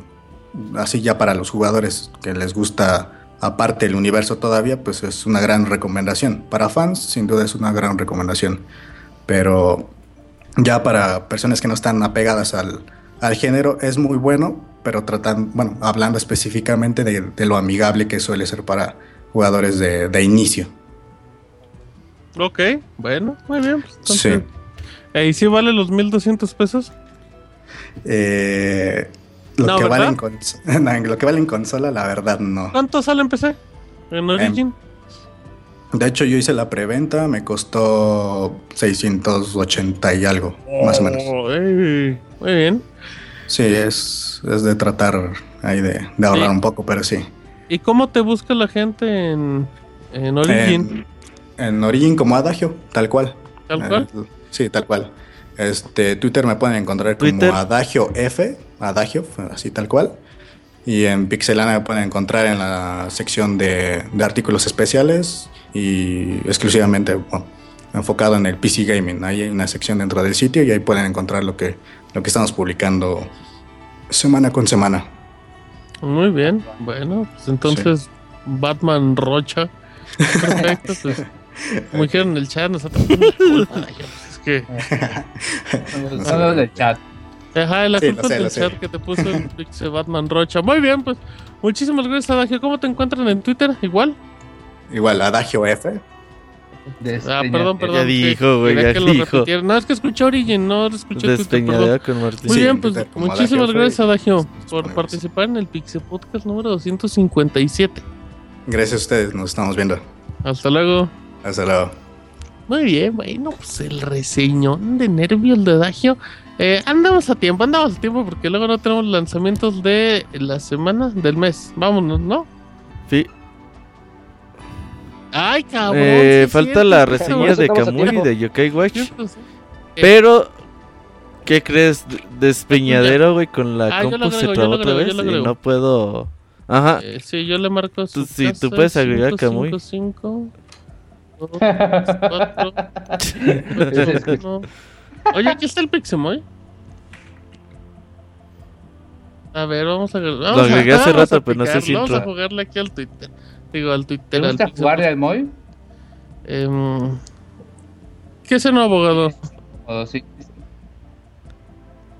así ya para los jugadores que les gusta aparte el universo todavía, pues es una gran recomendación. Para fans, sin duda es una gran recomendación. Pero ya para personas que no están apegadas al, al género, es muy bueno, pero tratando, bueno, hablando específicamente de, de lo amigable que suele ser para jugadores de, de inicio. Ok, bueno, muy bien. pues, Sí. eh, ¿Y si vale los 1200 pesos? Eh, lo, No, que vale en *laughs* no, lo que vale en consola, la verdad, no. ¿Cuánto sale en PC? En Origin. De hecho, yo hice la preventa, me costó 680 y algo, más o menos. Oh, ey, muy bien. Sí, es, es de tratar ahí de, de ahorrar Sí. un poco, pero sí. ¿Y cómo te busca la gente en, en Origin? En, en Origin como Adagio, tal cual. ¿Tal cual? Eh, sí, tal cual. Este, Twitter me pueden encontrar como Twitter. Adagio F, Adagio, así tal cual. Y en Pixelana me pueden encontrar en la sección de, de artículos especiales y exclusivamente bueno, enfocado en el PC Gaming. Ahí hay una sección dentro del sitio y ahí pueden encontrar lo que, lo que estamos publicando semana con semana. Muy bien. Bueno, pues entonces Batman Rocha. *laughs* Perfecto, pues. Como dijeron en el chat, nosotros *laughs* pues, es que. Son los del chat. Ajá, el Sí, asunto del chat que te puso el *laughs* Pixel Batman Rocha. Muy bien, pues. Muchísimas gracias, Adagio. ¿Cómo te encuentran en Twitter? Igual. Igual, Adagio F. Ah, perdón, perdón. Ya dijo, güey, ya que lo dijo. repitieran. No, es que escuché Origin, no escuché. Despeñadera con Martín. Muy bien, en pues muchísimas Adagio gracias, Fue. Adagio, por participar en el Pixel Podcast número 257. Gracias a ustedes, nos estamos viendo. Hasta luego. Hasta luego. Muy bien, bueno, pues el reseñón de Nervios de Adagio. Eh, andamos a tiempo, andamos a tiempo porque luego no tenemos lanzamientos de la semana, del mes. Vámonos, ¿no? Sí. Ay, cabrón. Eh, sí falta cierto, la reseña de Kamui de Yokai Watch. Eh, Pero, ¿qué crees? Despeñadero, güey, con la Ah, compu se trabó otra vez y no puedo... Ajá. Eh, sí, yo le marco su Tú- sí, tú puedes agregar Kamui. cinco, cinco, dos, *laughs* cuatro, uno. Oye, aquí está el Pixemoy. A ver, vamos a vamos Lo agregué a- hace rato, pero no sé si Vamos a jugarle aquí al Twitter. Digo, al ¿Te Twitter. al gusta Pixel jugar Podcast. al Moy? Em, ¿Qué es el nuevo abogado? ¿O sí?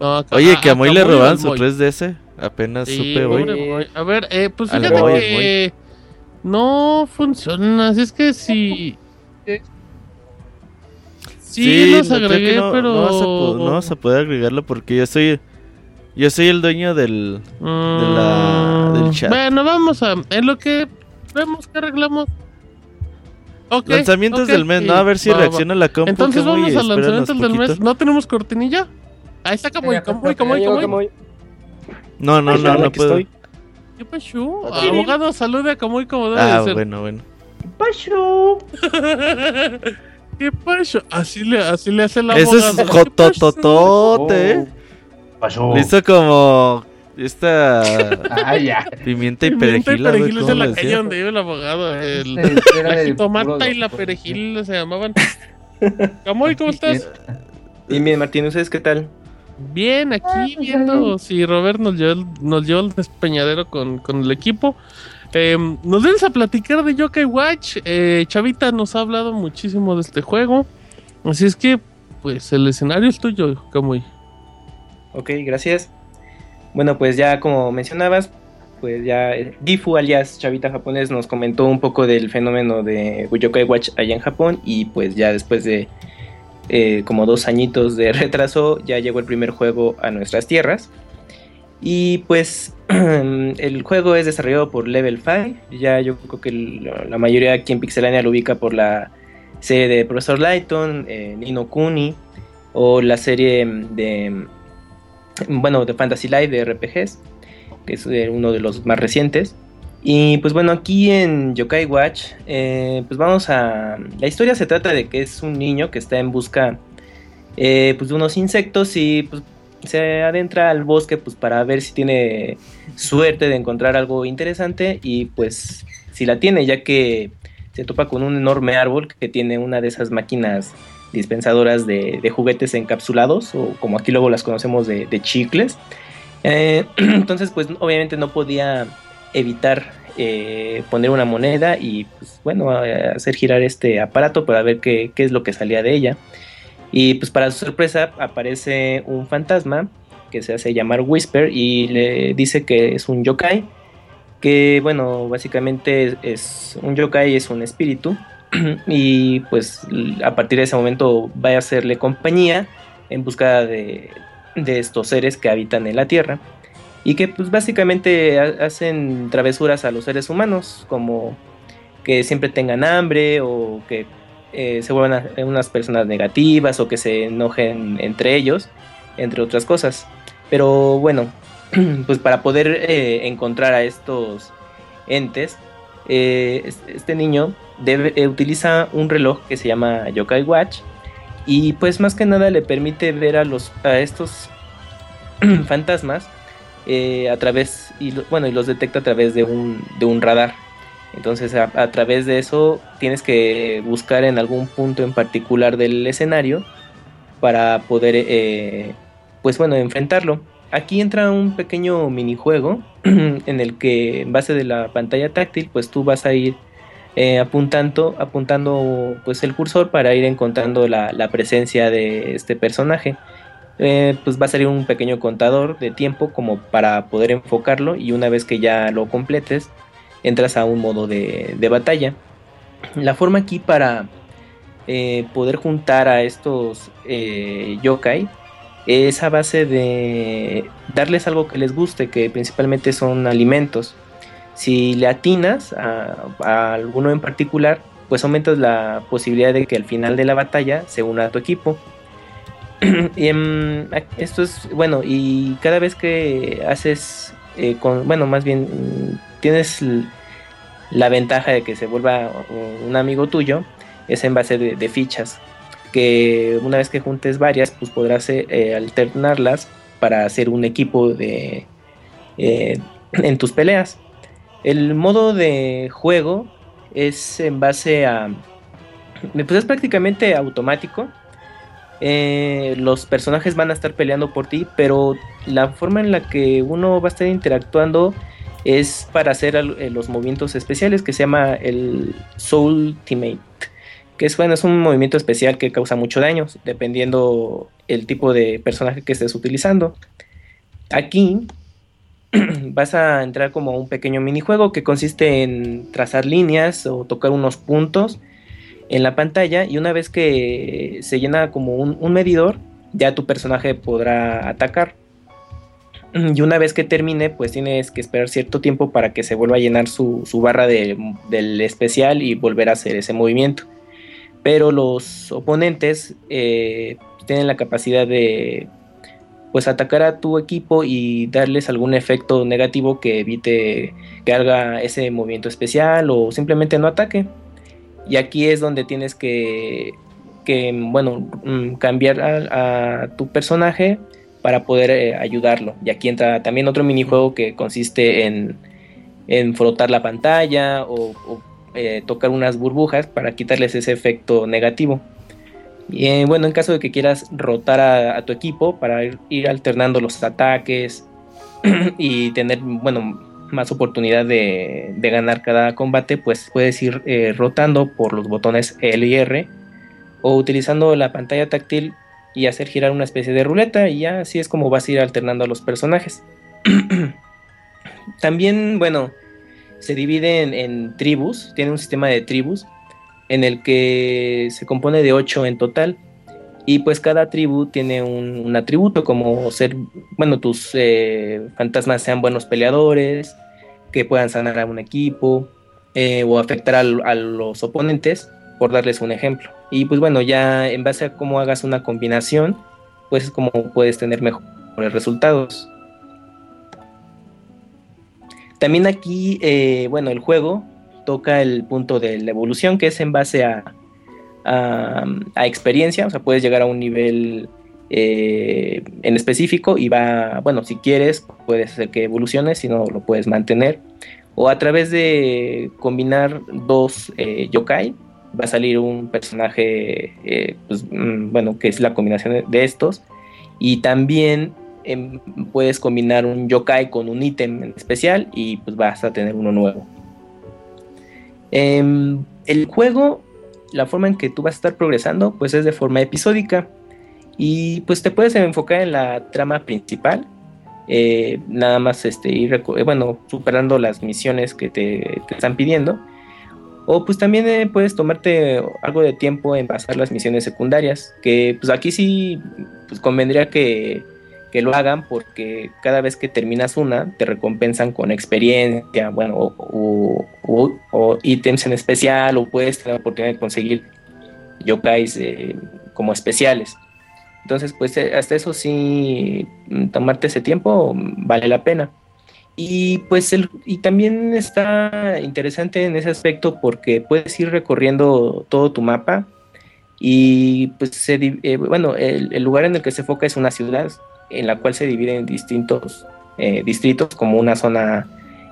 No, acá- Oye, ah, que a Moy le Camuy o robaron al su Moy. 3DS. Apenas Sí, supe hoy. Moy. A ver, eh, pues Al fíjate Moy, que no funciona. Así es que si. Sí, los no, creo que agregué, no, pero. No vas, a po- no vas a poder agregarlo porque yo soy... Yo soy el dueño del... la- del chat. Mm, Bueno, vamos a. En lo que vemos que arreglamos. Ok, Lanzamientos del mes, ¿no? A ver si va, va. reacciona la compu. Entonces vamos al lanzamiento del mes. ¿No tenemos cortinilla? Ahí está llegó Camuy. Kamui. No, no, no, no puedo. ¿Qué pasó? Abogado, salude a Camuy como debe Ah, de ser. bueno, bueno. ¿Qué pasó? *laughs* Así le, así le hace la Ese es abogado. jotototote. Pasó. Le hizo como esta Ah, ya. pimienta y Pimienta perejil, perejil es ¿cómo en la le calle donde vive el abogado. El, la jitomata y la perejil se llamaban. Camuy, ¿cómo estás? Bien, bien, Martín, ¿ustedes qué tal? Bien, aquí viendo si Robert nos llevó el, nos llevó el despeñadero con, con el equipo. Eh, nos vienes a platicar de Yokai Watch. Eh, Chavita nos ha hablado muchísimo de este juego. Así es que, pues, el escenario es tuyo, Kamui. Ok, gracias. Bueno, pues ya como mencionabas, pues ya Gifu alias Chavita japonés nos comentó un poco del fenómeno de Yokai Watch allá en Japón y pues ya después de eh, como dos añitos de *laughs* retraso ya llegó el primer juego a nuestras tierras. Y pues *clears throat* el juego es desarrollado por Level 5. Ya yo creo que la mayoría aquí en Pixelania lo ubica por la serie de Professor Layton, eh, Nino Kuni o la serie de bueno, de Fantasy Life de RPGs, que es eh, uno de los más recientes. Y pues bueno, aquí en Yokai Watch, eh, pues vamos a... La historia se trata de que es un niño que está en busca eh, pues de unos insectos y pues se adentra al bosque pues para ver si tiene suerte de encontrar algo interesante y pues si la tiene ya que se topa con un enorme árbol que tiene una de esas máquinas dispensadoras de, juguetes encapsulados o como aquí luego las conocemos de, chicles. Eh, *clears throat* entonces pues obviamente no podía evitar eh, poner una moneda y pues bueno hacer girar este aparato para ver qué, qué es lo que salía de ella. Y pues para su sorpresa aparece un fantasma que se hace llamar Whisper y le dice que es un yokai. Que bueno, básicamente es, es un yokai, es un espíritu. *clears throat* y pues a partir de ese momento va a hacerle compañía en busca de, de estos seres que habitan en la Tierra. Y que pues básicamente ha- hacen travesuras a los seres humanos, como que siempre tengan hambre o que eh, se vuelvan a- unas personas negativas o que se enojen entre ellos, entre otras cosas. Pero bueno, *clears throat* pues para poder eh, encontrar a estos entes, eh, es- este niño eh, utiliza un reloj que se llama Yokai Watch y pues más que nada le permite ver a, los, a estos *clears throat* fantasmas eh, a través, y bueno, y los detecta a través de un, de un radar. Entonces a, través de eso tienes que buscar en algún punto en particular del escenario para poder, pues bueno, enfrentarlo. Aquí entra un pequeño minijuego *clears throat* en el que en base de la pantalla táctil, pues tú vas a ir eh, apuntando, apuntando pues el cursor para ir encontrando la, la presencia de este personaje. Eh, pues va a salir un pequeño contador de tiempo como para poder enfocarlo y una vez que ya lo completes entras a un modo de, de batalla. La forma aquí para eh, poder juntar a estos yokai es a base de darles algo que les guste, que principalmente son alimentos. Si le atinas a, alguno en particular, pues aumentas la posibilidad de que al final de la batalla se una a tu equipo. *clears throat* y, em, esto es bueno, y cada vez que haces, eh, con, bueno, más bien tienes la ventaja de que se vuelva un amigo tuyo, es en base de, fichas, que una vez que juntes varias, pues podrás eh, alternarlas para hacer un equipo de, eh, *clears throat* en tus peleas. El modo de juego es en base a... Pues es prácticamente automático. Eh, los personajes van a estar peleando por ti, pero la forma en la que uno va a estar interactuando es para hacer los movimientos especiales que se llama el Soul Ultimate que es bueno, es un movimiento especial que causa mucho daño, dependiendo el tipo de personaje que estés utilizando. Aquí *clears throat* vas a entrar como un pequeño minijuego que consiste en trazar líneas o tocar unos puntos en la pantalla y una vez que se llena como un, medidor, ya tu personaje podrá atacar. Y una vez que termine, pues tienes que esperar cierto tiempo para que se vuelva a llenar su, barra del especial y volver a hacer ese movimiento pero los oponentes eh, tienen la capacidad de pues atacar a tu equipo y darles algún efecto negativo que evite que haga ese movimiento especial o simplemente no ataque. Y aquí es donde tienes que, bueno, mm, cambiar a, tu personaje para poder eh, ayudarlo. Y aquí entra también otro minijuego que consiste en, en frotar la pantalla o eh, tocar unas burbujas para quitarles ese efecto negativo. Y bueno, en caso de que quieras rotar a, tu equipo para ir, alternando los ataques *clears throat* y tener, bueno, más oportunidad de, ganar cada combate, pues puedes ir eh, rotando por los botones L y R o utilizando la pantalla táctil y hacer girar una especie de ruleta y ya así es como vas a ir alternando a los personajes. *clears throat* También, bueno, se divide en, tribus, tiene un sistema de tribus en el que se compone de 8 en total. Y pues cada tribu tiene un, atributo como ser, bueno, tus eh, fantasmas sean buenos peleadores, que puedan sanar a un equipo eh, o afectar a, los oponentes, por darles un ejemplo. Y pues bueno, ya en base a cómo hagas una combinación, pues es como puedes tener mejores resultados. También aquí, eh, bueno, el juego toca el punto de la evolución, que es en base a, experiencia, o sea, puedes llegar a un nivel eh, en específico y va, bueno, si quieres, puedes hacer que evolucione, si no, lo puedes mantener. O a través de combinar dos eh, yokai, va a salir un personaje, pues, mm, bueno, que es la combinación de estos. Y también Em, puedes combinar un yokai con un ítem especial y pues vas a tener uno nuevo. Em, el juego, la forma en que tú vas a estar progresando, pues es de forma episódica y pues te puedes enfocar en la trama principal. Eh, nada más este, ir eh, bueno, superando las misiones que te, están pidiendo. O pues también eh, puedes tomarte algo de tiempo en pasar las misiones secundarias. Que pues aquí sí pues convendría que que lo hagan porque cada vez que terminas una te recompensan con experiencia, bueno, o, ítems en especial, o puedes tener la oportunidad de conseguir yokais eh, como especiales. Entonces, pues eh, hasta eso sí, mm, tomarte ese tiempo vale la pena. Y pues el, y también está interesante en ese aspecto porque puedes ir recorriendo todo tu mapa y pues se, eh, bueno, el, el, lugar en el que se enfoca es una ciudad en la cual se divide en distintos eh, distritos, como una zona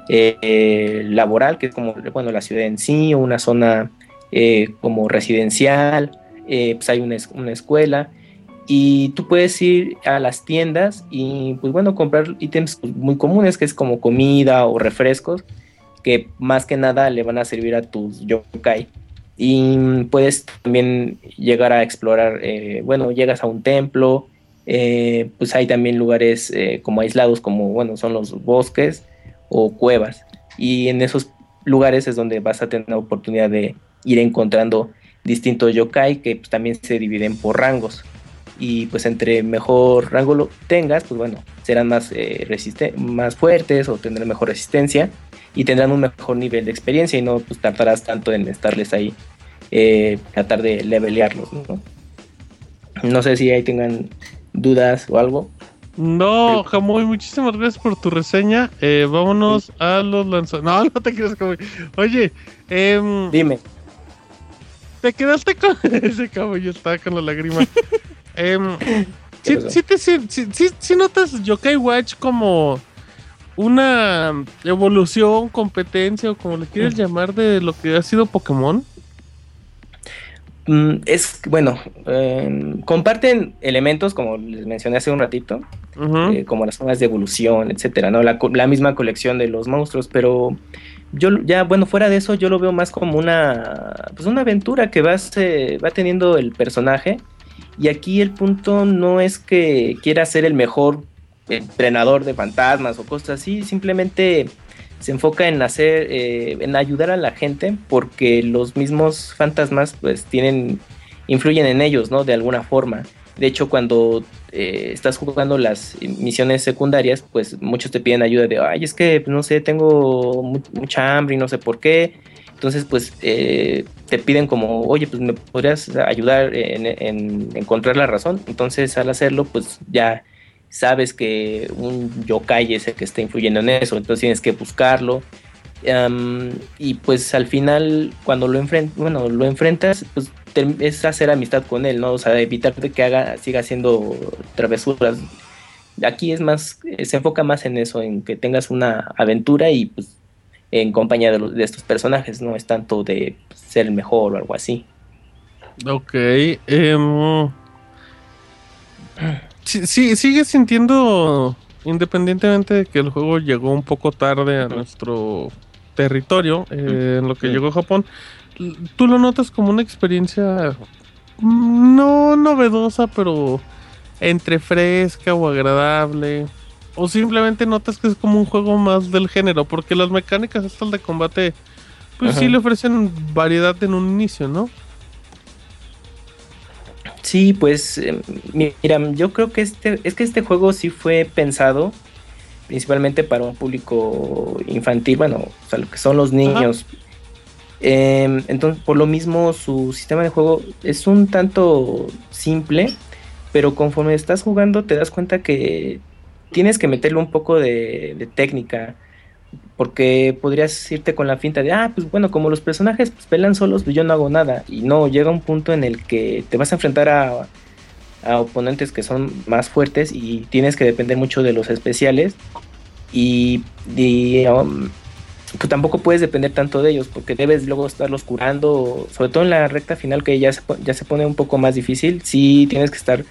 eh, laboral, que es como bueno, la ciudad en sí, o una zona eh, como residencial, pues hay una, una, escuela, y tú puedes ir a las tiendas y pues bueno, comprar ítems muy comunes, que es como comida o refrescos, que más que nada le van a servir a tus yokai. Y puedes también llegar a explorar, bueno, llegas a un templo, eh, pues hay también lugares eh, como aislados, como, bueno, son los bosques o cuevas. Y en esos lugares es donde vas a tener la oportunidad de ir encontrando distintos yokai que pues, también se dividen por rangos. Y pues entre mejor rango lo tengas, pues bueno, serán más, más fuertes o tendrán mejor resistencia y tendrán un mejor nivel de experiencia y no pues tardarás tanto en estarles ahí eh, tratar de levelearlos. No sé si ahí tengan dudas o algo. No, Jamoy, muchísimas gracias por tu reseña. Eh, vámonos a los lanzadores. No, *laughs* no te quieres Jamoy. Oye, eh, dime. ¿Te quedaste con *laughs* ese caballo? Estaba con la lágrima. *laughs* eh, ¿sí, sí, te, sí, sí, sí, notas Yokai Watch como una evolución, competencia o como le quieres llamar de lo que ha sido Pokémon? Mm, es bueno, eh, comparten elementos como les mencioné hace un ratito, eh, como las zonas de evolución, etcétera, ¿no? La, la, misma colección de los monstruos, pero yo ya, bueno, fuera de eso, yo lo veo más como una, pues una aventura que vas, eh, va teniendo el personaje. Y aquí el punto no es que quiera ser el mejor entrenador de fantasmas o cosas así, simplemente se enfoca en hacer, eh, en ayudar a la gente porque los mismos fantasmas pues tienen, influyen en ellos, ¿no? De alguna forma. De hecho, cuando eh, estás jugando las misiones secundarias, pues muchos te piden ayuda de, ay, es que, no sé, tengo mucha hambre y no sé por qué. Entonces, pues eh, te piden como, oye, pues me podrías ayudar en, encontrar la razón. Entonces, al hacerlo, pues ya sabes que un yokai es el que está influyendo en eso, entonces tienes que buscarlo. y pues al final, cuando lo, bueno, lo enfrentas, pues es hacer amistad con él, ¿no? O sea, evitar que haga, siga haciendo travesuras. Aquí es más, se enfoca más en eso, en que tengas una aventura y pues en compañía de estos personajes, no es tanto de ser el mejor o algo así. Ok. Em, sí, sigue sintiendo, independientemente de que el juego llegó un poco tarde a nuestro territorio, eh, en lo que llegó a Japón, tú lo notas como una experiencia mm, no novedosa, pero entre fresca o agradable. O simplemente notas que es como un juego más del género, porque las mecánicas estas de combate, pues sí le ofrecen variedad en un inicio, ¿no? Sí, pues em, mira, yo creo que este es que este juego sí fue pensado principalmente para un público infantil, bueno, o sea, lo que son los niños. Em, entonces, por lo mismo, su sistema de juego es un tanto simple, pero conforme estás jugando te das cuenta que tienes que meterle un poco de, de técnica porque podrías irte con la finta de, ah, pues bueno, como los personajes pues, pelan solos, pues yo no hago nada. Y no, llega un punto en el que te vas a enfrentar a, oponentes que son más fuertes y tienes que depender mucho de los especiales. Y, um, pues tampoco puedes depender tanto de ellos porque debes luego estarlos curando, sobre todo en la recta final que ya se, ya se pone un poco más difícil, sí tienes que estar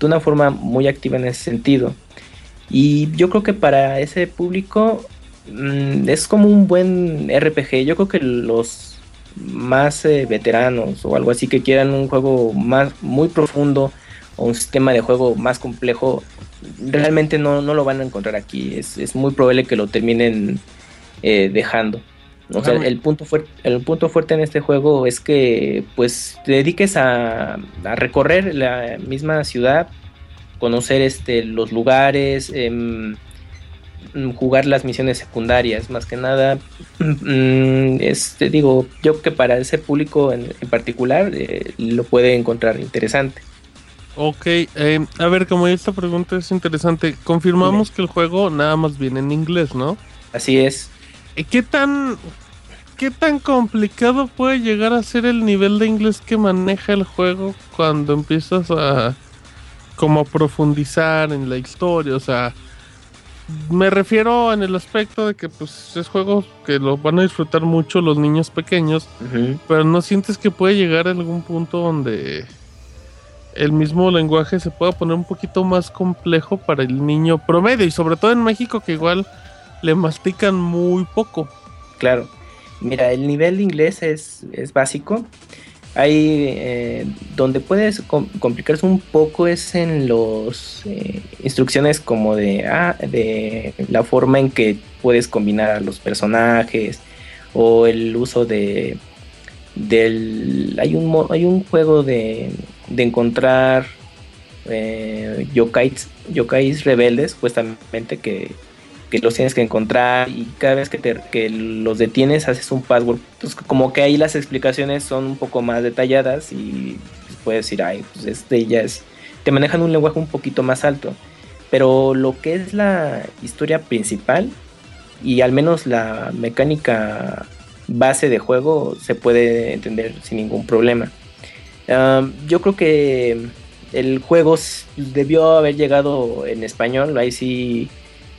de una forma muy activa en ese sentido. Y yo creo que para ese público Mm, es como un buen RPG. Yo creo que los más eh, veteranos o algo así que quieran un juego más muy profundo o un sistema de juego más complejo, realmente no, no lo van a encontrar aquí. Es, muy probable que lo terminen eh, dejando. O sea, el punto, fuerte, el punto fuerte en este juego es que pues te dediques a, a recorrer la misma ciudad, conocer este, los lugares, em, jugar las misiones secundarias, más que nada. Mm, este, digo, yo que para ese público en, particular eh, lo puede encontrar interesante. Ok, eh, a ver, como esta pregunta es interesante, confirmamos que el juego nada más viene en inglés, ¿no? Así es. Eh, ¿Qué tan, qué tan complicado puede llegar a ser el nivel de inglés que maneja el juego cuando empiezas a como profundizar en la historia? O sea, me refiero en el aspecto de que pues es juego que lo van a disfrutar mucho los niños pequeños, pero no sientes que puede llegar a algún punto donde el mismo lenguaje se pueda poner un poquito más complejo para el niño promedio y sobre todo en México que igual le mastican muy poco. claro. Mira, el nivel de inglés es, es básico. Hay eh, donde puedes com- complicarse un poco es en los eh, instrucciones como de, ah, de la forma en que puedes combinar a los personajes o el uso de del hay un hay un juego de, de encontrar eh, yokais, yokais rebeldes supuestamente que, que los tienes que encontrar y cada vez que, te- que los detienes haces un password. Pues como que ahí las explicaciones son un poco más detalladas y pues, puedes decir, ay, pues este ya es... Te manejan un lenguaje un poquito más alto. Pero lo que es la historia principal y al menos la mecánica base de juego se puede entender sin ningún problema. Yo creo que el juego debió haber llegado en español, ahí sí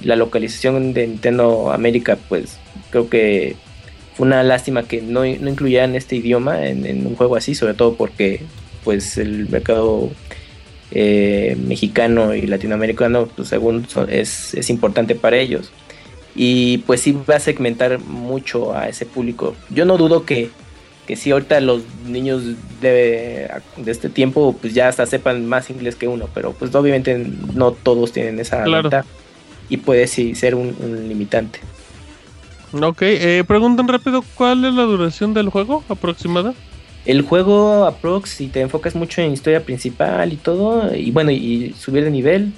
la localización de Nintendo América pues creo que fue una lástima que no, no incluyeran este idioma en, en un juego así, sobre todo porque pues el mercado eh, mexicano y latinoamericano pues según son- es, es importante para ellos y pues sí va a segmentar mucho a ese público. Yo no dudo que, que si ahorita los niños de, de este tiempo pues ya hasta sepan más inglés que uno, pero pues obviamente no todos tienen esa Claro. ventaja y puede sí ser un, un limitante. Ok, eh, preguntan rápido, ¿cuál es la duración del juego aproximada? El juego aprox si te enfocas mucho en historia principal y todo y bueno y subir de nivel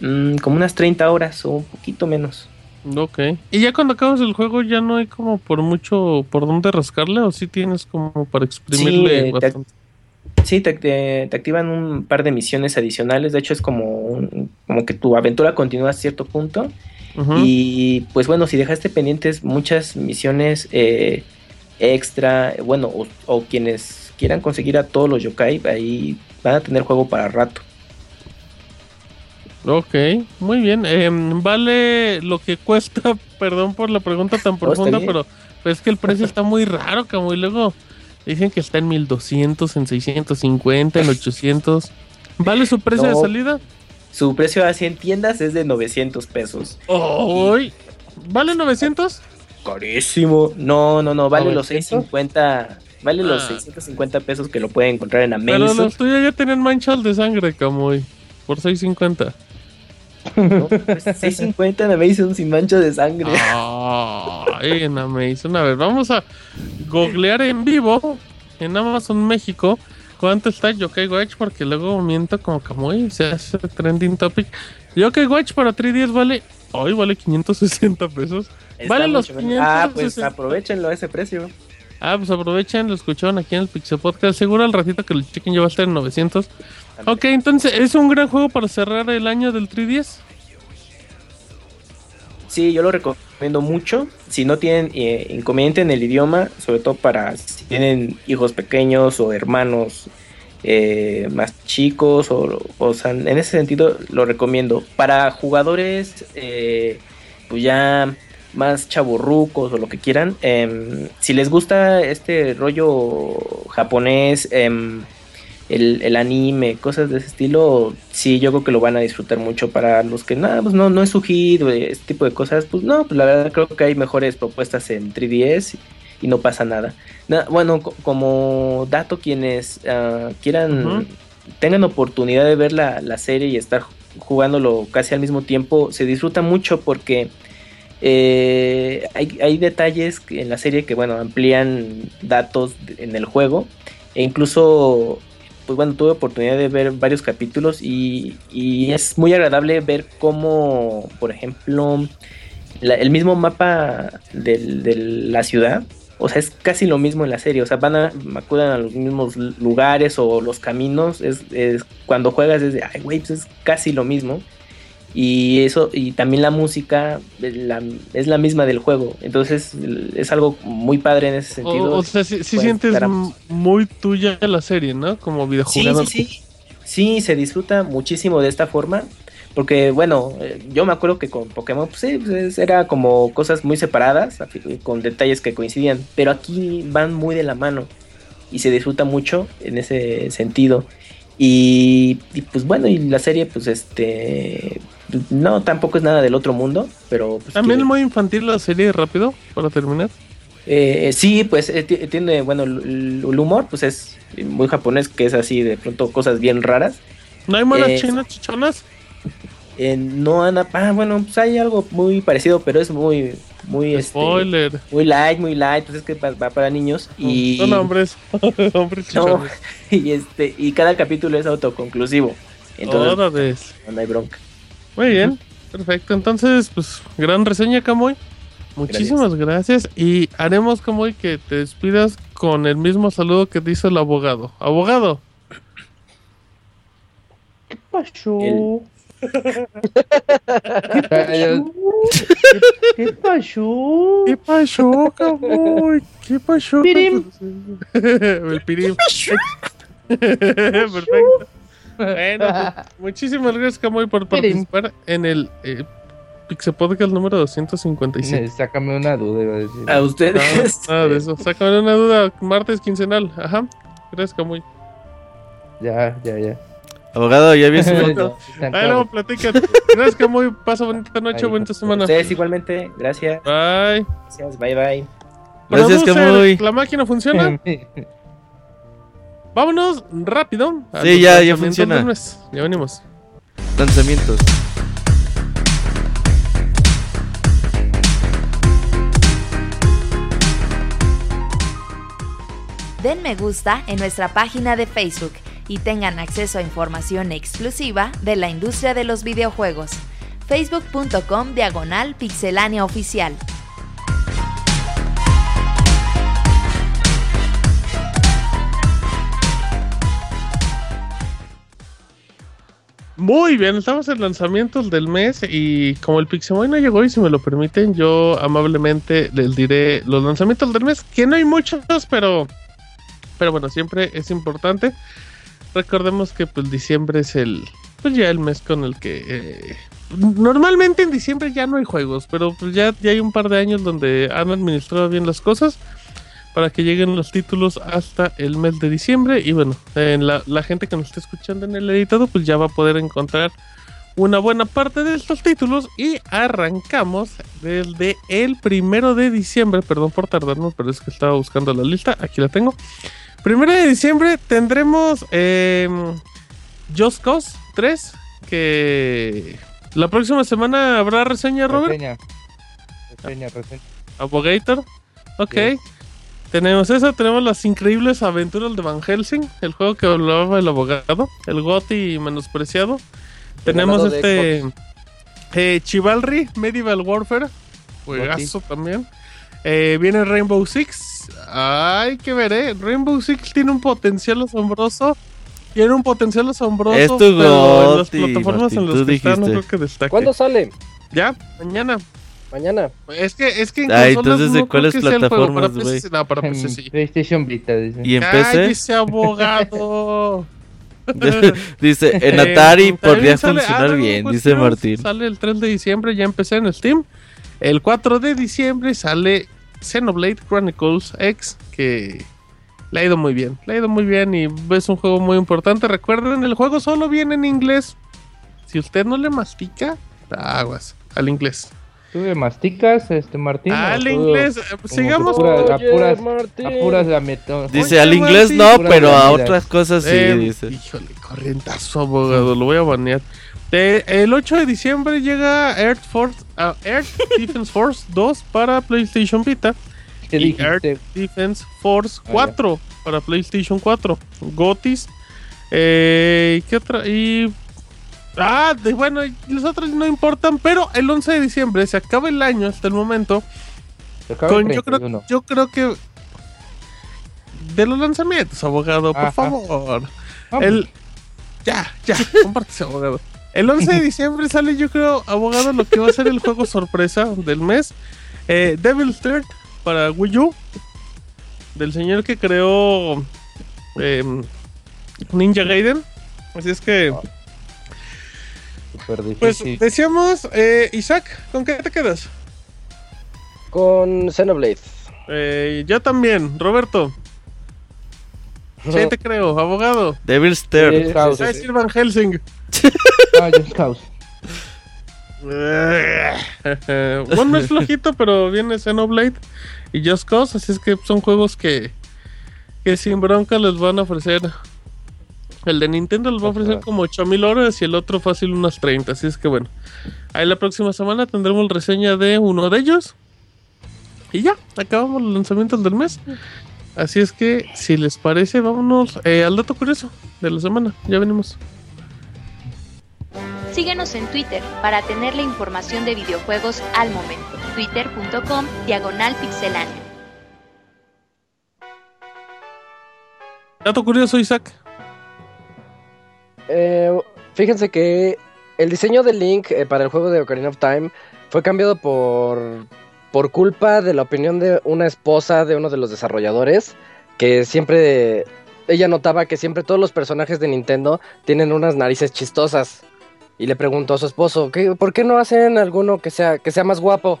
mm, como unas 30 horas o un poquito menos. Ok. ¿Y ya cuando acabas el juego ya no hay como por mucho por dónde rascarle o sí tienes como para exprimirle te- bastante? Sí, te, te- te activan un par de misiones adicionales. De hecho, es como, un- como que tu aventura continúa a cierto punto. Y pues bueno, si dejaste pendientes muchas misiones eh, extra, bueno, o, o quienes quieran conseguir a todos los yokai, ahí van a tener juego para rato. Ok, muy bien. Em, vale lo que cuesta, *laughs* perdón por la pregunta tan profunda, pero es que el precio está muy raro, como y luego dicen que está en 1200, en 650, en 800. ¿Vale su precio de salida? Su precio así en tiendas es de 900 pesos. Uy, ¿Vale 900? Carísimo. No, no, no, vale los 900. 650. Vale los Ah. 650 pesos que lo pueden encontrar en Pero Amazon. los tuyos ya tienen manchas de sangre, Camuy. Por 650. ¿No? *laughs* Pues 650 en Amazon sin mancha de sangre. Ay, en Amazon. A ver, vamos a googlear en vivo en Amazon México cuánto está Yokai Watch porque luego miento como Camuy se hace trending topic. Yokai Watch para 3DS vale. Hoy vale 560 pesos. Está Vale los mucho menos. Ah, pues 560. aprovechenlo a ese precio. Ah, pues aprovechen, lo escucharon aquí en el Pixel Podcast. Seguro al ratito que lo chequen ya va a estar en 900. Ok, entonces es un gran juego para cerrar el año del 3DS. Sí, yo lo recomiendo mucho. Si no tienen eh, inconveniente en el idioma, sobre todo para si tienen hijos pequeños o hermanos eh, más chicos, o, o sea, en ese sentido lo recomiendo. Para jugadores, eh, pues ya más chaburrucos o lo que quieran, em, si les gusta este rollo japonés, em, el, el anime, cosas de ese estilo, sí, yo creo que lo van a disfrutar mucho. Para los que nada, pues no, no es su hit, este tipo de cosas, pues no, pues la verdad creo que hay mejores propuestas en 3DS y no pasa nada. Na- bueno, co- como dato, quienes ah, quieran, tengan oportunidad de ver la, la serie y estar jugándolo casi al mismo tiempo, se disfruta mucho porque eh, hay, hay detalles en la serie que, bueno, amplían datos en el juego. E incluso, pues bueno, tuve oportunidad de ver varios capítulos y, es muy agradable ver cómo, por ejemplo, el mismo mapa de la ciudad. O sea, es casi lo mismo en la serie. O sea, van a, acudan a los mismos lugares o los caminos. Es, es- cuando juegas es de, ay, güey, pues es casi lo mismo. Y eso, y también la música es la, es la misma del juego. Entonces es algo muy padre en ese sentido. O, o sea, sí, sí sientes muy tuya la serie, ¿no? Como Sí, videojugador. sí, sí. Sí, se disfruta muchísimo de esta forma. Porque, bueno, eh, yo me acuerdo que con Pokémon, pues sí, pues, era como cosas muy separadas, con detalles que coincidían. Pero aquí van muy de la mano y se disfruta mucho en ese sentido. Y, y, pues bueno, y la serie, pues este. No, tampoco es nada del otro mundo, pero. Pues, También que- muy infantil la serie rápido, para terminar. Eh, sí, pues eh, ti- tiene, bueno, el, humor, pues es muy japonés, que es así, de pronto cosas bien raras. ¿No hay monas Eh, chinas chichonas? Eh, no, Ana, ah, bueno, pues hay algo muy parecido, pero es muy, muy, este, Spoiler. muy light, muy light, pues es que va, va para niños y Son hombres. *laughs* hombres No, *laughs* y este, y cada capítulo es autoconclusivo. Entonces, Órale. no hay bronca. Muy bien, perfecto. Entonces, pues, gran reseña, Camoy. Muchísimas gracias. Y haremos, Camoy, que te despidas con el mismo saludo que te hizo el abogado. Abogado. ¿Qué pasó? ¿Qué pasó? ¿Qué pasó, Camoy? ¿Qué pasó? Pirim. *laughs* el pirim. *laughs* Perfecto. Bueno, pues, *laughs* muchísimas gracias, Camoy, por participar en el eh, Pixel Podcast número 257. Eh, Sácame una duda, iba a decir. A ustedes. Nada, nada de eso. Sácame una duda. Martes quincenal. Ajá. Gracias, Camuy. Ya, ya, ya. Abogado, ya vi su Ahí claro. luego platica. Gracias, Camuy. Pasa bonita noche, Ahí, bonita semana. Ustedes igualmente, gracias. Bye. Gracias, bye bye. Gracias, Producer, Camuy. La máquina funciona. *laughs* Vámonos rápido. Sí, ya, ya funciona. Ya venimos. Lanzamientos. Den me gusta en nuestra página de Facebook y tengan acceso a información exclusiva de la industria de los videojuegos. facebook.com diagonal pixelánea oficial. Muy bien, estamos en lanzamientos del mes y como el Pixemoy no llegó y si me lo permiten, yo amablemente les diré los lanzamientos del mes, que no hay muchos, pero pero bueno, siempre es importante. Recordemos que pues diciembre es el pues ya el mes con el que eh, normalmente en diciembre ya no hay juegos, pero pues ya, ya hay un par de años donde han administrado bien las cosas para que lleguen los títulos hasta el mes de diciembre. Y bueno, eh, la, la gente que nos está escuchando en el editado, pues ya va a poder encontrar una buena parte de estos títulos. Y arrancamos desde el primero de diciembre. Perdón por tardarnos, pero es que estaba buscando la lista. Aquí la tengo. Primero de diciembre tendremos eh, Just Cause 3. Que la próxima semana habrá reseña, Robert. Reseña. Reseña, reseña. Abogator. Ok. Yes. Tenemos eso, tenemos las increíbles aventuras de Van Helsing, el juego que hablaba el abogado, el Goti menospreciado. Tenemos este eh, Chivalry, Medieval Warfare, juegazo también. Eh, viene Rainbow Six. Hay que ver, eh. Rainbow Six tiene un potencial asombroso. Tiene un potencial asombroso. Es tu pero en las plataformas en las que está, no creo que destaque. ¿Cuándo sale? Ya, mañana. Mañana. Es que, es que en Ay, consolas entonces, ¿de no cuáles plataformas, PC, güey? sí, no, para PC sí. PlayStation Vita, dice. ¿Y en PC? Cállese, abogado. *laughs* dice, en Eh, Atari también podría sale- funcionar ah, bien, pues, dice Martín. Sale el 3 de diciembre, ya empecé en Steam. El 4 de diciembre sale Xenoblade Chronicles X, que le ha ido muy bien. Le ha ido muy bien y es un juego muy importante. Recuerden, el juego solo viene en inglés. Si usted no le mastica, aguas al inglés. ¿Tú le masticas, este Martín? Al o tú inglés, eh, que sigamos. pura- Martín. la meta. Dice, Oye, al inglés Martín, no, pero a otras cosas sí, Eh, dice. Híjole, corrientazo, abogado, lo voy a banear. De- el 8 de diciembre llega Earth, Force, ah, Earth *laughs* Defense Force 2 para PlayStation Vita ¿Qué y dijiste? Earth Defense Force Ah, ya. 4 para PlayStation 4. Gotis. Eh, ¿Qué otra? Y. Ah, de- bueno, los otros no importan, pero el 11 de diciembre se acaba el año hasta el momento. Se acaba el Con, yo, creo, 31. yo creo que. De los lanzamientos, abogado, por favor. Ah, El... Ya, ya, *laughs* compártese, abogado. El 11 de diciembre sale, yo creo, abogado, lo que va a ser el juego sorpresa del mes. Eh, Devil's Third para Wii U. Del señor que creó em, Ninja Gaiden. Así es que, Súper pues decíamos, eh, Isaac, ¿con qué te quedas? Con Xenoblade. Eh, yo también, Roberto. Sí, te creo, abogado. Devil's Third. Eh, House. Va a decir Van Helsing. *laughs* Ah, Just Cause. bueno, *laughs* no es flojito, pero viene Xenoblade. y Just Cause, así es que son juegos que, que sin bronca les van a ofrecer. El de Nintendo les va a ofrecer como 8000 horas y el otro fácil unas 30, así es que bueno. Ahí la próxima semana tendremos reseña de uno de ellos. Y ya, acabamos los lanzamientos del mes. Así es que, si les parece, vámonos eh, al dato curioso de la semana. Ya venimos. Síguenos en Twitter para tener la información de videojuegos al momento. Twitter.com Diagonal. Dato curioso, Isaac. Eh, fíjense que el diseño de Link eh, para el juego de Ocarina of Time fue cambiado por, por culpa de la opinión de una esposa de uno de los desarrolladores, que siempre, ella notaba que siempre todos los personajes de Nintendo tienen unas narices chistosas. Y le preguntó a su esposo, ¿qué, ¿por qué no hacen alguno que sea, que sea más guapo?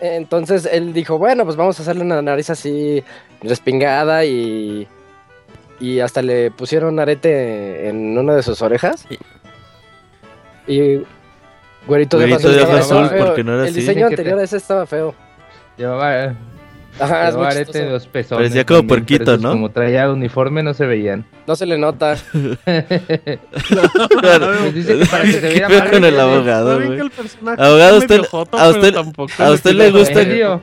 Entonces él dijo, bueno, pues vamos a hacerle una nariz así respingada y... Y hasta le pusieron arete en una de sus orejas. Y... Güerito de Güerito Ojos de estaba Azul, feo. porque no era El así. diseño anterior a ese estaba feo. Llevaba, Ajá, llevaba arete en los pezones. Parecía como puerquito, ¿no? Como traía uniforme no se veían. No se le nota. *laughs* Claro. Les dice que para que se ¿Qué viera más con el abogado, güey? Abogado, usted- a usted- tampoco a usted le gusta-.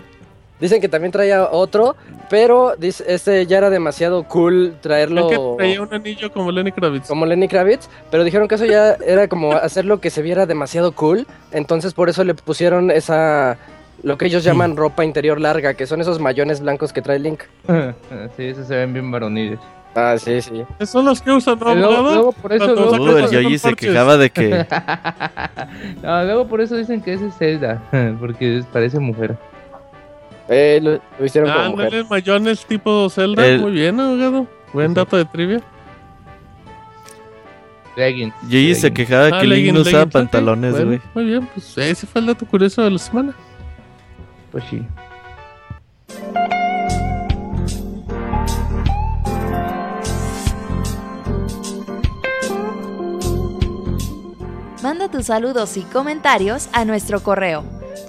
Dicen que también traía otro, pero dice, este ya era demasiado cool traerlo Creo que traía un anillo como Lenny Kravitz. como Lenny Kravitz, pero dijeron que eso ya era como *laughs* hacerlo que se viera demasiado cool, entonces por eso le pusieron esa lo que ellos llaman ropa interior larga, que son esos mayones blancos que trae Link. *laughs* sí, esos se ven bien varoniles. Ah, sí, sí. Son los que usan, ¿no, luego, luego por eso, luego, Uh, el Yoyi se quejaba de *laughs* que No, luego por eso dicen que ese es Zelda, porque parece mujer. Eh, lo, lo hicieron como mujer. Ándale, mayones tipo Zelda. El- Muy bien, abogado. Buen dato de trivia. Leggings. Yoyi se quejaba Ah, que Link no usaba pantalones, Bueno, güey. Muy bien, pues ese fue el dato curioso de la semana. Pues sí. Manda tus saludos y comentarios a nuestro correo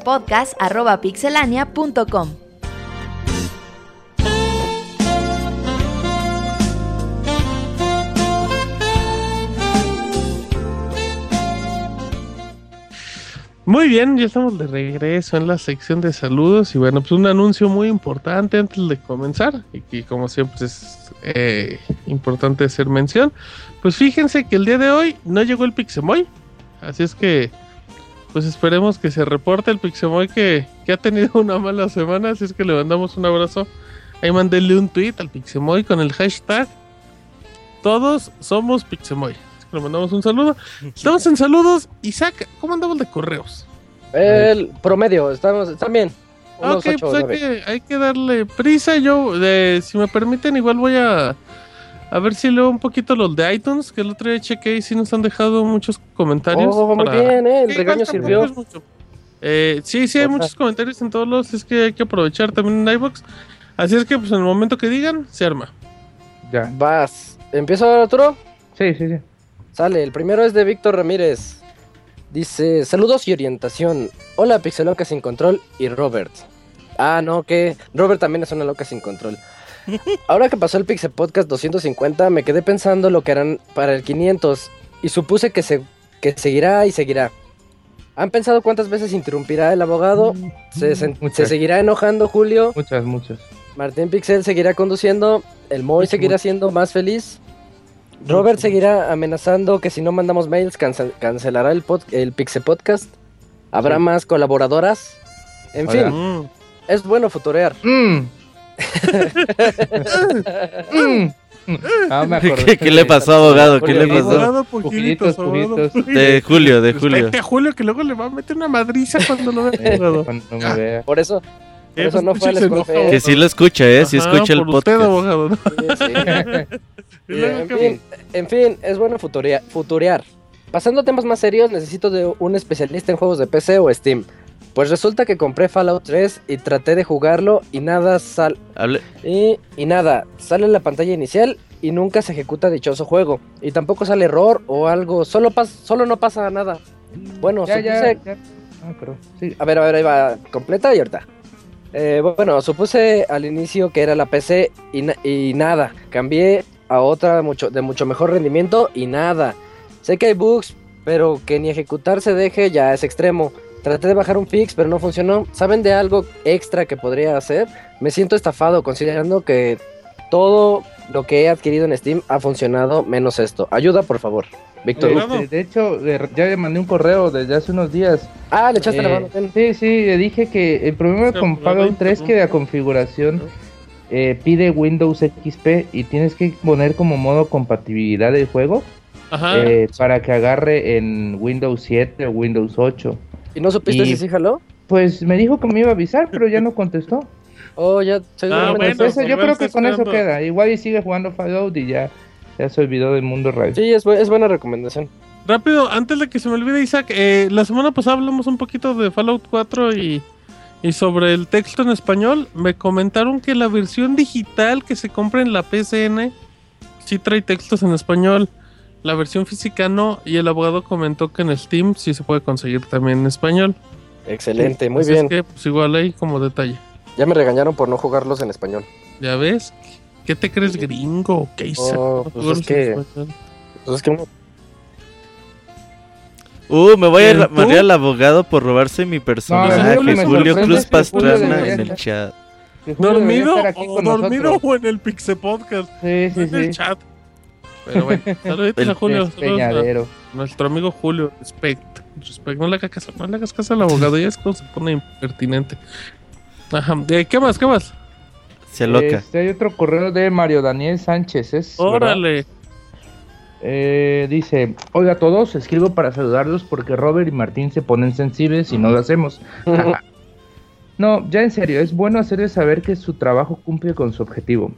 podcast.pixelania.com. Muy bien, ya estamos de regreso en la sección de saludos y bueno, pues un anuncio muy importante antes de comenzar y que como siempre es eh, importante hacer mención. Pues fíjense que el día de hoy no llegó el Pixemoy, así es que pues esperemos que se reporte el Pixemoy que, que ha tenido una mala semana, así es que le mandamos un abrazo. Ahí mandéle un tweet al Pixemoy con el hashtag Todos somos Pixemoy. Así que le mandamos un saludo. *laughs* Estamos en saludos. Isaac, ¿cómo andamos de correos? El promedio, estamos, están bien. Unos ok, pues hay que, hay que darle prisa. Yo, eh, si me permiten, igual voy a, a ver si leo un poquito los de iTunes, que el otro día chequé y sí nos han dejado muchos comentarios. Oh, muy bien, eh, el Sí, regaño sirvió. Eh, sí, sí, hay muchos comentarios en todos los, es que hay que aprovechar también en iBox. Así es que, pues en el momento que digan, se arma. Ya. Vas. ¿Empiezo Arturo? Sí, sí, sí. Sale, el primero es de Víctor Ramírez. Dice, saludos y orientación. Hola, Pixeloca sin control y Robert. Ah, no, que Robert también es una loca sin control. Ahora que pasó el Pixel Podcast 250, me quedé pensando lo que harán para el 500 y supuse que, se, que seguirá y seguirá. ¿Han pensado cuántas veces interrumpirá el abogado? ¿Se, se- seguirá enojando Julio? Muchas, muchas. Martín Pixel seguirá conduciendo, el Moy seguirá siendo más feliz, Robert seguirá amenazando que si no mandamos mails cancel- cancelará el, pod- el Pixel Podcast, habrá Sí. más colaboradoras, en fin, Mm. es bueno futurear. Mm. Ah, me acordé. ¿Qué, qué le pasó, abogado? ¿Qué le pasó? Abogado, pugiditos. De Julio, de Julio. Respete a Julio que luego le va a meter una madriza cuando lo vea. *laughs* Cuando no me vea. Por eso, por Eh, eso no pues, fue a la se escuela enoja, fea. Que sí lo escucha, ¿eh? Sí escucha el por usted, podcast. abogado. ¿no? Sí, sí. *laughs* En, ¿qué fin, en fin, es bueno futurea- futurear. Pasando a temas más serios, necesito de un especialista en juegos de PC o Steam. Pues resulta que compré Fallout 3 y traté de jugarlo y nada sal Hable- y, y nada, sale la pantalla inicial y nunca se ejecuta dichoso juego. Y tampoco sale error o algo, solo, pas solo no pasa nada. Bueno, Ya, ya, supuse- ya. Ah, pero sí. A ver, a ver, ahí va completa y ahorita. Eh, bueno, supuse al inicio que era la PC y, na- y nada. Cambié a otra mucho, de mucho mejor rendimiento y nada. Sé que hay bugs, pero que ni ejecutar se deje ya es extremo. Traté de bajar un fix, pero no funcionó. ¿Saben de algo extra que podría hacer? Me siento estafado considerando que todo lo que he adquirido en Steam ha funcionado menos esto. Ayuda, por favor. Víctor. Este, de hecho, ya le mandé un correo desde hace unos días. Ah, le echaste la Eh, mano. Sí, sí, le dije que el problema Sí, con Fallout ahí 3 es que la configuración eh, pide Windows XP y tienes que poner como modo compatibilidad del juego Ajá. eh, para que agarre en Windows 7 o Windows 8. ¿Y no supiste y- si sí jaló? Pues me dijo que me iba a avisar, pero ya no contestó. Oh, ya. Ah, bueno, Entonces, yo creo que con eso queda. Igual y sigue jugando Fallout y ya, ya se olvidó del mundo real. Sí, es, bu- es buena recomendación. Rápido, antes de que se me olvide, Isaac, eh, la semana pasada hablamos un poquito de Fallout 4 y, y sobre el texto en español. Me comentaron que la versión digital que se compra en la PCN sí trae textos en español. La versión física no, y el abogado comentó que en Steam sí se puede conseguir también en español. Excelente, muy bien. Es que, pues igual ahí como detalle. Ya me regañaron por no jugarlos en español. ¿Ya ves? ¿Qué te crees gringo qué? Oh, No pues es que-. Pues es que uno- Uh, me voy a llamar al abogado por robarse mi personaje. No, Julio Cruz Pastrana en el chat. ¿Dormido o dormido o en el Pixel Podcast? Sí, sí, en el sí. chat. Pero bueno, *laughs* saluditos a Julio. saludos a Despeñadero. nuestro amigo Julio. Respect. Respect. No le hagas caso, no le hagas caso al abogado. Ya es cuando se pone impertinente. Ajá. ¿De ¿Qué más? ¿Qué más? Se loca. Este, hay otro correo de Mario Daniel Sánchez. Es. Órale. Eh, dice, oiga a todos, escribo para saludarlos porque Robert y Martín se ponen sensibles y no lo hacemos. *laughs* no, ya en serio, es bueno hacerles saber que su trabajo cumple con su objetivo,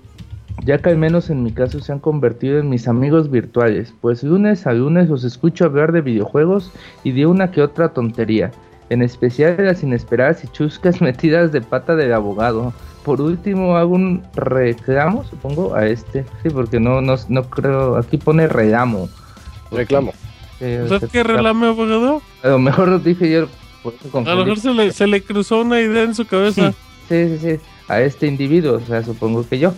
ya que al menos en mi caso se han convertido en mis amigos virtuales, pues lunes a lunes los escucho hablar de videojuegos y de una que otra tontería, en especial de las inesperadas y chuscas *laughs* metidas de pata del abogado. Por último, hago un reclamo, supongo, a este. Sí, porque no, no, no creo. Aquí pone reclamo. Reclamo. O ¿Sabes sea, qué relame, abogado? A lo mejor lo dije yo. por eso A lo mejor se le, se le cruzó una idea en su cabeza. Sí, sí, sí. A este individuo, o sea, supongo que yo.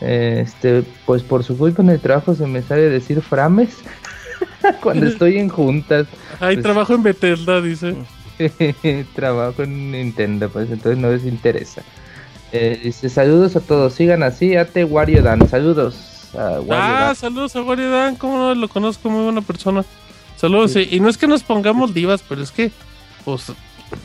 Este, pues por su culpa en el trabajo se me sale decir frames *laughs* cuando estoy en juntas. Hay Pues- trabajo en Bethesda, dice. *laughs* Trabajo en Nintendo, pues entonces no les interesa. Eh, dice, saludos a todos, sigan así, ate Wario Dan, saludos a Wario Ah, Dan. saludos a Wario Dan. ¿Cómo no? Lo conozco, muy buena persona. Saludos. sí. Y no es que nos pongamos divas, pero es que, pues,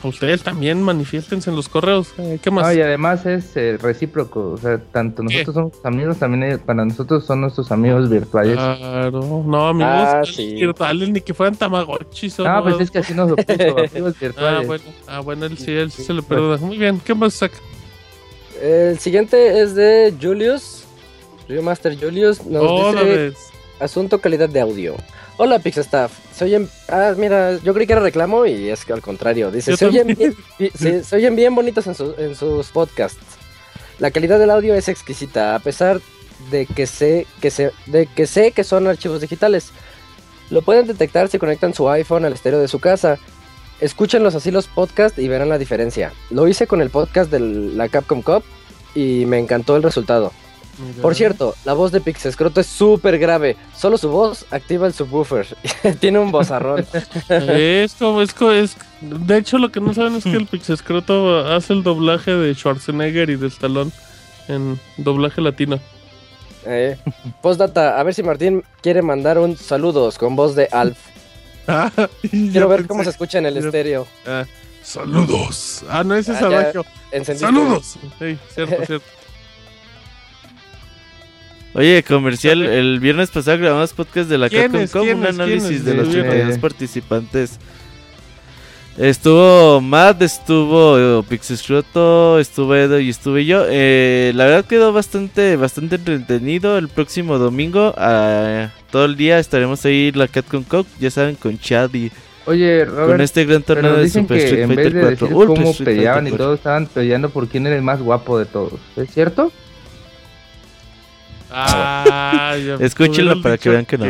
ustedes también manifiéstense en los correos. Eh, ¿Qué más? No, y además es eh, recíproco, o sea, tanto ¿Qué? nosotros somos amigos, también para nosotros son nuestros amigos virtuales. Claro, no, amigos Ah, virtuales, sí. virtuales, ni que fueran tamagotchis. Ah, pues no. es que así nos lo puso, *laughs* amigos Ah, virtuales. bueno, ah, bueno, él sí, él sí se le perdona. Muy bien, ¿qué más saca? El siguiente es de Julius. Master Julius nos Otra dice asunto calidad de audio. Hola Pixestaff, se oyen... Ah, mira, yo creí que era reclamo y es que al contrario. Dice, se oyen, bien, vi- se, *laughs* se oyen bien bonitos en, su- en sus podcasts. La calidad del audio es exquisita, a pesar de que sé que, se, de que, sé que son archivos digitales. Lo pueden detectar si conectan su iPhone al estéreo de su casa. Escúchenlos así los podcasts y verán la diferencia. Lo hice con el podcast de la Capcom Cup y me encantó el resultado. Por cierto, la voz de Pixescroto es súper grave. Solo su voz activa el subwoofer. *laughs* Tiene un vozarrón. *laughs* Es como, es como, es... De hecho, lo que no saben es que el Pixescroto hace el doblaje de Schwarzenegger y de Stallone en doblaje latino. Eh, postdata, a ver si Martín quiere mandar un saludos con voz de Alf. *laughs* Ah, Quiero ver pensé- cómo se escucha en el estéreo. Ah, saludos. Ah, no, ese es Ah, Adagio. encendiste- Saludos. Sí, cierto, cierto. Oye, comercial, el viernes pasado grabamos podcast de la Capcom un análisis de los Sí, 32 sí. participantes. Estuvo Matt, estuvo eh, Pixescroto, estuvo Edo y estuve yo. Eh, la verdad quedó bastante bastante entretenido. El próximo domingo, ah, todo el día estaremos ahí la Capcom Cup, ya saben, con Chad y Oye, con este gran torneo de Super Street Fighter de 4. decir Ultra cómo Street peleaban y 4. todos estaban peleando por quién era el más guapo de todos. ¿Es cierto? Ah, ya Escúchenlo para que vean que no.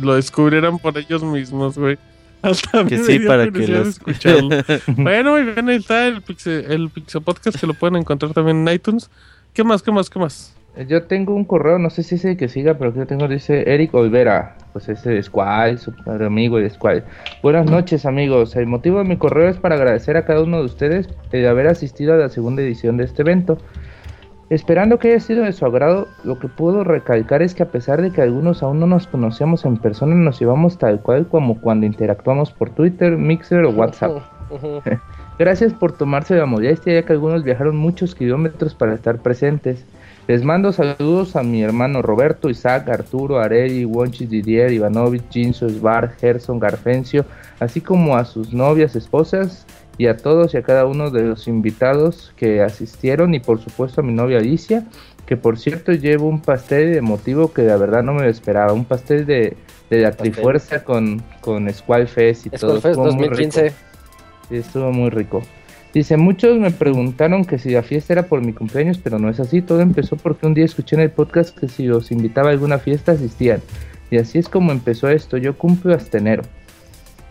lo descubrieran por ellos mismos, güey. *laughs* Hasta Que sí, para que los escucharlo. *laughs* bueno, muy bien, ahí está el Pixel, el Pixel Podcast que lo pueden encontrar también en iTunes. ¿Qué más, qué más, qué más? Yo tengo un correo, no sé si es el que siga, pero que yo tengo, dice Eric Olvera, pues ese de Squall, su amigo de Squall. Buenas noches amigos, el motivo de mi correo es para agradecer a cada uno de ustedes el haber asistido a la segunda edición de este evento. Esperando que haya sido de su agrado, lo que puedo recalcar es que a pesar de que algunos aún no nos conocíamos en persona, nos llevamos tal cual como cuando interactuamos por Twitter, Mixer o WhatsApp. *laughs* Gracias por tomarse la molestia ya que algunos viajaron muchos kilómetros para estar presentes. Les mando saludos a mi hermano Roberto, Isaac, Arturo, Areli, Wonchis, Didier, Ivanovich, Jinso, Svar, Gerson, Garfencio, así como a sus novias, esposas y a todos y a cada uno de los invitados que asistieron y por supuesto a mi novia Alicia, que por cierto llevo un pastel emotivo que la verdad no me lo esperaba, un pastel de, de la Pastel. Trifuerza con, con Squall Fest y todo. Skull Fest estuvo muy rico. 2015. Sí, estuvo muy rico. Dice, muchos me preguntaron que si la fiesta era por mi cumpleaños, pero no es así. Todo empezó porque un día escuché en el podcast que si los invitaba a alguna fiesta asistían. Y así es como empezó esto. Yo cumplo hasta enero. *laughs*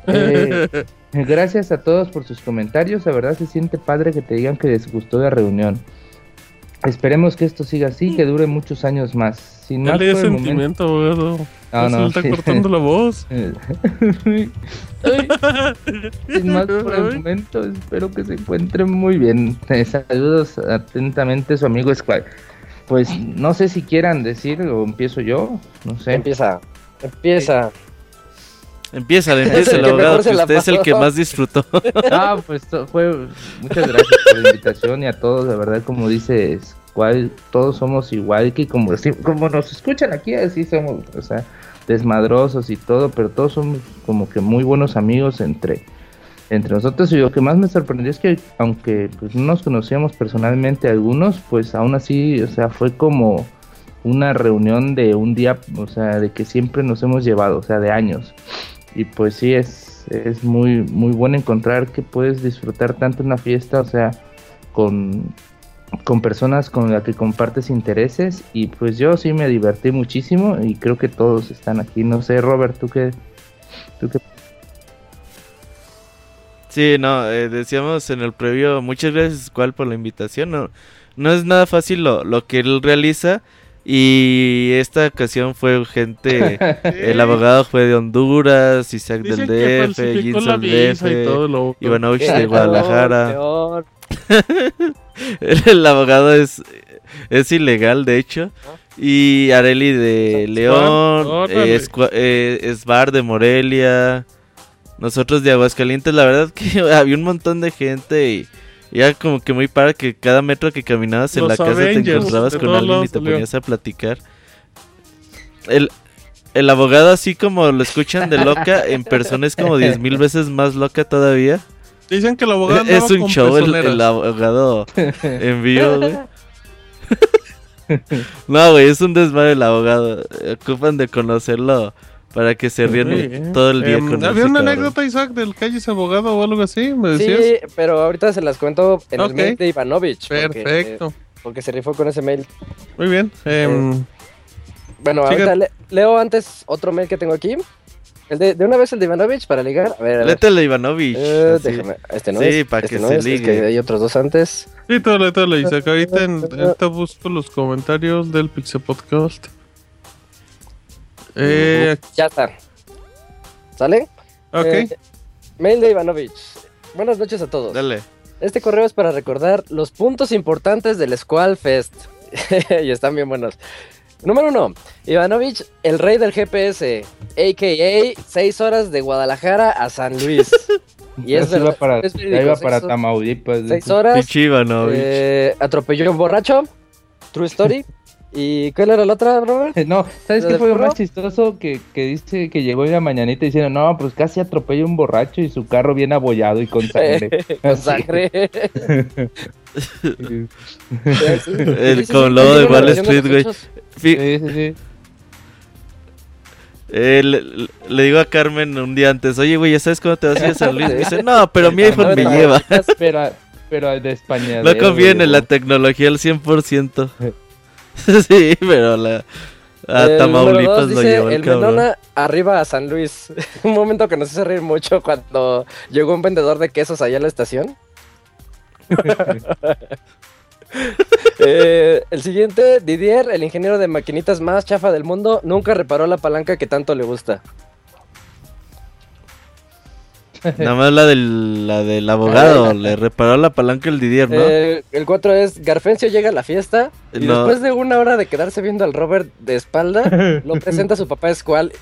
Eh, gracias a todos por sus comentarios. La verdad se siente padre que te digan que les gustó la reunión. Esperemos que esto siga así, que dure muchos años más. Sin más Dale por el momento- sentimiento, abogado. No, se no, le está sí. cortando la voz. *laughs* Sin más por el momento, espero que se encuentren muy bien. Eh, Saludos atentamente su amigo Squad. Pues no sé si quieran decir o empiezo yo, no sé. Empieza. Empieza. Empieza, *laughs* empieza el abogado, que usted es el que más disfrutó. *laughs* Ah, pues to- fue muchas gracias por la invitación y a todos, la verdad como dices, cual todos somos igual que como como nos escuchan aquí, así somos, o sea, desmadrosos y todo, pero todos somos como que muy buenos amigos entre entre nosotros y lo que más me sorprendió es que aunque pues no nos conocíamos personalmente algunos, pues aún así, o sea, fue como una reunión de un día, o sea, de que siempre nos hemos llevado, o sea, de años. Y pues sí, es, es muy, muy bueno encontrar que puedes disfrutar tanto una fiesta, o sea, con, con personas con las que compartes intereses. Y pues yo sí me divertí muchísimo y creo que todos están aquí. No sé, Robert, ¿tú qué? ¿Tú? Sí, no, eh, decíamos en el previo, muchas gracias, Cual, por la invitación. No, no es nada fácil lo, lo que él realiza. Y esta ocasión fue gente, *laughs* el abogado fue de Honduras, Isaac Dicen del DF, y DF, Ivanovich de *laughs* Guadalajara. peor. *laughs* El abogado es, es ilegal, de hecho. Y Areli de León, órale. eh, eh, Sbar de Morelia, nosotros de Aguascalientes. La verdad que había un montón de gente y, y era como que muy para que cada metro que caminabas en Los la casa te encontrabas con alguien y te salió. ponías a platicar. El, el abogado, así como lo escuchan de loca, *laughs* en persona es como diez mil veces más loca todavía. Dicen que el abogado Es un con show el, el abogado *laughs* en vivo, güey. *laughs* No, güey, es un desmadre el abogado. Ocupan de conocerlo para que se rían todo el día Em, con Había una anécdota, Isaac, del calles abogado o algo así, me decías. Sí, pero ahorita se las cuento en el mail de Ivanovich. porque- Perfecto. Porque, se rifó con ese mail. Muy bien. em, Bueno, Siga. ahorita le- leo antes otro mail que tengo aquí. El de, de una vez el de Ivanovich para ligar. A ver, a ver. Léete el de Ivanovich. Eh, déjame. Este no Sí, es. pa' este que no se es, es ligue. que hay otros dos antes. sí, todo lo, todo lo, Isaac. Ahorita, en, *laughs* ahorita busco los comentarios del Pixel Podcast. Eh, Ya está. ¿Sale? ok. Eh, mail de Ivanovich. Buenas noches a todos. Dale. Este correo es para recordar los puntos importantes del Squall Fest. *laughs* y están bien buenos. Número uno, Ivanovich, el rey del GPS, a.k.a. 6 horas de Guadalajara a San Luis. *laughs* Y es Ya iba verdad, para, es ya iba seis para horas- Tamaulipas. 6 horas, eh, atropelló a un borracho, true story. *laughs* ¿Y cuál era la otra, Robert? No, ¿sabes ¿Lo qué fue lo más chistoso? Que, que dice que llegó en la mañanita diciendo, no, pues casi atropella un borracho y su carro bien abollado y con sangre. Con sangre. El con sí, logo de Wall Street, güey. Sí, sí, sí. eh, le, le digo a Carmen un día antes, oye, güey, ¿ya sabes cómo te vas a ir a San Luis? Me dice, no, pero mi iPhone me No, lleva. Pero, pero de España. No confíen en la tecnología al 100%. *laughs* sí, pero la, A El número Tamaulipas lo dice, llevó el el. Menona arriba a San Luis. *laughs* Un momento que nos hizo reír mucho cuando llegó un vendedor de quesos allá a la estación. *laughs* Eh, el siguiente, Didier, el ingeniero de maquinitas más chafa del mundo, nunca reparó la palanca que tanto le gusta. *laughs* Nada más la del, la del abogado. le reparó la palanca el Didier, ¿no? Eh, el 4 es Garfencio llega a la fiesta y No. después de una hora de quedarse viendo al Robert de espalda, lo *laughs* presenta a su papá Squall. *laughs*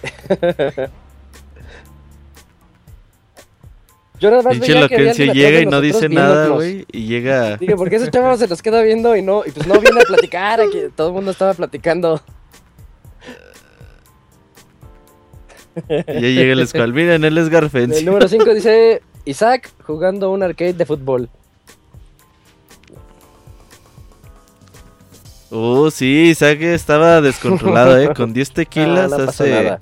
Yo nada más veía que atrás llega y no dice nada, güey. Y llega. Dije, ¿por qué ese chavo se nos queda viendo y no, y pues no viene a platicar? Aquí todo el mundo estaba platicando. Ya llega el escual. Miren, él es El número 5 dice Isaac jugando un arcade de fútbol. Uh, sí, Isaac estaba descontrolado, ¿eh? Con 10 tequilas Ah, *laughs* no hace nada.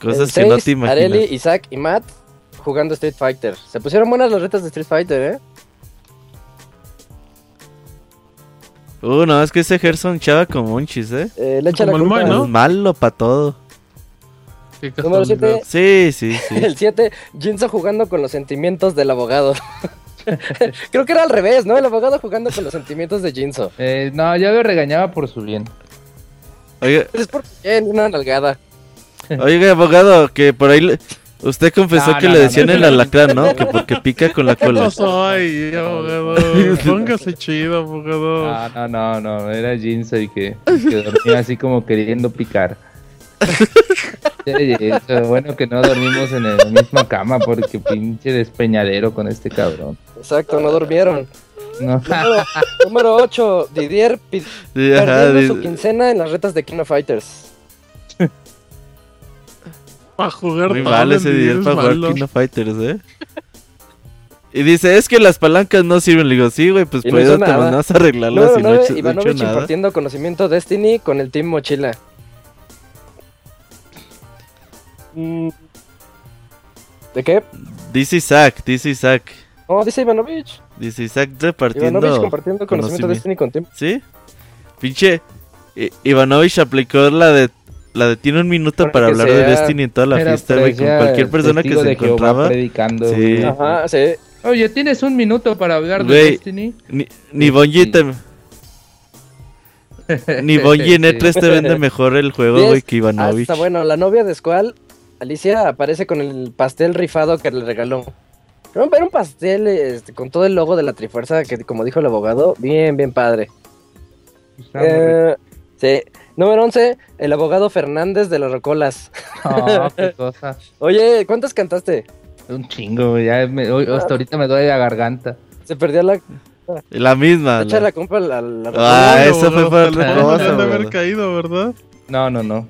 cosas que no te imaginas. Areli, Isaac y Matt jugando Street Fighter. Se pusieron buenas las retas de Street Fighter, ¿eh? Uh, no, es que ese Gerson chava como un chis, ¿eh? Eh, le echa la Como el culpa. Moy, ¿no? Es malo para todo. Número casualidad. 7, Sí, sí, sí. *laughs* el 7, Jinzo jugando con los sentimientos del abogado. *laughs* Creo que era al revés, ¿no? El abogado jugando con los sentimientos de Jinzo. Eh, no, yo lo regañaba por su bien. Oiga, Es por bien, una nalgada. oiga, abogado, que por ahí le- usted confesó No, que no, le no, decían no. el alacrán, ¿no? Que porque pica con la *laughs* ¿Qué cola. pasó ahí, abogado? Póngase chido, abogado. No, no, no, no, era Jinsoy que, que dormía así como queriendo picar. Bueno que no dormimos en la misma cama porque pinche despeñadero con este cabrón. Exacto, no durmieron. No. Número, número 8, Didier *laughs* perdiendo di- su quincena en las retas de King of Fighters. Para jugar Muy mal ese Didier para jugar. King of Fighters, ¿eh? Y dice, es que las palancas no sirven. Le digo, sí, güey, pues por eso te mandas a arreglarlas y no 9, he hecho- no he Ivanovich nada. impartiendo conocimiento Destiny con el Team Mochila. Mm. ¿De qué? Dice Isaac, dice Isaac. No, dice Ivanovich. Dice Isaac repartiendo. Ivanovich compartiendo conocimiento conocimiento. Destiny con Team. ¿Sí? Pinche. I- Ivanovich aplicó la de. La de tiene un minuto Para hablar de Destiny en toda la fiesta, güey. Con cualquier persona que se de encontraba. predicando, Sí. Ajá, sí. Oye, tienes un minuto para hablar de Destiny. Ni, ni Bungie te- *laughs* Ni Bungie en E3 te vende *laughs* mejor el juego, güey, que Ivanovich. está bueno. La novia de Squall, Alicia, aparece con el pastel rifado que le regaló. Era un- pastel este, con todo el logo de la Trifuerza, que como dijo el abogado, bien, bien padre. Eh, sí. Número 11, el abogado Fernández de las Rocolas. No, qué *laughs* cosa. Oye, ¿cuántas cantaste? Un chingo, güey, ya me- hoy- hasta ahorita me duele la garganta. Se perdió la... La misma. Echa la- la compra a la, la Ah, Ay, eso fue para otra cosa, han de haber caído, ¿verdad? No, no, no.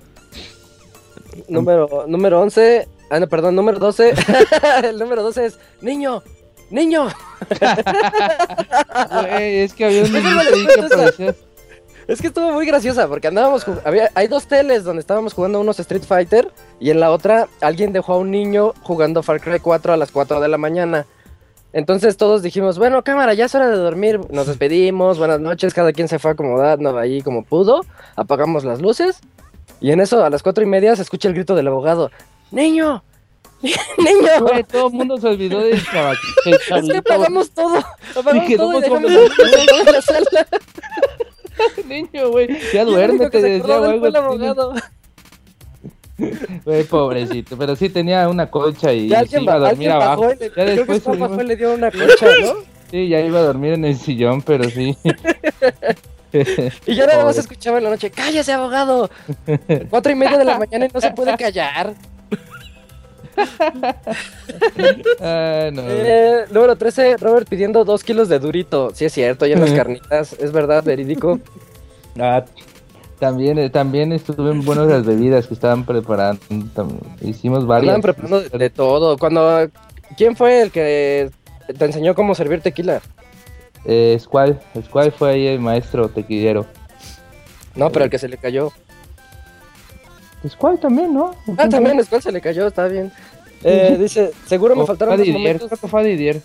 Número, número 11. Ah, no, perdón, número 12. *laughs* el número 12 es Niño, niño. *laughs* Es que había un. Es estuvo muy graciosa porque andábamos había hay dos teles donde estábamos jugando unos Street Fighter y en la otra alguien dejó a un niño jugando Far Cry 4 a las 4 de la mañana. Entonces todos dijimos, bueno, cámara, ya es hora de dormir. Nos despedimos, buenas noches, cada quien se fue acomodando ahí como pudo. Apagamos las luces y en eso a las cuatro y media se escucha el grito del abogado. ¡Niño! *laughs* ¡Niño! Güey, todo el mundo se olvidó del *laughs* del Es que apagamos todo. Apagamos quedó todo y dejamos *laughs* en la sala. niño, güey. Ya Y duérmete, decía fue el abogado. Güey, pobrecito. Pero sí tenía una colcha y Y alguien, iba a dormir abajo. bajó y le, Ya creo que después subimos- bajó y le dio una concha, ¿no? Sí, ya iba a dormir en el sillón, pero sí. *laughs* Y yo nada más escuchaba en la noche, cállese abogado. Cuatro y media de la *laughs* mañana y no se puede callar. *laughs* Ah, no. Eh, número 13, Robert pidiendo dos kilos de durito. Sí es cierto, ya en las carnitas, es verdad, verídico. Ah, también, eh, también estuve en buenas las bebidas que estaban preparando. Hicimos varias. Andaban preparando de, de todo. Cuando, ¿quién fue el que te enseñó cómo servir tequila? Eh, Squall, Squall fue ahí el maestro tequilero. No, pero el que se le cayó. Squall también, ¿no? Ah, también, después se le cayó, está bien. Eh, *laughs* dice, seguro me O faltaron Didier, momentos. creo que fue Didier.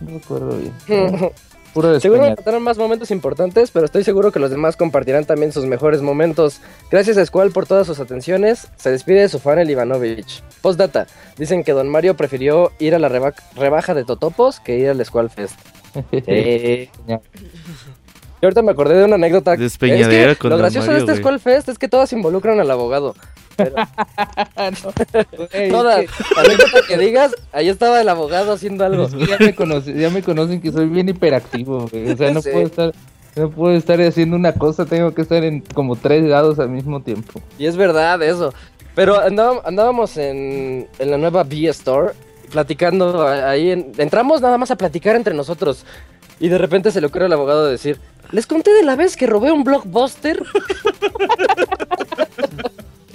No recuerdo bien. *laughs* Puro Seguro me faltaron más momentos importantes, pero estoy seguro que los demás compartirán también sus mejores momentos. Gracias a Squall por todas sus atenciones. Se despide de su fan el Ivanovich. Postdata. Dicen que Don Mario prefirió ir a la reba- rebaja de Totopos que ir al Squall Fest. Eh, y ahorita me acordé de una anécdota. Despeñadera Es que con Lo gracioso Mario, de este. Squall Fest es que todas involucran al abogado. *laughs* Güey, Todas. es La anécdota que digas, ahí estaba el abogado haciendo algo. Es que ya me, conoce- ya me conocen que soy bien hiperactivo, güey. O sea, no Sí. puedo estar, no puedo estar haciendo una cosa, tengo que estar en como tres lados al mismo tiempo. Y es verdad eso. Pero andábamos, andábamos en, en la nueva B Store, platicando ahí. en- entramos nada más a platicar entre nosotros. Y de repente se le ocurre al abogado decir: Les conté de la vez que robé un blockbuster. *laughs*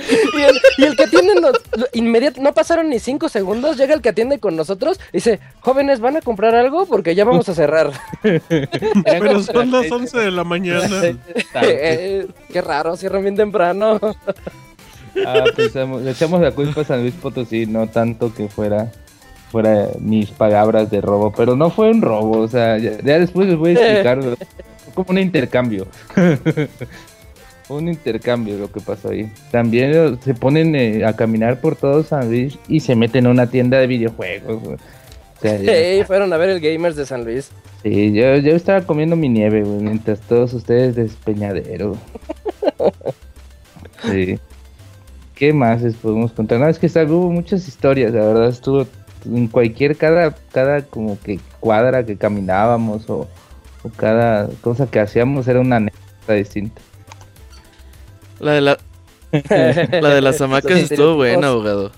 y, el, y el que atiende nos- lo- inmediat- no pasaron ni cinco segundos, llega el que atiende con nosotros y dice, jóvenes, ¿van a comprar algo? Porque ya vamos a cerrar. *laughs* Pero son las 11 de la mañana. *laughs* Eh, qué raro, cierran bien temprano. Ah, pensamos, le echamos la culpa a San Luis Potosí, no tanto que fuera fuera mis palabras de robo, pero no fue un robo, o sea, ya, ya después les voy a explicar, *laughs* como un intercambio. *laughs* Un intercambio lo que pasó ahí. También se ponen eh, a caminar por todo San Luis y se meten a una tienda de videojuegos. güey. O sea, ya- Hey, fueron a ver el Gamers de San Luis. Sí, yo, yo estaba comiendo mi nieve, güey, mientras todos ustedes despeñadero. *laughs* Sí. ¿Qué más les podemos contar? No, es que hubo muchas historias, la verdad estuvo en cualquier, cada, cada como que cuadra que caminábamos o, o cada cosa que hacíamos era una anécdota distinta. La de la, la de las hamacas estuvo buena, abogado.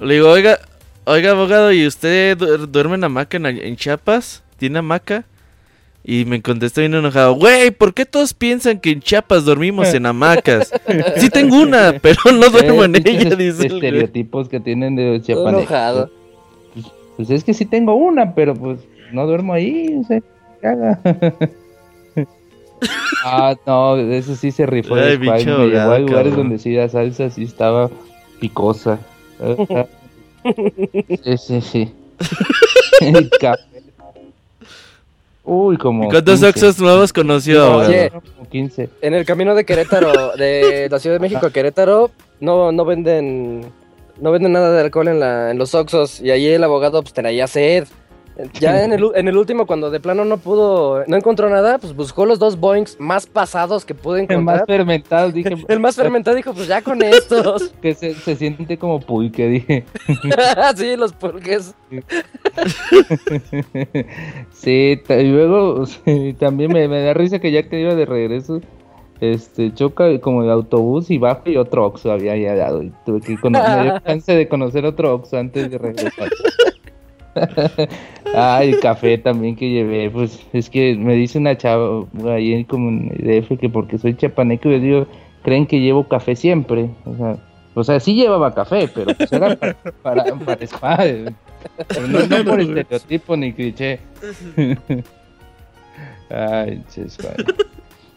Le digo, oiga, oiga, abogado, ¿y usted du- duerme en hamaca en, en Chiapas? ¿Tiene hamaca? Y me contesta bien enojado, güey, ¿por qué todos piensan que en Chiapas dormimos en hamacas? Sí tengo una, pero no *laughs* duermo en ella, dice estereotipos que tienen de chiapanecos. enojado. Pues, pues es que sí tengo una, pero pues no duermo ahí, o sea, caga. *laughs* ah, no, eso sí se rifó. Ay, bicho me llevó a lugares cabrón. donde sí la salsa sí estaba picosa. *laughs* Sí, sí, sí. Uy, como. ¿Y cuántos 15. Oxos nuevos conoció? Oye. Como 15. En el camino de Querétaro, de la Ciudad de México a Querétaro, no, no venden no venden nada de alcohol en, la, en los Oxxos y ahí el abogado pues traía sed. Ya en el, en el último, cuando de plano no pudo, no encontró nada, pues buscó los dos Boeings más pasados que pudo El más encontrar. fermentado, dije. *laughs* El más fermentado dijo, pues ya con estos. *laughs* Que se, se siente como pulque, dije. *laughs* sí, los pulques. Sí, y luego sí, también me, me da risa que ya que iba de regreso, este, choca como el autobús y bajo y otro Oxxo había lado. Y tuve que cono- me dio chance de conocer otro Oxxo antes de regresar. Ay, *laughs* el café también que llevé, pues es que me dice una chava ahí como en DF que porque soy chapaneco, yo digo, creen que llevo café siempre. O sea, o sea sí llevaba café, pero pues era para, para, para no, no por estereotipo ni cliché. *laughs* Ay, Squad.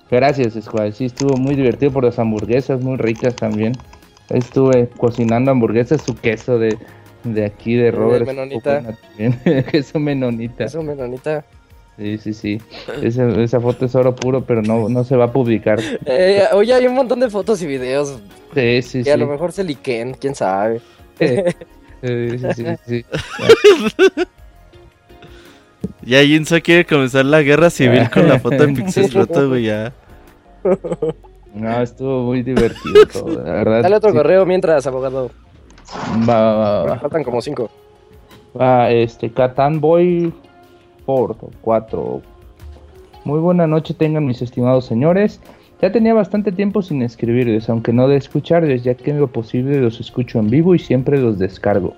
Gracias, Squad. Sí, estuvo muy divertido por las hamburguesas, muy ricas también. Estuve cocinando hamburguesas, su queso de, de aquí de Robert. menonita. buena también. *laughs* queso menonita. Eso, menonita. Sí, sí, sí. Esa, esa foto es oro puro, pero no, no se va a publicar. Eh, oye, hay un montón de fotos y videos Sí, sí, que a lo mejor se liquen, quién sabe. *laughs* Sí, sí, sí, sí. *laughs* Ya Jinso quiere comenzar la guerra civil con la foto de Pixel Roto, güey, ya. No, estuvo muy divertido todo, la verdad. Dale otro sí. correo mientras, abogado. Va, va, va, va. Faltan como cinco. Ah, este, Catan Boy Ford 4. Muy buena noche tengan mis estimados señores. Ya tenía bastante tiempo sin escribirles, aunque no de escucharles, ya que en lo posible los escucho en vivo y siempre los descargo.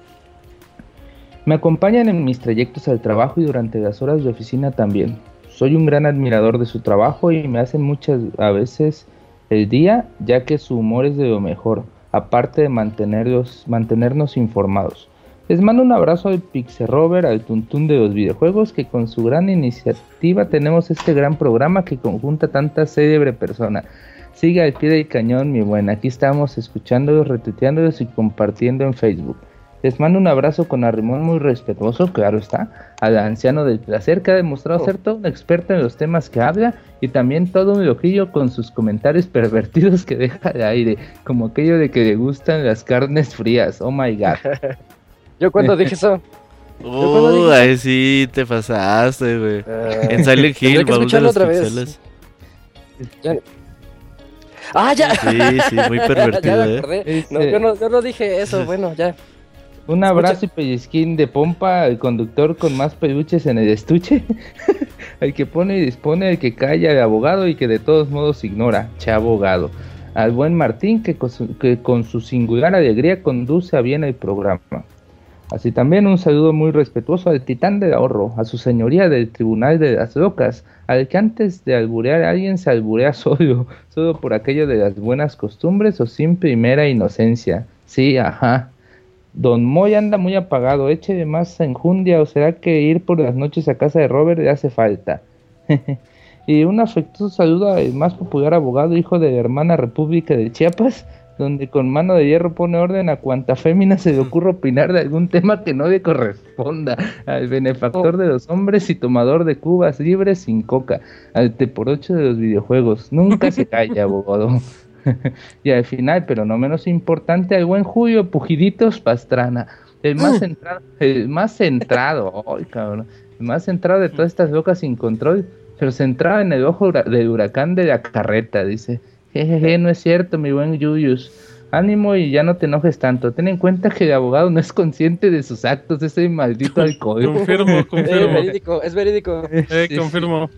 Me acompañan en mis trayectos al trabajo y durante las horas de oficina también. Soy un gran admirador de su trabajo y me hacen muchas a veces el día, ya que su humor es de lo mejor, aparte de mantenernos informados. Les mando un abrazo al Pixel Rover, al Tuntún de los videojuegos, que con su gran iniciativa tenemos este gran programa que conjunta tanta célebre persona. Siga al pie del cañón, mi buena. Aquí estamos escuchándolos, retuiteándolos y compartiendo en Facebook. Les mando un abrazo con arrimón muy respetuoso, claro está, al anciano del placer que ha demostrado ser todo un experto en los temas que habla y también todo un ojillo con sus comentarios *laughs* pervertidos que deja de aire, como aquello de que le gustan las carnes frías. Oh my god. *laughs* Yo cuando dije eso. *laughs* Uh, ahí sí te pasaste, güey. eh, En Silent Hill, que baúl de escucharlo los otra vez. pixeles. Ya- Ah, ya. Sí, sí, muy Ya pervertido, me ¿eh? No, yo, no, yo no dije eso, bueno, ya. Un abrazo y pellizquín de pompa al conductor con más peluches en el estuche. *laughs* al que pone y dispone, al que calla, el abogado y que de todos modos ignora, che abogado. Al buen Martín que con, su, que con su singular alegría conduce a bien el programa. Así también un saludo muy respetuoso al titán del ahorro, a su señoría del tribunal de las locas, al que antes de alburear a alguien se alburea *laughs* solo, solo por aquello de las buenas costumbres o sin primera inocencia. Sí, ajá. Don Moy anda muy apagado, eche de más enjundia o será que ir por las noches a casa de Robert le hace falta. *laughs* y un afectuoso saludo al más popular abogado, hijo de la hermana República de Chiapas, donde con mano de hierro pone orden a cuanta fémina se le ocurra opinar de algún tema que no le corresponda, al benefactor de los hombres y tomador de cubas libres sin coca, al te por ocho de los videojuegos. Nunca se calla, *laughs* abogado. *laughs* y al final, pero no menos importante, al buen Julio Pujiditos Pastrana, el más centrado, el más centrado, *laughs* ay, cabrón, el más centrado de todas estas locas sin control, pero centrado en el ojo del huracán de la carreta, dice. Jejeje, no es cierto, mi buen Yuyus. Ánimo y ya no te enojes tanto. Ten en cuenta que el abogado no es consciente de sus actos, ese maldito *laughs* alcohol. Confirmo, Eh, confirmo. verídico, es verídico. Eh, Sí, confirmo.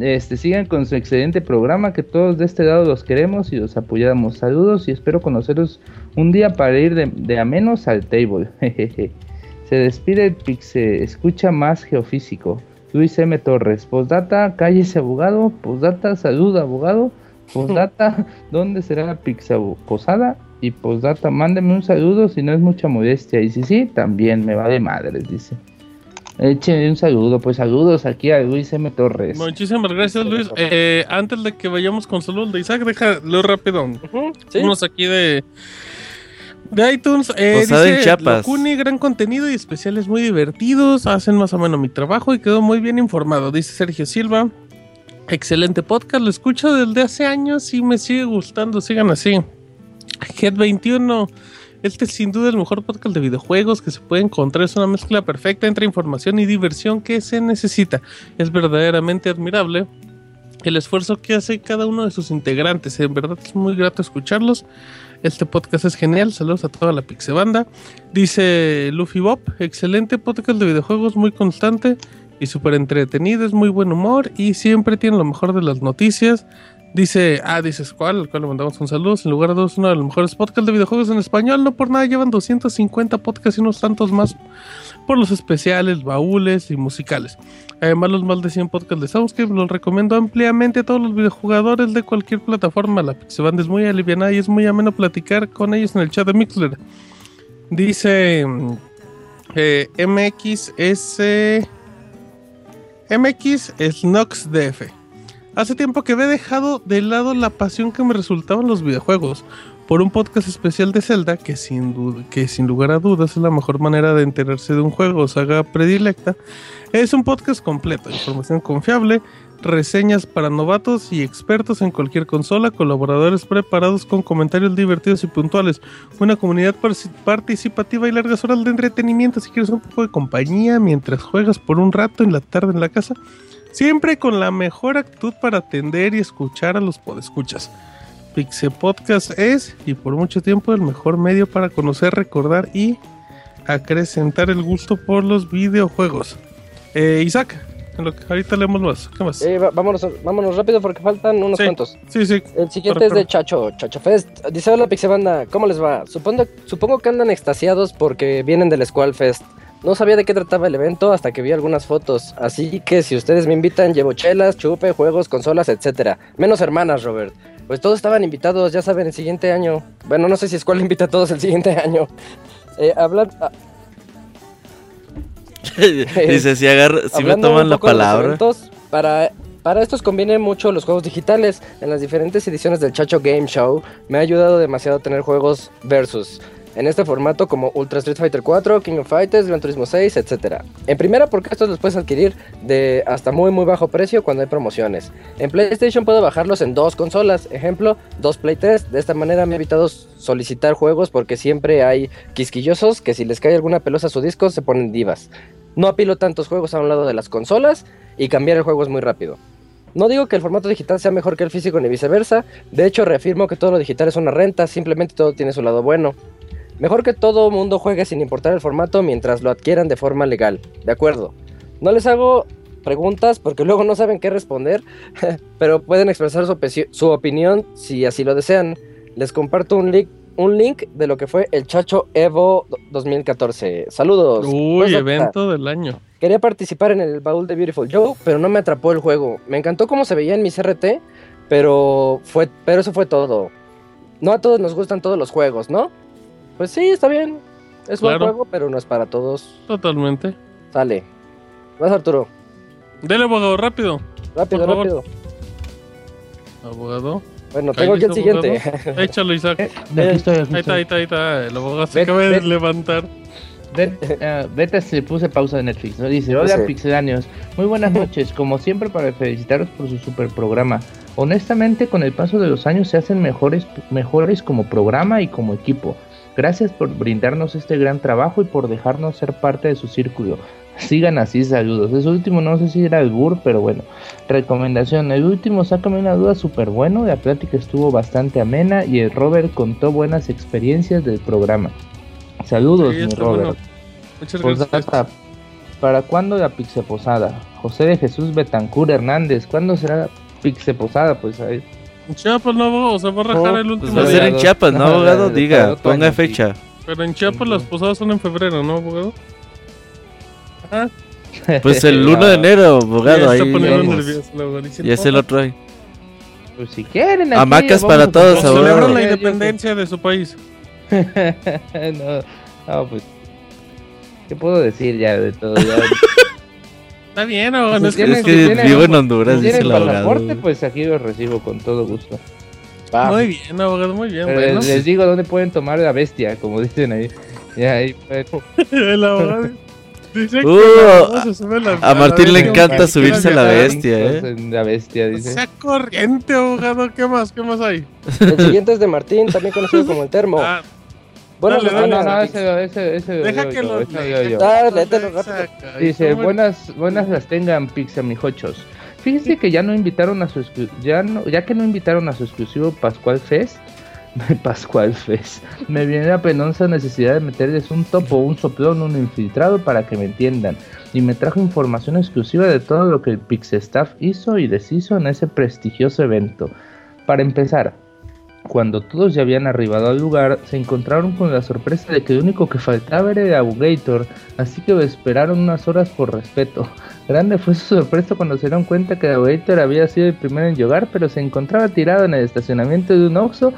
Este, sigan con su excelente programa, que todos de este lado los queremos y los apoyamos. Saludos y espero conoceros un día para ir de, de a menos al table. *laughs* Jejeje. Se despide el Pixe, escucha más geofísico. Luis M. Torres, postdata, cállese abogado, postdata, salud abogado, postdata, *laughs* ¿dónde será la pizza posada? Y postdata, mándeme un saludo si no es mucha modestia. Y si sí, también me va de madres, dice. Échenle un saludo, pues saludos aquí a Luis M. Torres. Muchísimas gracias, Luis. Eh, antes de que vayamos con saludos de Isaac, déjalo rápido. ¿sí? Unos aquí de, de iTunes. Eh, en dice, Chiapas. Locuni, gran contenido y especiales muy divertidos. Hacen más o menos mi trabajo y quedó muy bien informado. Dice Sergio Silva. Excelente podcast, lo escucho desde hace años y me sigue gustando. Sigan así. Head21. Este es sin duda el mejor podcast de videojuegos que se puede encontrar. Es una mezcla perfecta entre información y diversión que se necesita. Es verdaderamente admirable el esfuerzo que hace cada uno de sus integrantes. En verdad es muy grato escucharlos. Este podcast es genial. Saludos a toda la Pixebanda. Dice Luffy Bob, excelente podcast de videojuegos, muy constante y súper entretenido. Es muy buen humor y siempre tiene lo mejor de las noticias. Dice, ah, dices cuál, al cual le mandamos un saludo. En lugar de dos, uno de los mejores podcasts de videojuegos en español. No por nada llevan 250 podcasts y unos tantos más por los especiales, baúles y musicales. Además, los más de 100 podcasts de Soundscape los recomiendo ampliamente a todos los videojugadores de cualquier plataforma. La Pixeband es muy alivianada y es muy ameno platicar con ellos en el chat de Mixler. Dice eh, MXS MX Snox DF. Hace tiempo que había dejado de lado la pasión que me resultaban los videojuegos por un podcast especial de Zelda que sin, que sin lugar a dudas es la mejor manera de enterarse de un juego o saga predilecta. Es un podcast completo, información confiable, reseñas para novatos y expertos en cualquier consola, colaboradores preparados con comentarios divertidos y puntuales, una comunidad participativa y largas horas de entretenimiento si quieres un poco de compañía mientras juegas por un rato en la tarde en la casa. Siempre con la mejor actitud para atender y escuchar a los podescuchas. Pixel Podcast es, y por mucho tiempo, el mejor medio para conocer, recordar y acrecentar el gusto por los videojuegos. Eh, Isaac, en lo que ahorita leemos más. ¿Qué más? Eh, vámonos, vámonos rápido porque faltan unos Sí. cuantos. sí, sí. El siguiente es de. Chacho, Chacho Fest. Dice, hola Pixebanda, ¿cómo les va? Supongo, supongo que andan extasiados porque vienen del Squall Fest. No sabía de qué trataba el evento hasta que vi algunas fotos. Así que si ustedes me invitan, llevo chelas, chupe, juegos, consolas, etcétera. Menos hermanas, Robert. Pues todos estaban invitados, ya saben, el siguiente año. Bueno, no sé si Squall *laughs* invita a todos el siguiente año. Eh, hablan, ah, *laughs* Dice, si, agarra, si me toman la palabra. eventos, para, para estos convienen mucho los juegos digitales. En las diferentes ediciones del Chacho Game Show me ha ayudado demasiado a tener juegos versus. En este formato como Ultra Street Fighter 4, King of Fighters, Gran Turismo 6, etc. En primera porque estos los puedes adquirir de hasta muy muy bajo precio cuando hay promociones. En PlayStation puedo bajarlos en dos consolas, ejemplo, dos playtests. De esta manera me he evitado solicitar juegos porque siempre hay quisquillosos que si les cae alguna pelosa a su disco se ponen divas. No apilo tantos juegos a un lado de las consolas y cambiar el juego es muy rápido. No digo que el formato digital sea mejor que el físico ni viceversa, de hecho reafirmo que todo lo digital es una renta, simplemente todo tiene su lado bueno. Mejor que todo mundo juegue sin importar el formato mientras lo adquieran de forma legal, de acuerdo. No les hago preguntas porque luego no saben qué responder, *laughs* pero pueden expresar su, su, opinión si así lo desean. Les comparto un link, un link de lo que fue el Chacho Evo 2014. Saludos. Uy, evento del año. Quería participar en el baúl de Beautiful Joe, pero no me atrapó el juego. Me encantó cómo se veía en mi CRT, pero, fue, pero eso fue todo. No a todos nos gustan todos los juegos, ¿no? Pues sí, está bien. Es buen juego, pero no es para todos. Totalmente. Sale. Vas, Arturo. Dele, abogado, rápido. Rápido, rápido. Abogado. Bueno, tengo aquí el siguiente. Échalo, Isaac. Eh, aquí ahí está, ahí está, ahí está. El abogado se acaba de levantar. Uh, Beta se puse pausa de Netflix, ¿no? Dice, hola pixelanios, muy buenas *laughs* noches, como siempre para felicitaros por su super programa. Honestamente, con el paso de los años se hacen mejores, mejores como programa y como equipo. Gracias por brindarnos este gran trabajo y por dejarnos ser parte de su círculo. Sigan así, saludos. Ese último no sé si era el Burr, pero bueno. Recomendación, el último sácame una duda súper bueno, la plática estuvo bastante amena y el Robert contó buenas experiencias del programa. Saludos, mi Robert. Muchas gracias. ¿Para cuándo la Pixe Posada? José de Jesús Betancur Hernández, ¿cuándo será la Pixe Posada? Pues ahí. En Chiapas no, o sea, va a rajar el último. Pues va a ser en Chiapas, ¿no, abogado? Diga, ponga fecha. Pero en Chiapas las posadas son en febrero, ¿no, abogado? ¿Ah? Pues el *laughs* 1 de enero, abogado. ahí y es el otro ahí. Pues si quieren. Hamacas para todos, abogado. Celebran la independencia de su país. *laughs* no, no, pues. ¿Qué puedo decir ya de todo? Ya? *laughs* Está bien, abogado. Pues es que, vivo en Honduras, dice el abogado. pues aquí lo recibo con todo gusto. Muy bien, abogado, muy bien. Bueno. Les digo dónde pueden tomar la bestia, como dicen ahí. Ya, ahí *laughs* el abogado. Dice uh, que a, a Martín le encanta subirse a la bestia, eh. La bestia, dice. sea corriente, abogado. ¿Qué más? ¿Qué más hay? El siguiente es de Martín, también conocido como el termo. Ah. Bueno, no, no, no, ese, ese, ese Deja que lo Dale, rápido. Dice, buenas, buenas las tengan, Pixamijochos. Fíjense que ya no invitaron a su ya no, ya que no invitaron a su exclusivo Pascual Fest, *laughs* Pascual Fest, me viene la penosa necesidad de meterles un topo, un soplón, un infiltrado para que me entiendan. Y me trajo información exclusiva de todo lo que el Pixestaff hizo y deshizo en ese prestigioso evento. Para empezar, cuando todos ya habían arribado al lugar, se encontraron con la sorpresa de que lo único que faltaba era el Abugator, así que esperaron unas horas por respeto. Grande fue su sorpresa cuando se dieron cuenta que el Abugator había sido el primero en llegar, pero se encontraba tirado en el estacionamiento de un Oxxo,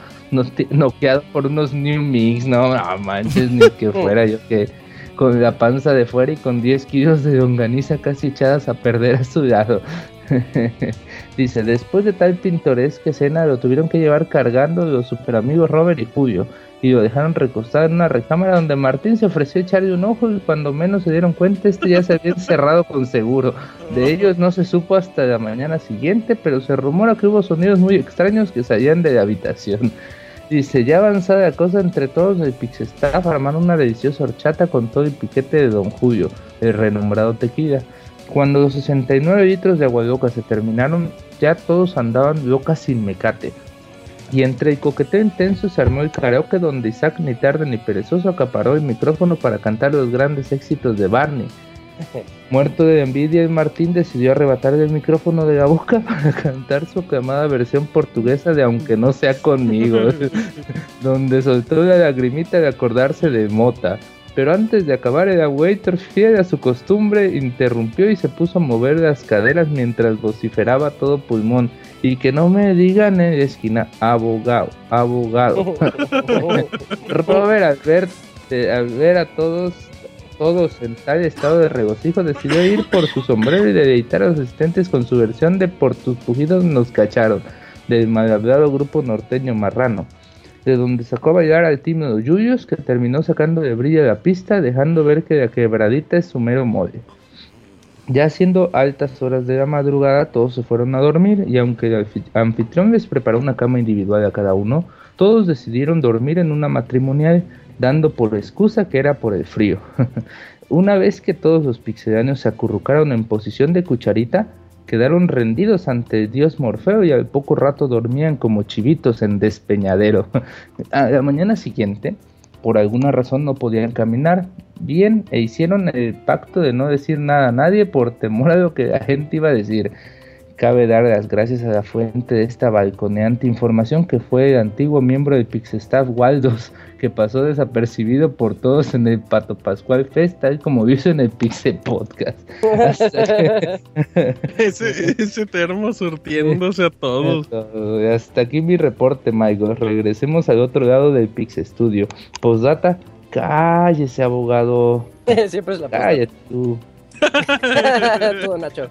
noqueado por unos New Mix, no, no manches, ni que *laughs* fuera yo que con la panza de fuera y con 10 kilos de longaniza casi echadas a perder a su lado. *laughs* Dice, después de tal pintoresca escena lo tuvieron que llevar cargando los super amigos Robert y Julio y lo dejaron recostado en una recámara donde Martín se ofreció a echarle un ojo y cuando menos se dieron cuenta este ya se había encerrado con seguro. De ellos no se supo hasta la mañana siguiente, pero se rumora que hubo sonidos muy extraños que salían de la habitación. Dice, ya avanzada la cosa entre todos, el Pixestaff armaron una deliciosa horchata con todo el piquete de Don Julio, el renombrado tequila. Cuando los 69 litros de agua loca se terminaron, ya todos andaban locas sin mecate. Y entre el coqueteo intenso se armó el karaoke donde Isaac ni tarde ni perezoso acaparó el micrófono para cantar los grandes éxitos de Barney. *laughs* Muerto de envidia, Martín decidió arrebatarle el micrófono de la boca *laughs* para cantar su aclamada versión portuguesa de Aunque no sea conmigo, *laughs* donde soltó la lagrimita de acordarse de Mota. Pero antes de acabar, el waiter, fiel a su costumbre, interrumpió y se puso a mover las caderas mientras vociferaba todo pulmón. Y que no me digan en la esquina, abogado, abogado. Robert, al ver, eh, al ver a todos, todos en tal estado de regocijo, decidió ir por su sombrero y deleitar a los asistentes con su versión de Por tus pujidos nos cacharon, del malhablado grupo norteño marrano. De donde sacó a bailar al los Yuyos, que terminó sacando de brillo la pista, dejando ver que la quebradita es su mero mole. Ya siendo altas horas de la madrugada, todos se fueron a dormir y aunque el anfitrión les preparó una cama individual a cada uno, todos decidieron dormir en una matrimonial, dando por excusa que era por el frío. *laughs* una vez que todos los pixelanios se acurrucaron en posición de cucharita, quedaron rendidos ante dios Morfeo y al poco rato dormían como chivitos en despeñadero. *laughs* a la mañana siguiente, por alguna razón no podían caminar bien e hicieron el pacto de no decir nada a nadie por temor a lo que la gente iba a decir. Cabe dar las gracias a la fuente de esta balconeante información que fue el antiguo miembro del Pixestaff Waldos, que pasó desapercibido por todos en el Pato Pascual Fest, tal como dice en el Pixe Podcast. *laughs* ese, ese termo surtiéndose a todos. Hasta aquí mi reporte, Michael. Regresemos al otro lado del Pix Studio. Postdata, cállese, abogado. *laughs* Siempre es la Cállate tú. *laughs* Todo Nacho.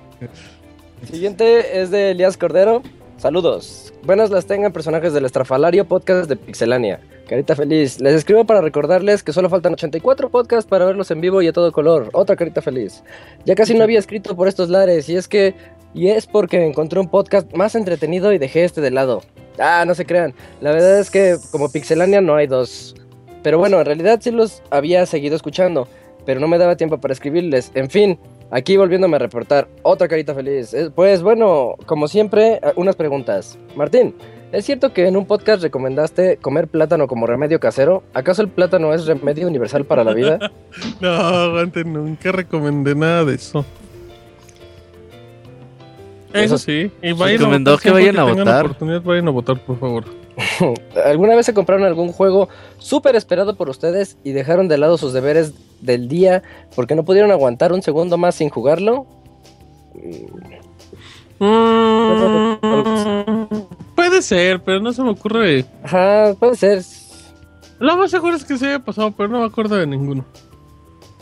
Siguiente es de Elías Cordero. Saludos. Buenas las tengan personajes del Estrafalario Podcast de Pixelania. Carita feliz. Les escribo para recordarles que solo faltan 84 podcasts para verlos en vivo y a todo color. Otra carita feliz. Ya casi no había escrito por estos lares y es que... Y es porque encontré un podcast más entretenido y dejé este de lado. Ah, no se crean. La verdad es que como Pixelania no hay dos. Pero bueno, en realidad sí los había seguido escuchando. Pero no me daba tiempo para escribirles. En fin, Aquí volviéndome a reportar, otra carita feliz. Eh, Pues bueno, como siempre, eh, unas preguntas. Martín, ¿es cierto que en un podcast recomendaste comer plátano como remedio casero? ¿Acaso el plátano es remedio universal para la vida? *laughs* No, aguante, nunca recomendé nada de eso. Eso sí. Y vayan recomendó votar que vayan a votar. oportunidad, vayan a votar, por favor. *laughs* ¿Alguna vez se compraron algún juego súper esperado por ustedes y dejaron de lado sus deberes del día porque no pudieron aguantar un segundo más sin jugarlo? Mm, puede ser, pero no se me ocurre. Ajá, puede ser. Lo más seguro es que se haya pasado, pero no me acuerdo de ninguno.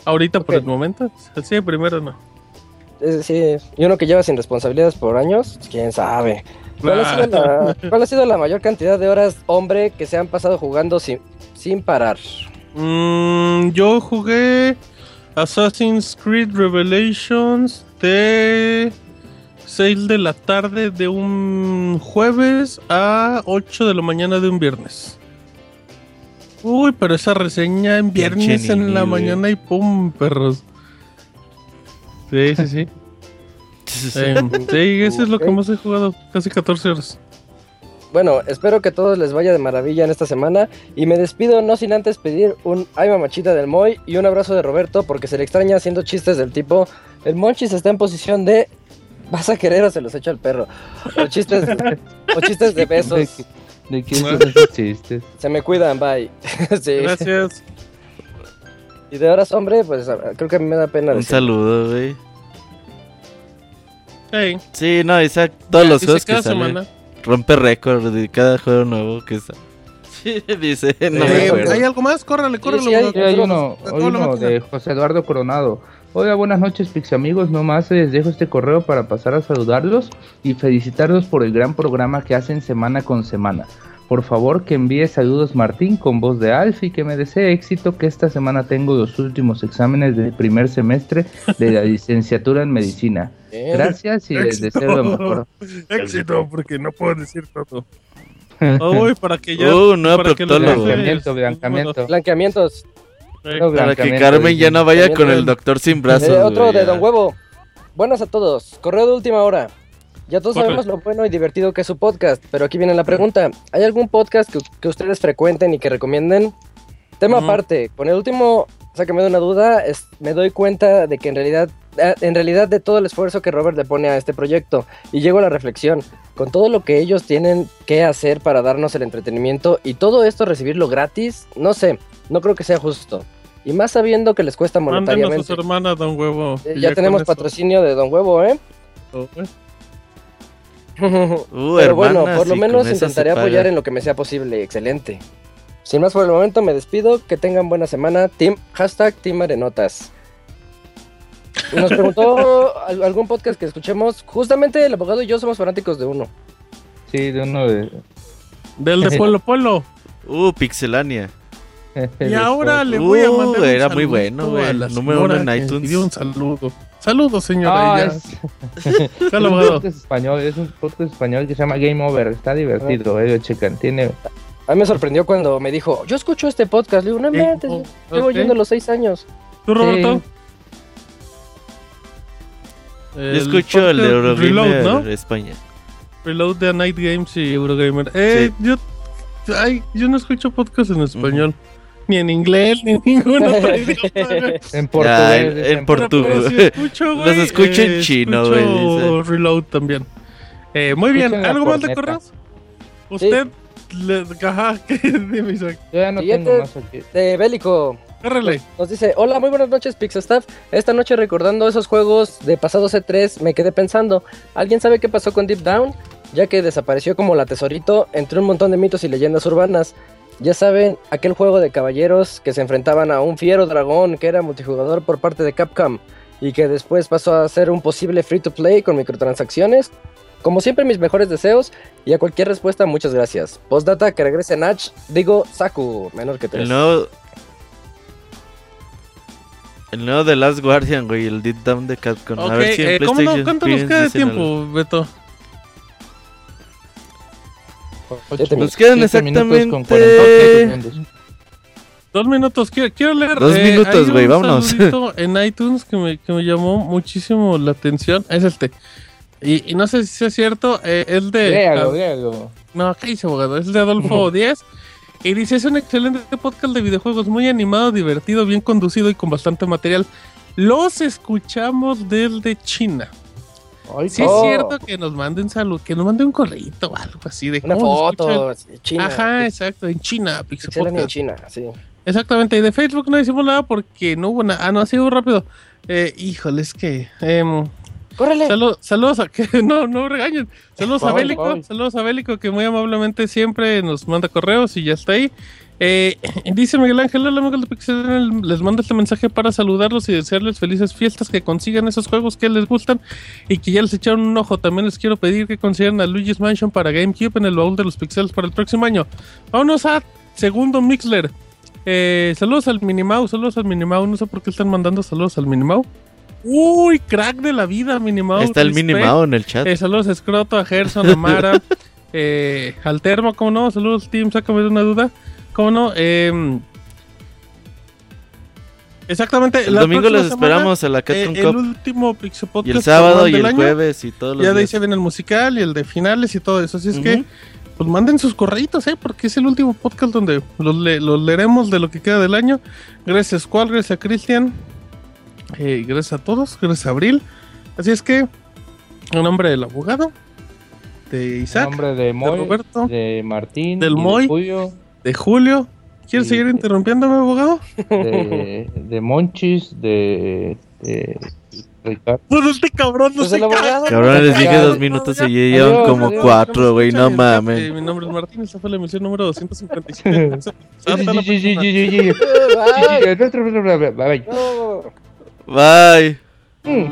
Ahorita, por el momento, sí, primero no. Decir, y uno que lleva sin responsabilidades por años, quién sabe. ¿Cuál ha, sido la, cuál ha sido la mayor cantidad de horas, hombre, que se han pasado jugando sin, sin parar? Mm, yo jugué Assassin's Creed Revelations de 6 de la tarde de un jueves a 8 de la mañana de un viernes. Uy, pero esa reseña en viernes en la mañana y pum, perros. *laughs* Sí, sí, sí. Em, sí, eso es lo que más he jugado, casi 14 horas. Bueno, espero que a todos les vaya de maravilla en esta semana y me despido no sin antes pedir un ay mamachita del Moy y un abrazo de Roberto porque se le extraña haciendo chistes del tipo el Monchis está en posición de vas a querer o se los echo al perro o chistes o chistes de *laughs* besos ¿De quién son esos chistes? se me cuidan bye *laughs* sí. Gracias. y de horas hombre pues creo que me da pena Un decir. saludo, güey. Hey, Sí, no, Isaac, todos los dice juegos que salen. Rompe récord de cada juego nuevo que está. Sí, *laughs* dice, no me Eh. ¿Hay algo más? Córrele, córrele. sí, hay- Sí, hay uno, hay de José Eduardo Coronado. Hola, buenas noches, Pix amigos. Nomás les dejo este correo para pasar a saludarlos y felicitarlos por el gran programa que hacen semana con semana. Por favor, que envíe saludos Martín con voz de Alf y que me desee éxito que esta semana tengo los últimos exámenes del primer semestre de la licenciatura en medicina. Gracias y les deseo lo mejor. Éxito, porque no puedo decir todo. *laughs* Uy, para que ya. Uh, nuevo para que Blancamiento, blancamiento. blanqueamientos No, Para que Carmen ya no vaya con el doctor sin brazos. Eh, otro güey, de ya. Don Huevo. Buenas a todos. Correo de última hora. Ya todos sabemos lo bueno y divertido que es su podcast, pero aquí viene la pregunta. ¿Hay algún podcast que, que ustedes frecuenten y que recomienden? Tema aparte, con el último, sácame de una duda, es- me doy cuenta de que en realidad, eh, en realidad de todo el esfuerzo que Robert le pone a este proyecto, y llego a la reflexión, con todo lo que ellos tienen que hacer para darnos el entretenimiento y todo esto recibirlo gratis, no sé, no creo que sea justo. Y más sabiendo que les cuesta Mándenos a monetariamente. su hermana, Don Huevo. Eh, ya tenemos patrocinio de Don Huevo, ¿eh? Oh, eh. *laughs* Uh, Pero bueno, por lo menos intentaré apoyar en lo que me sea posible. Excelente. Sin más por el momento, me despido. Que tengan buena semana. Team, hashtag Team Arenotas. Y Nos preguntó *laughs* al- algún podcast que escuchemos. Justamente el abogado y yo somos fanáticos de uno. Sí, de uno de... Del de *laughs* Polo Polo. Uh, Pixelania. Y ahora le voy a Uh, mandar un era muy bueno, güey. a la Número uno en iTunes. un saludo. Saludos, señora. Ah, es, *laughs* *laughs* español, es un podcast español que se llama Game Over. Está divertido, eh, checan. Tiene A mí me sorprendió cuando me dijo, yo escucho este podcast. Le digo, no Sí, inventes, oh, llevo ok. oyendo los seis años. ¿Tú, Roberto? Yo escucho el de Eurogamer Reload, ¿no? España. Reload de Night Games y Eurogamer. Eh, yo, ay, yo no escucho podcast en español. Ni en inglés, ni en ningún otro idioma. en portugués. en, portugués. Si escucho, güey, Los escucho en eh, chino, escucho. Reload también. Eh, muy bien, Escuchen ¿algo más de correos? Usted, le, ajá, *laughs* ¿qué dime, Isaac? Yo ya no Siguiente. tengo más aquí. De Bélico. Córrele. Nos dice, hola, muy buenas noches, Pixestaff. Esta noche recordando esos juegos de pasado C3, me quedé pensando, ¿alguien sabe qué pasó con Deep Down? Ya que desapareció como la tesorito entre un montón de mitos y leyendas urbanas. Ya saben, aquel juego de caballeros que se enfrentaban a un fiero dragón que era multijugador por parte de Capcom y que después pasó a ser un posible free to play con microtransacciones. Como siempre, mis mejores deseos y a cualquier respuesta, muchas gracias. Postdata, que regrese Nach, digo Saku, menor que tres. El nuevo. El nuevo de Last Guardian, güey. El Deep Down de Capcom. A ver si eh, ¿cómo no? ¿Cuánto nos queda de tiempo, Beto? Siete Nos quedan con exactamente. 48 segundos. Dos minutos, quiero, quiero leer. Dos eh, minutos, hay güey, vámonos. *laughs* en iTunes que me, que me llamó muchísimo la atención. Es este. Y, y no sé si es cierto, eh, es de. Léalo, léalo. no, ¿qué dice abogado? Es de Adolfo *laughs* Díaz. Y dice: Es un excelente podcast de videojuegos, muy animado, divertido, bien conducido y con bastante material. Los escuchamos desde China. Ay, Si Oh. es cierto que nos manden salud, que nos mande un correo o algo así de Una foto. China. Ajá, exacto, en China, Pixel en. China, sí. Exactamente, y de Facebook no hicimos nada porque no hubo nada. Ah, no, ha sido rápido. Eh, híjole, es que. em, ¡Córrele! salu- saludos a que *laughs* no, no regañen. Saludos a Bélico, saludos a Bélico que muy amablemente siempre nos manda correos y ya está ahí. Eh, *laughs* dice Miguel Ángel, hola amigos de Pixel, les mando este mensaje para saludarlos y desearles felices fiestas, que consigan esos juegos que les gustan y que ya les echaron un ojo. También les quiero pedir que consideren a Luigi's Mansion para GameCube en el baúl de los pixels para el próximo año. Vámonos a segundo Mixler. Eh, saludos al Minimau, saludos al Minimau. No sé por qué están mandando saludos al Minimau. Uy, crack de la vida, Minimau. Está el. Minimao en el chat. Eh, saludos a Scroto, a Gerson, a Mara, *laughs* eh, al Termo, ¿cómo no? Saludos, Team, sácame de una duda. ¿Cómo no? Eh, exactamente. El la domingo próxima los semana, esperamos a la eh, Capcom el Cup. último Pixel Podcast Y el sábado y el año. jueves y todos los Ya de ahí se viene el musical y el de finales y todo eso. Así es que, pues manden sus correitos, ¿eh? Porque es el último podcast donde los, le- los leeremos de lo que queda del año. Gracias, Squall, gracias a Cristian. Eh, gracias a todos, gracias a Abril. Así es que, en nombre del abogado, de En Isaac, nombre de Moy, Roberto, de Martín, del y de Moy. Julio, de Julio. ¿Quieres seguir interrumpiéndome, abogado? de, de Monchis, de, de Ricardo. Pues este cabrón no Pues se abogado. Cabrón, les dije dos minutos y llevan como adiós. cuatro, güey. No Eh, mames. Mi nombre es Martín, esta fue la emisión número 257. Hasta la Sí, sí,